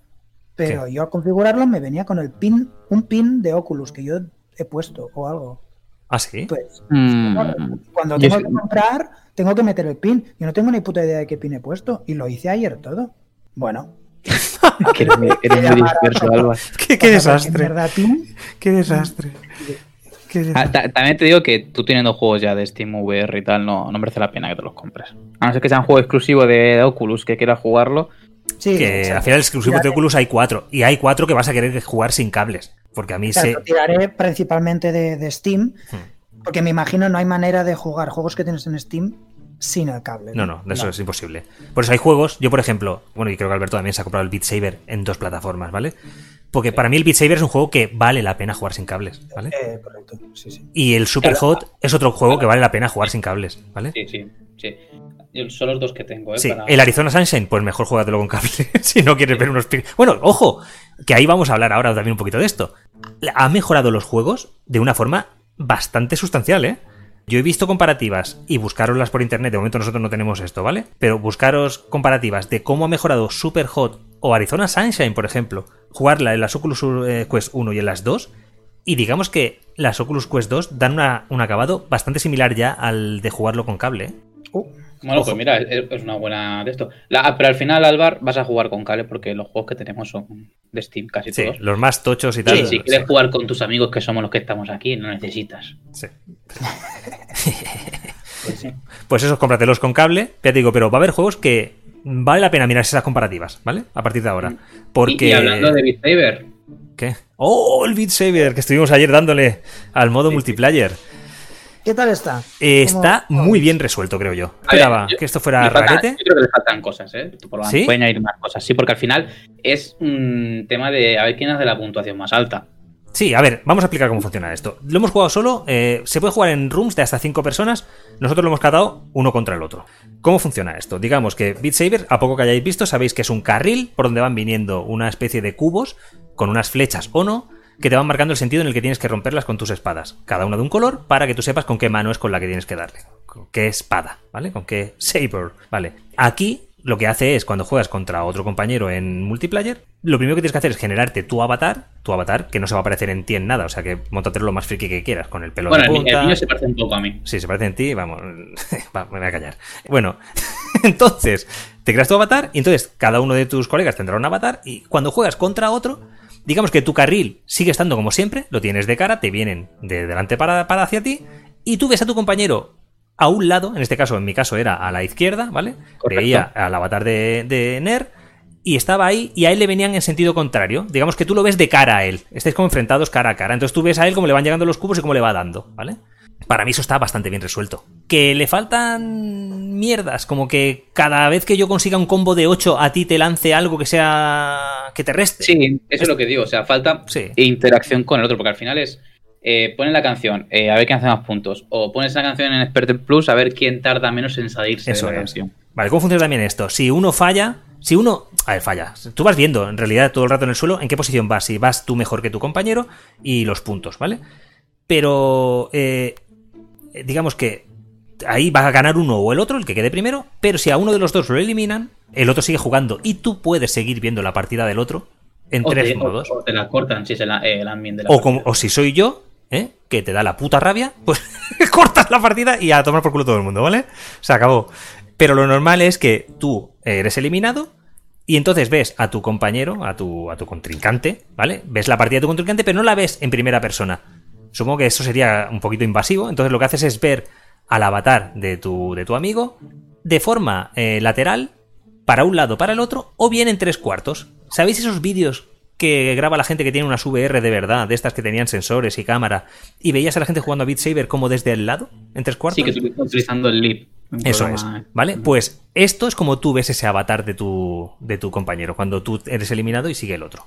Pero ¿Qué? yo al configurarlo me venía con el pin, un pin de Oculus que yo he puesto o algo. ¿Ah, sí? Pues Mm, cuando tengo que comprar, tengo que meter el pin. Yo no tengo ni puta idea de qué pin he puesto. Y lo hice ayer todo. Bueno. eres muy, eres muy disperso, Alba. ¡Qué, qué ¿qué desastre! ¡Qué desastre! ¡Qué Ah, también te digo que tú teniendo juegos ya de Steam VR y tal, no, no merece la pena que te los compres. A no ser que sea un juego exclusivo de Oculus que quieras jugarlo. Sí, que exacto. al final exclusivo de Oculus hay cuatro. Y hay cuatro que vas a querer jugar sin cables. Porque a mí se... exacto, tiraré principalmente de, de Steam. Hmm. Porque me imagino no hay manera de jugar juegos que tienes en Steam sin el cable. No, no, eso es imposible. Por eso hay juegos, yo por ejemplo, bueno, y creo que Alberto también se ha comprado el Beat Saber en dos plataformas, ¿vale? Porque para mí el Beat Saber es un juego que vale la pena jugar sin cables, ¿vale? Eh, correcto, sí, sí. Y el Super Hot es otro juego que vale la pena jugar sin cables, ¿vale? Sí, sí, sí. Son los dos que tengo, ¿eh? Sí, para- el Arizona Sunshine, pues mejor juégatelo con cable si no quieres ver unos... Bueno, ojo, que ahí vamos a hablar ahora también un poquito de esto. Ha mejorado los juegos de una forma bastante sustancial, ¿eh? Yo he visto comparativas y buscaroslas por internet, de momento nosotros no tenemos esto, ¿vale? Pero buscaros comparativas de cómo ha mejorado Super Hot o Arizona Sunshine, por ejemplo, jugarla en las Oculus eh, Quest 1 y en las 2, y digamos que las Oculus Quest 2 dan una- un acabado bastante similar ya al de jugarlo con cable, ¿eh? Uh, Bueno, Ojo. pues mira, es, es una buena de esto. La- pero al final, Alvar, vas a jugar con cable porque los juegos que tenemos son de Steam, casi Sí, todos. los más tochos y tal. Sí, si quieres sí. jugar con tus amigos que somos los que estamos aquí, no necesitas. Sí. pues sí. Pues esos cómpratelos con cable. Ya te digo, pero va a haber juegos que vale la pena mirar esas comparativas, ¿vale? A partir de ahora. Porque. Y, y hablando de Beat Saber, ¿Qué? ¡Oh, el Beat Saber! Que estuvimos ayer dándole al modo multiplayer. ¿Qué tal está? Eh, está ¿Cómo- muy bien resuelto, creo yo. Esperaba yo- que esto fuera falta- rarete. yo creo que le faltan cosas, ¿eh? Por lo ¿Sí? Pueden añadir más cosas. Sí, porque al final es un tema de a ver quién hace la puntuación más alta. Sí, a ver, vamos a explicar cómo funciona esto. Lo hemos jugado solo, eh, se puede jugar en rooms de hasta 5 personas, nosotros lo hemos catado uno contra el otro. ¿Cómo funciona esto? Digamos que Beat Saber, a poco que hayáis visto, sabéis que es un carril por donde van viniendo una especie de cubos con unas flechas o no, que te van marcando el sentido en el que tienes que romperlas con tus espadas. Cada una de un color para que tú sepas con qué mano es con la que tienes que darle. Con qué espada, ¿vale? Con qué saber, ¿vale? Aquí lo que hace es cuando juegas contra otro compañero en multiplayer, lo primero que tienes que hacer es generarte tu avatar, tu avatar, que no se va a aparecer en ti en nada, o sea que montatelo lo más friki que quieras, con el pelo Bueno, de ni- el punta. niño se parece un poco a mí. Sí, se parece en ti, vamos, va, me voy a callar. Bueno, entonces, te creas tu avatar y entonces cada uno de tus colegas tendrá un avatar y cuando juegas contra otro, digamos que tu carril sigue estando como siempre, lo tienes de cara, te vienen de delante para, para hacia ti y tú ves a tu compañero a un lado, en este caso, en mi caso era a la izquierda, ¿vale? Correcto. Veía al avatar de, de Ner y estaba ahí y a él le venían en sentido contrario. Digamos que tú lo ves de cara a él. Estáis como enfrentados cara a cara. Entonces tú ves a él cómo le van llegando los cubos y cómo le va dando, ¿vale? Para mí eso está bastante bien resuelto. Que le faltan mierdas, como que cada vez que yo consiga un combo de 8 a ti te lance algo que sea... que te reste. Sí, eso es lo que digo. O sea, falta Sí. interacción con el otro, porque al final es. Eh, pones la canción, eh, a ver quién hace más puntos. O pones la canción en Expert Plus, a ver quién tarda menos en salirse Eso de la es. canción. Vale, ¿cómo funciona también esto? Si uno falla, si uno... A ver, falla. Tú vas viendo, en realidad, todo el rato en el suelo, en qué posición vas. Si vas tú mejor que tu compañero y los puntos, ¿vale? Pero, eh, digamos que ahí va a ganar uno o el otro, el que quede primero, pero si a uno de los dos lo eliminan, el otro sigue jugando y tú puedes seguir viendo la partida del otro en O tres modos. o te la cortan si se la, eh, de la O, como, o si soy yo, ¿eh? que te da la puta rabia, pues cortas la partida y a tomar por culo todo el mundo, ¿vale? Se acabó. Pero lo normal es que tú eres eliminado y entonces ves a tu compañero, a tu, a tu contrincante, ¿vale? Ves la partida de tu contrincante, pero no la ves en primera persona. Supongo que eso sería un poquito invasivo. Entonces lo que haces es ver al avatar de tu, de tu amigo de forma eh, lateral, para un lado, para el otro, o bien en tres cuartos. ¿Sabéis esos vídeos que graba la gente que tiene unas VR de verdad, de estas que tenían sensores y cámara, y veías a la gente jugando a Beat Saber como desde el lado, en tres cuartos? Sí, que estoy utilizando el lead. Eso es, ¿vale? Pues esto es como tú ves ese avatar de tu, de tu compañero, cuando tú eres eliminado y sigue el otro.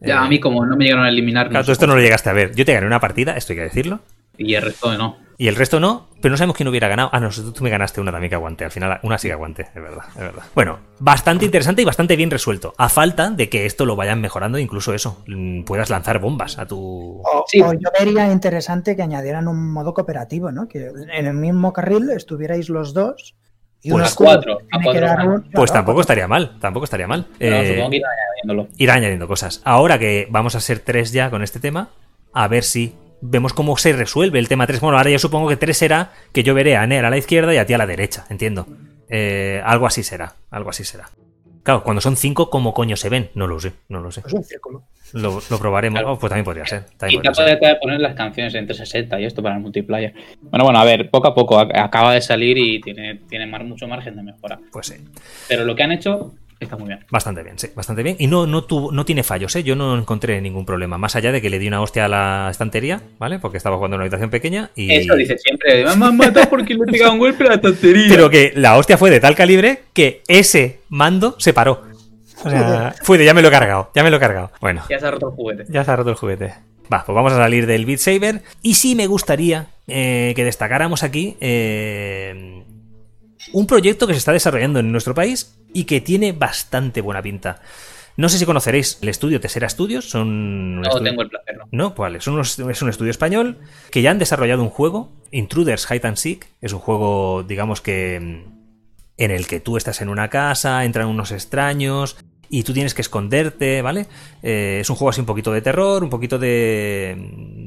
Ya, Eh, a mí como no me llegaron a eliminar, Claro, tú esto no lo llegaste a ver. Yo te gané una partida, esto hay que decirlo. y el resto no. Y el resto no, pero no sabemos quién hubiera ganado. Ah, no, tú me ganaste una también que aguanté. Al final, una sí que aguanté, es verdad, es verdad. Bueno, bastante interesante y bastante bien resuelto. A falta de que esto lo vayan mejorando, incluso eso, mm, puedas lanzar bombas a tu. O, Sí. o yo vería interesante que añadieran un modo cooperativo, ¿no? Que en el mismo carril estuvierais los dos y Pues a cuatro, a un- Pues tampoco estaría mal, tampoco estaría mal. Pero Eh, supongo que irán añadiéndolo. ir añadiendo cosas. Ahora que vamos a ser tres ya con este tema, a ver si vemos cómo se resuelve el tema 3. Bueno, ahora yo supongo que 3 será que yo veré a Ner a la izquierda y a ti a la derecha, entiendo. Eh, algo así será, algo así será. Claro, cuando son 5, ¿cómo coño se ven? No lo sé, no lo sé. Es un círculo. Lo, lo probaremos. Claro. Oh, pues también podría ser. También Quizá podría ser. poner las canciones en 360 y esto para el multiplayer. Bueno, bueno, a ver, poco a poco ac- acaba de salir y tiene, tiene mucho margen de mejora. Pues sí. Pero lo que han hecho está muy bien. Bastante bien, sí, bastante bien. Y no, no, tuvo, no tiene fallos, ¿eh? Yo no encontré ningún problema. Más allá de que le di una hostia a la estantería, ¿vale? Porque estaba jugando en una habitación pequeña y... Eso dice siempre. Me han matado porque le he pegado un golpe a la tontería. Pero que la hostia fue de tal calibre que ese mando se paró. O sea, Fuide, ya me lo he cargado, ya me lo he cargado. Bueno. Ya se ha roto el juguete. Ya se ha roto el juguete. Va, pues vamos a salir del Beat Saber. Y sí me gustaría eh, que destacáramos aquí eh, un proyecto que se está desarrollando en nuestro país y que tiene bastante buena pinta. No sé si conoceréis el estudio Tesera Studios. Son no tengo el placer, ¿no? No, pues es un estudio español que ya han desarrollado un juego, Intruders Hide and Seek. Es un juego, digamos que. en el que tú estás en una casa, entran unos extraños y tú tienes que esconderte, ¿vale? Eh, es un juego así un poquito de terror, un poquito de,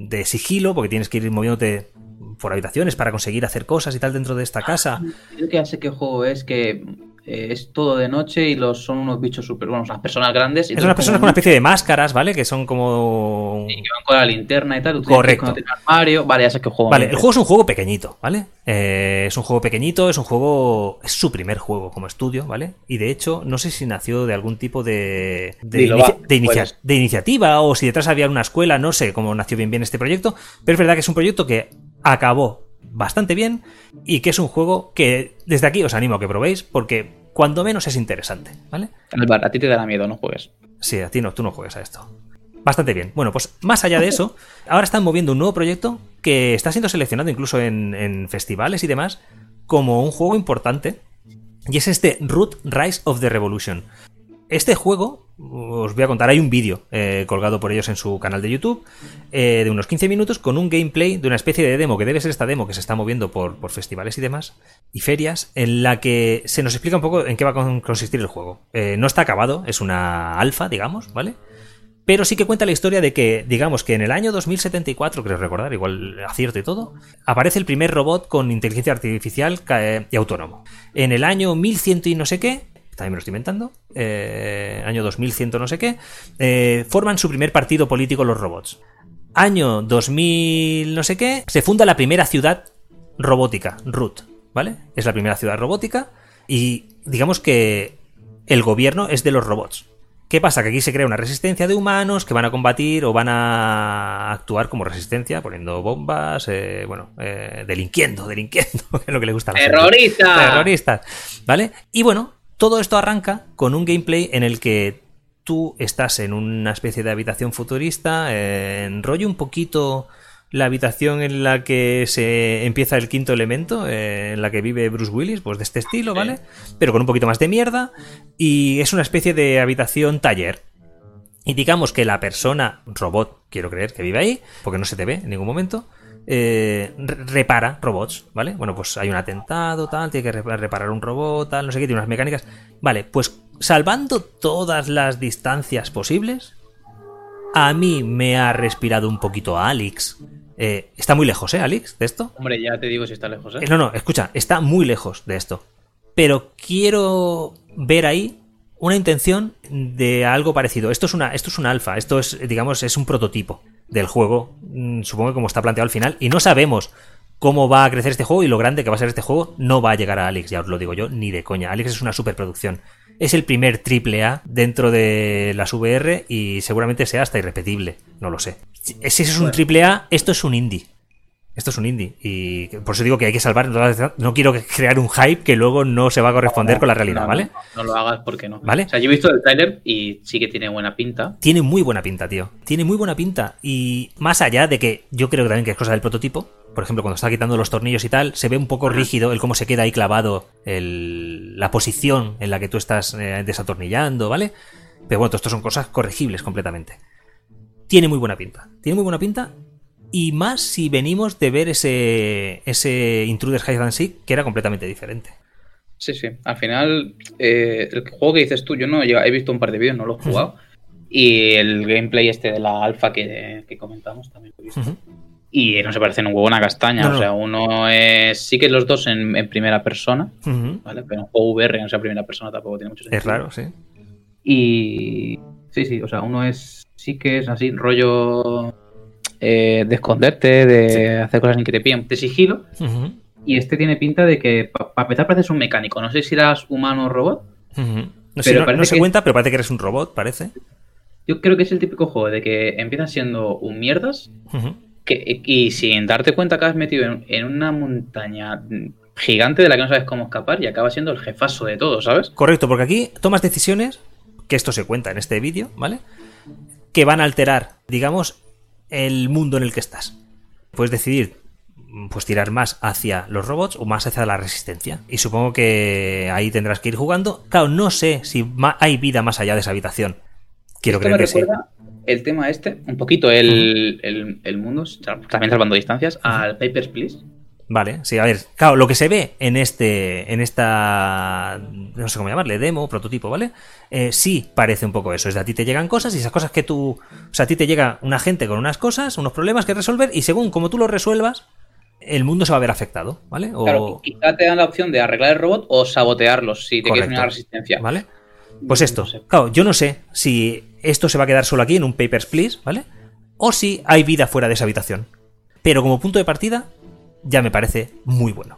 de sigilo, porque tienes que ir moviéndote por habitaciones para conseguir hacer cosas y tal dentro de esta casa. Creo que hace qué juego es que eh, es todo de noche y los son unos bichos súper buenos, unas personas grandes. es unas personas con una especie de máscaras, ¿vale? Que son como. Y que van con la linterna y tal. Correcto. armario. Vale, ya sé qué juego. Vale, el juego es un juego pequeñito, ¿vale? Eh, es un juego pequeñito, es un juego. Es su primer juego como estudio, ¿vale? Y de hecho, no sé si nació de algún tipo de. De, de iniciativa o si detrás había una escuela, no sé cómo nació bien bien este proyecto. Pero es verdad que es un proyecto que acabó bastante bien y que es un juego que desde aquí os animo a que probéis porque cuando menos es interesante, ¿vale? a ti te da miedo, no juegues. Sí, a ti no, tú no juegues a esto. Bastante bien. Bueno, pues más allá de eso, ahora están moviendo un nuevo proyecto que está siendo seleccionado incluso en, en festivales y demás como un juego importante. Y es este Root Rise of the Revolution. Este juego, os voy a contar, hay un vídeo eh, colgado por ellos en su canal de YouTube eh, de unos 15 minutos con un gameplay de una especie de demo, que debe ser esta demo que se está moviendo por, festivales y demás, y ferias, en la que se nos explica un poco en qué va a consistir el juego. Eh, no está acabado, es una alfa, digamos, ¿vale? Pero sí que cuenta la historia de que, digamos que en el año 2074, creo recordar, igual acierto y todo, aparece el primer robot con inteligencia artificial y autónomo. En el año 1100 y no sé qué, también me lo estoy inventando, eh, año 2100 no sé qué, eh, forman su primer partido político los robots. Año 2000 no sé qué, se funda la primera ciudad robótica, Root, ¿vale? Es la primera ciudad robótica y digamos que el gobierno es de los robots. ¿Qué pasa? Que aquí se crea una resistencia de humanos que van a combatir o van a actuar como resistencia, poniendo bombas, eh, bueno, delinquiendo, delinquiendo, que es lo que le gusta a la ¡Terroristas! Terroristas, ¿vale? Y bueno, todo esto arranca con un gameplay en el que tú estás en una especie de habitación futurista, en rollo un poquito la habitación en la que se empieza el quinto elemento, eh, en la que vive Bruce Willis, pues de este estilo, ¿vale? Pero con un poquito más de mierda. Y es una especie de habitación taller. Y digamos que la persona, robot, quiero creer, que vive ahí, porque no se te ve en ningún momento, eh, repara robots, ¿vale? Bueno, pues hay un atentado, tal, tiene que reparar un robot, tal, no sé qué, tiene unas mecánicas. Vale, pues salvando todas las distancias posibles, a mí me ha respirado un poquito a Alex. Eh, está muy lejos, ¿eh, Alex, de esto? Hombre, ya te digo si está lejos, ¿eh? No, no, escucha, está muy lejos de esto. Pero quiero ver ahí una intención de algo parecido. Esto es una, esto es un alfa, esto es, digamos, es un prototipo del juego, mm, supongo que como está planteado al final, y no sabemos cómo va a crecer este juego y lo grande que va a ser este juego, no va a llegar a Alex, ya os lo digo yo, ni de coña. Alex es una superproducción. Es el primer triple A dentro de las VR y seguramente sea hasta irrepetible, no lo sé. Si es un triple A, esto es un indie. Esto es un indie. Y por eso digo que hay que salvar. No quiero crear un hype que luego no se va a corresponder con la realidad, ¿vale? No, lo hagas porque no. ¿Vale? O sea, yo he visto el trailer y sí que tiene buena pinta. Tiene muy buena pinta, tío. Tiene muy buena pinta. Y más allá de que yo creo que también que es cosa del prototipo. Por ejemplo, cuando está quitando los tornillos y tal, se ve un poco rígido el cómo se queda ahí clavado la posición en la que tú estás eh, desatornillando, ¿vale? Pero bueno, esto son cosas corregibles completamente. Tiene muy buena pinta. Tiene muy buena pinta y más si venimos de ver ese, ese Intruders and Seek, que era completamente diferente. Sí, sí. Al final, eh, el juego que dices tú, yo no he visto un par de vídeos, no lo he jugado. Y el gameplay este de la alfa que, comentamos también lo he visto. Y no se parecen un huevo una castaña. O sea, uno es. Sí que los dos en, primera persona. ¿vale? Pero un juego VR no sea primera persona tampoco tiene mucho sentido. Es raro, sí. Y. Sí, sí. O sea, uno es. Sí que es así, rollo eh, de esconderte, de hacer cosas en que te pillen, de sigilo. Y este tiene pinta de que, para empezar, pareces un mecánico. No sé si eras humano o robot. No, se cuenta, pero parece que eres un robot, parece. Yo creo que es el típico juego de que empiezas siendo un mierdas que, y sin darte cuenta acabas metido en, una montaña gigante de la que no sabes cómo escapar y acaba siendo el jefazo de todo, ¿sabes? Correcto, porque aquí tomas decisiones que esto se cuenta en este vídeo, ¿vale? Que van a alterar, digamos, el mundo en el que estás. Puedes decidir pues tirar más hacia los robots o más hacia la resistencia. Y supongo que ahí tendrás que ir jugando. Claro, no sé si hay vida más allá de esa habitación. Quiero creer que sí. El tema este, un poquito el, el, mundo, también salvando distancias, al Papers, Please. Vale, sí, a ver, claro, lo que se ve en este, en esta, no sé cómo llamarle, demo, prototipo, ¿vale? Eh, sí parece un poco eso, es de a ti te llegan cosas y esas cosas que tú, o sea, a ti te llega una gente con unas cosas, unos problemas que resolver y según como tú los resuelvas, el mundo se va a ver afectado, ¿vale? O... Claro, quizá te dan la opción de arreglar el robot o sabotearlos si te quieres una resistencia. ¿Vale? Pues esto, claro, yo no sé si esto se va a quedar solo aquí en un Papers, Please, ¿vale? O si hay vida fuera de esa habitación. Pero como punto de partida, ya me parece muy bueno.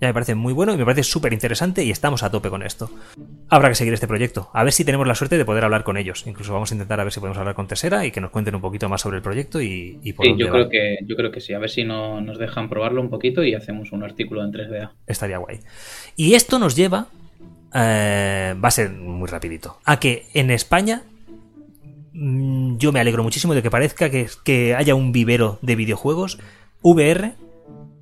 Ya me parece muy bueno y me parece súper interesante y estamos a tope con esto. Habrá que seguir este proyecto. A ver si tenemos la suerte de poder hablar con ellos. Incluso vamos a intentar a ver si podemos hablar con Tesera y que nos cuenten un poquito más sobre el proyecto y, y por sí, yo creo que yo creo que sí. A ver si no, nos dejan probarlo un poquito y hacemos un artículo en 3DA. Estaría guay. Y esto nos lleva... Eh, va a ser muy rapidito. A que en España mm, yo me alegro muchísimo de que parezca que, que haya un vivero de videojuegos VR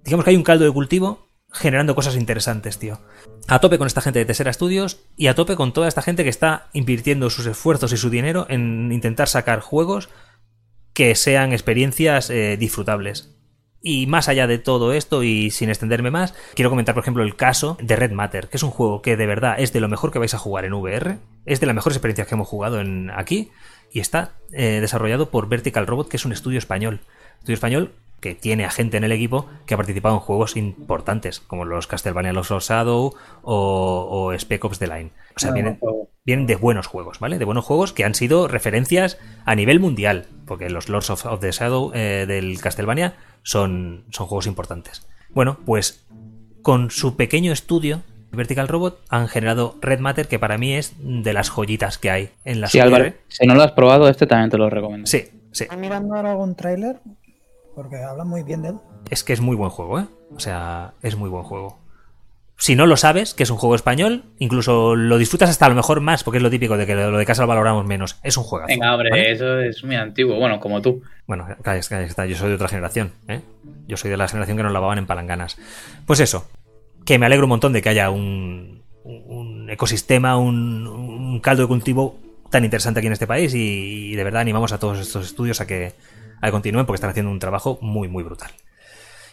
digamos que hay un caldo de cultivo generando cosas interesantes, tío. A tope con esta gente de Tesera Studios y a tope con toda esta gente que está invirtiendo sus esfuerzos y su dinero en intentar sacar juegos que sean experiencias eh, disfrutables. Y más allá de todo esto y sin extenderme más, quiero comentar por ejemplo el caso de Red Matter, que es un juego que de verdad es de lo mejor que vais a jugar en VR, es de las mejores experiencias que hemos jugado en aquí y está eh, desarrollado por Vertical Robot, que es un estudio español. Estudio español que tiene a gente en el equipo que ha participado en juegos importantes, como los Castlevania Lost of Shadow o, Spec Ops The Line. O sea, vienen, vienen, de buenos juegos, ¿vale? De buenos juegos que han sido referencias a nivel mundial, porque los Lords of, the Shadow eh, del Castlevania son, son juegos importantes. Bueno, pues con su pequeño estudio, Vertical Robot han generado Red Matter, que para mí es de las joyitas que hay en la Sí, Álvaro, si no lo has probado, este también te lo recomiendo. Sí, sí. ¿Estás mirando ahora algún tráiler? Porque habla muy bien de él. Es que es muy buen juego, ¿eh? O sea, es muy buen juego. Si no lo sabes, que es un juego español, incluso lo disfrutas hasta a lo mejor más, porque es lo típico de que lo de casa lo valoramos menos. Es un juego. Venga, hombre, eso es muy antiguo, bueno, como tú. Bueno, está. Yo soy de otra generación, ¿eh? Yo soy de la generación que nos lavaban en palanganas. Pues eso, que me alegro un montón de que haya un, un ecosistema, un, un, caldo de cultivo tan interesante aquí en este país y de verdad animamos a todos estos estudios a que, a que continúen porque están haciendo un trabajo muy, muy brutal.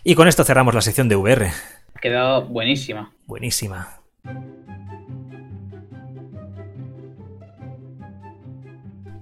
Y con esto cerramos la sección de VR. Ha quedado buenísima. Buenísima.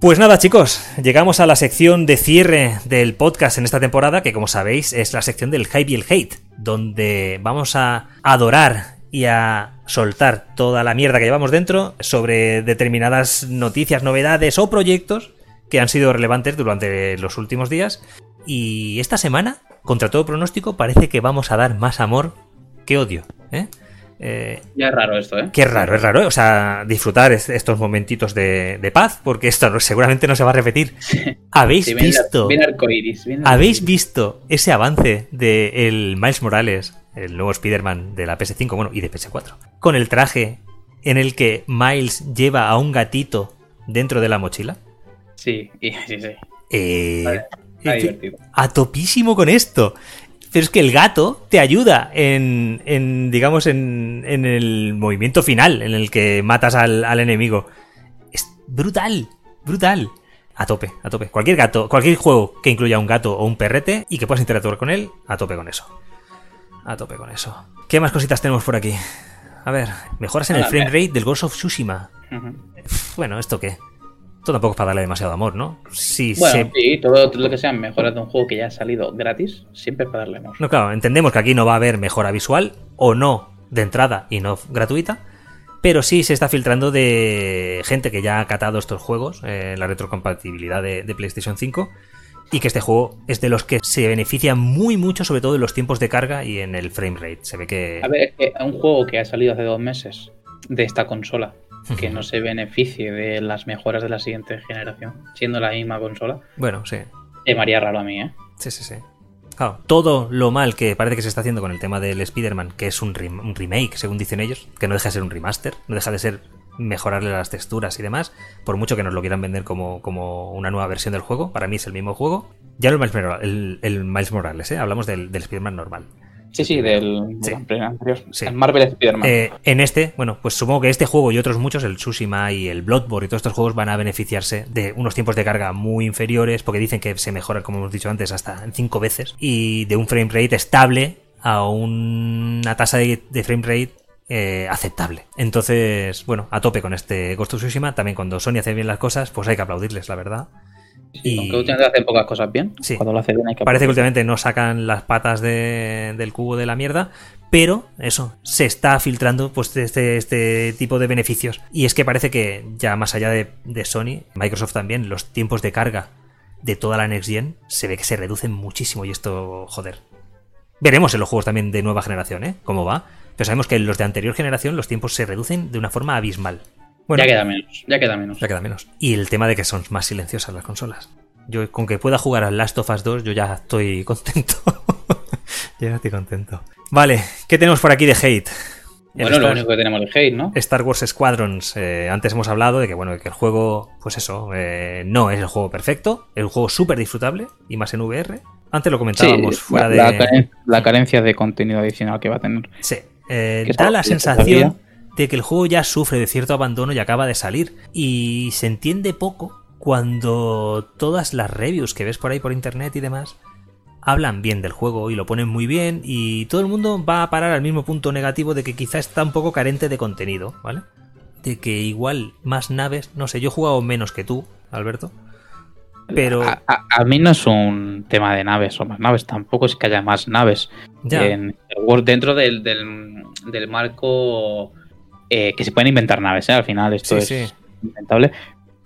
Pues nada chicos, llegamos a la sección de cierre del podcast en esta temporada, que como sabéis es la sección del hype y el hate, donde vamos a adorar y a soltar toda la mierda que llevamos dentro sobre determinadas noticias, novedades o proyectos que han sido relevantes durante los últimos días. Y esta semana, contra todo pronóstico, parece que vamos a dar más amor que odio. ¿eh? Eh, ya es raro esto, ¿eh? Qué raro, es raro. O sea, disfrutar estos momentitos de, paz, porque esto seguramente no se va a repetir. ¿Habéis visto? ¿Habéis visto ese avance de el Miles Morales, el nuevo Spider-Man de la PS5, bueno, y de PS4? Con el traje en el que Miles lleva a un gatito dentro de la mochila. Sí, sí, sí. Eh, a topísimo con esto. Pero es que el gato te ayuda en, digamos, en, en, el movimiento final en el que matas al, enemigo. Es brutal, brutal. A tope, a tope. Cualquier gato, cualquier juego que incluya un gato o un perrete y que puedas interactuar con él, a tope con eso. A tope con eso. ¿Qué más cositas tenemos por aquí? A ver, mejoras en el frame rate del Ghost of Tsushima. Bueno, ¿esto qué? Esto tampoco es para darle demasiado amor, ¿no? Sí, bueno, sí, todo lo que sea mejoras de un juego que ya ha salido gratis, siempre es para darle amor. No, claro, entendemos que aquí no va a haber mejora visual, o no de entrada y no gratuita, pero sí se está filtrando de gente que ya ha catado estos juegos, eh, la retrocompatibilidad de, PlayStation 5, y que este juego es de los que se beneficia muy mucho, sobre todo en los tiempos de carga y en el frame rate. Se ve que... A ver, es que un juego que ha salido hace dos meses de esta consola que no se beneficie de las mejoras de la siguiente generación, siendo la misma consola. Bueno, sí. Me haría raro a mí, ¿eh? Sí, sí, sí. Claro, todo lo mal que parece que se está haciendo con el tema del Spider-Man, que es un, remake, según dicen ellos, que no deja de ser un remaster, no deja de ser mejorarle las texturas y demás, por mucho que nos lo quieran vender como, como una nueva versión del juego, para mí es el mismo juego. Ya no el Miles Morales, el, el Miles Morales ¿eh? hablamos del, del Spider-Man normal. Sí, sí, del, Sí. del anterior. Sí. El Marvel Spider-Man. Eh, en este, bueno, pues supongo que este juego y otros muchos, el Tsushima y el Bloodborne y todos estos juegos van a beneficiarse de unos tiempos de carga muy inferiores, porque dicen que se mejoran, como hemos dicho antes, hasta en 5 veces, y de un frame rate estable a una tasa de, de frame rate eh, aceptable. Entonces, bueno, a tope con este Ghost of Tsushima. También cuando Sony hace bien las cosas, pues hay que aplaudirles, la verdad. Sí, Aunque últimamente hacen pocas cosas bien. Sí. Cuando lo hace bien hay que Parece que últimamente no sacan las patas de- del cubo de la mierda, pero eso, se está filtrando pues este, este tipo de beneficios. Y es que parece que ya más allá de, de Sony, Microsoft también, los tiempos de carga de toda la Next Gen se ve que se reducen muchísimo y esto, joder. Veremos en los juegos también de nueva generación, ¿eh? Cómo va. Pero sabemos que en los de anterior generación los tiempos se reducen de una forma abismal. Bueno, ya queda menos. Ya queda menos. ya queda menos. Y el tema de que son más silenciosas las consolas. Yo con que pueda jugar al Last of Us 2 yo ya estoy contento. ya estoy contento. Vale, ¿qué tenemos por aquí de hate? El Bueno, lo único que tenemos es hate, ¿no? Star Wars Squadrons. eh, antes hemos hablado de que bueno, que el juego, pues eso, eh, no es el juego perfecto, es un juego súper disfrutable y más en VR. Antes lo comentábamos fuera la, de. la caren- la carencia de contenido adicional que va a tener. Sí. Eh, da la sensación de que el juego ya sufre de cierto abandono y acaba de salir. Y se entiende poco cuando todas las reviews que ves por ahí por internet y demás hablan bien del juego y lo ponen muy bien y todo el mundo va a parar al mismo punto negativo de que quizá está un poco carente de contenido, ¿vale? De que igual más naves, no sé, yo he jugado menos que tú, Alberto. Pero A, a- a mí no es un tema de naves o más naves, tampoco es que haya más naves. ya, En dentro del, del, del marco eh, que se pueden inventar naves, ¿eh? al final esto Sí, es sí. inventable.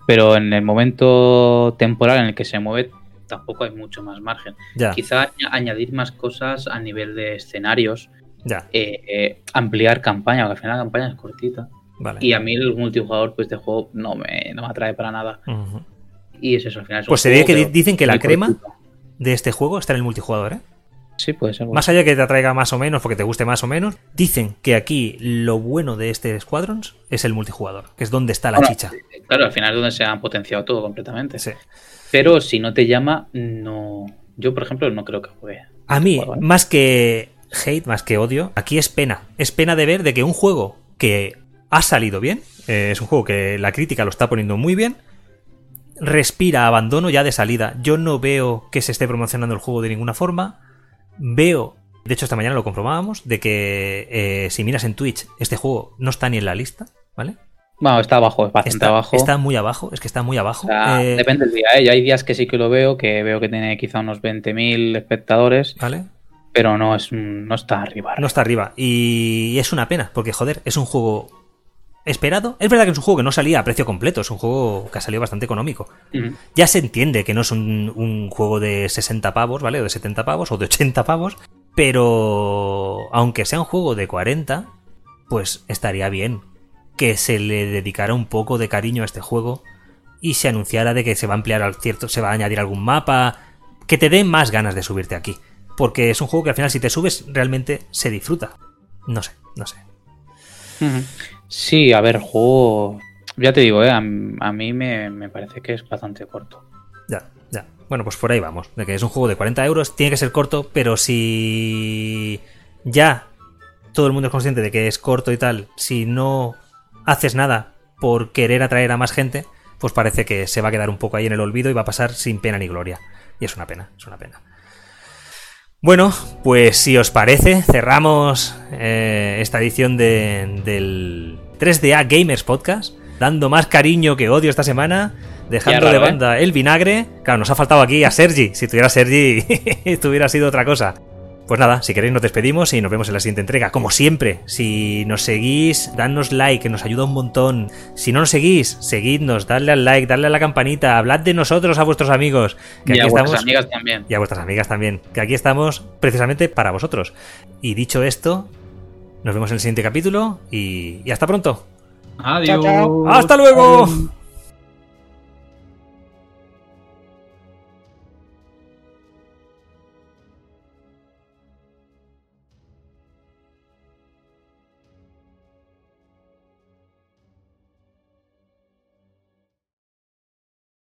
Pero en el momento temporal en el que se mueve, tampoco hay mucho más margen. ya, Quizá añ- añadir más cosas a nivel de escenarios, ya, eh, eh, ampliar campaña, porque al final la campaña es cortita. vale. Y a mí el multijugador pues, de juego no me, no me atrae para nada. Y es eso, al final. es Pues se ve que dicen que la crema de este juego está en el multijugador, ¿eh? Sí, puede ser. Más allá de que te atraiga más o menos, porque te guste más o menos, dicen que aquí lo bueno de este Squadrons es el multijugador, que es donde está la Bueno, chicha. Claro, al final es donde se han potenciado todo completamente. Sí. Pero si no te llama, no. Yo, por ejemplo, no creo que juegue. A mí, ¿eh? más que hate, más que odio, aquí es pena. Es pena de ver de que un juego que ha salido bien, eh, es un juego que la crítica lo está poniendo muy bien, respira abandono ya de salida. Yo no veo que se esté promocionando el juego de ninguna forma. Veo, de hecho esta mañana lo comprobábamos, de que eh, si miras en Twitch, este juego no está ni en la lista, ¿vale? Bueno, está abajo, es bastante Está, abajo. está muy abajo, es que está muy abajo. O sea, Eh, Depende del día, ¿eh? Yo Hay días que sí que lo veo, que veo que tiene quizá unos 20.000 espectadores, ¿Vale? pero no es no está arriba. No está arriba. Y es una pena, porque joder, es un juego esperado. Es verdad que es un juego que no salía a precio completo, es un juego que ha salido bastante económico. Ya se entiende que no es un, un juego de 60 pavos, ¿vale? O de 70 pavos o de 80 pavos. Pero aunque sea un juego de 40, pues estaría bien que se le dedicara un poco de cariño a este juego y se anunciara de que se va a ampliar al cierto, se va a añadir algún mapa, que te dé más ganas de subirte aquí. Porque es un juego que al final si te subes realmente se disfruta. No sé, no sé. Sí, a ver, juego. Ya te digo, ¿eh? a, mí me, me parece que es bastante corto. Ya, ya. Bueno, pues por ahí vamos. De que es un juego de 40 euros, tiene que ser corto, pero si ya todo el mundo es consciente de que es corto y tal, si no haces nada por querer atraer a más gente, pues parece que se va a quedar un poco ahí en el olvido y va a pasar sin pena ni gloria. Y es una pena, es una pena. Bueno, pues si os parece, cerramos eh, esta edición de- del 3DA Gamers Podcast, dando más cariño que odio esta semana, dejando raro, de ¿eh? banda el vinagre. Claro, nos ha faltado aquí a Sergi. Si tuviera Sergi, esto hubiera sido otra cosa. Pues nada, si queréis nos despedimos y nos vemos en la siguiente entrega. Como siempre, si nos seguís, dadnos like, que nos ayuda un montón. Si no nos seguís, seguidnos, dadle al like, dadle a la campanita, hablad de nosotros a vuestros amigos. Que y a aquí vuestras estamos amigas también. y a vuestras amigas también, que aquí estamos precisamente para vosotros. Y dicho esto, nos vemos en el siguiente capítulo y, y hasta pronto. Adiós. Chao, chao. ¡Hasta luego!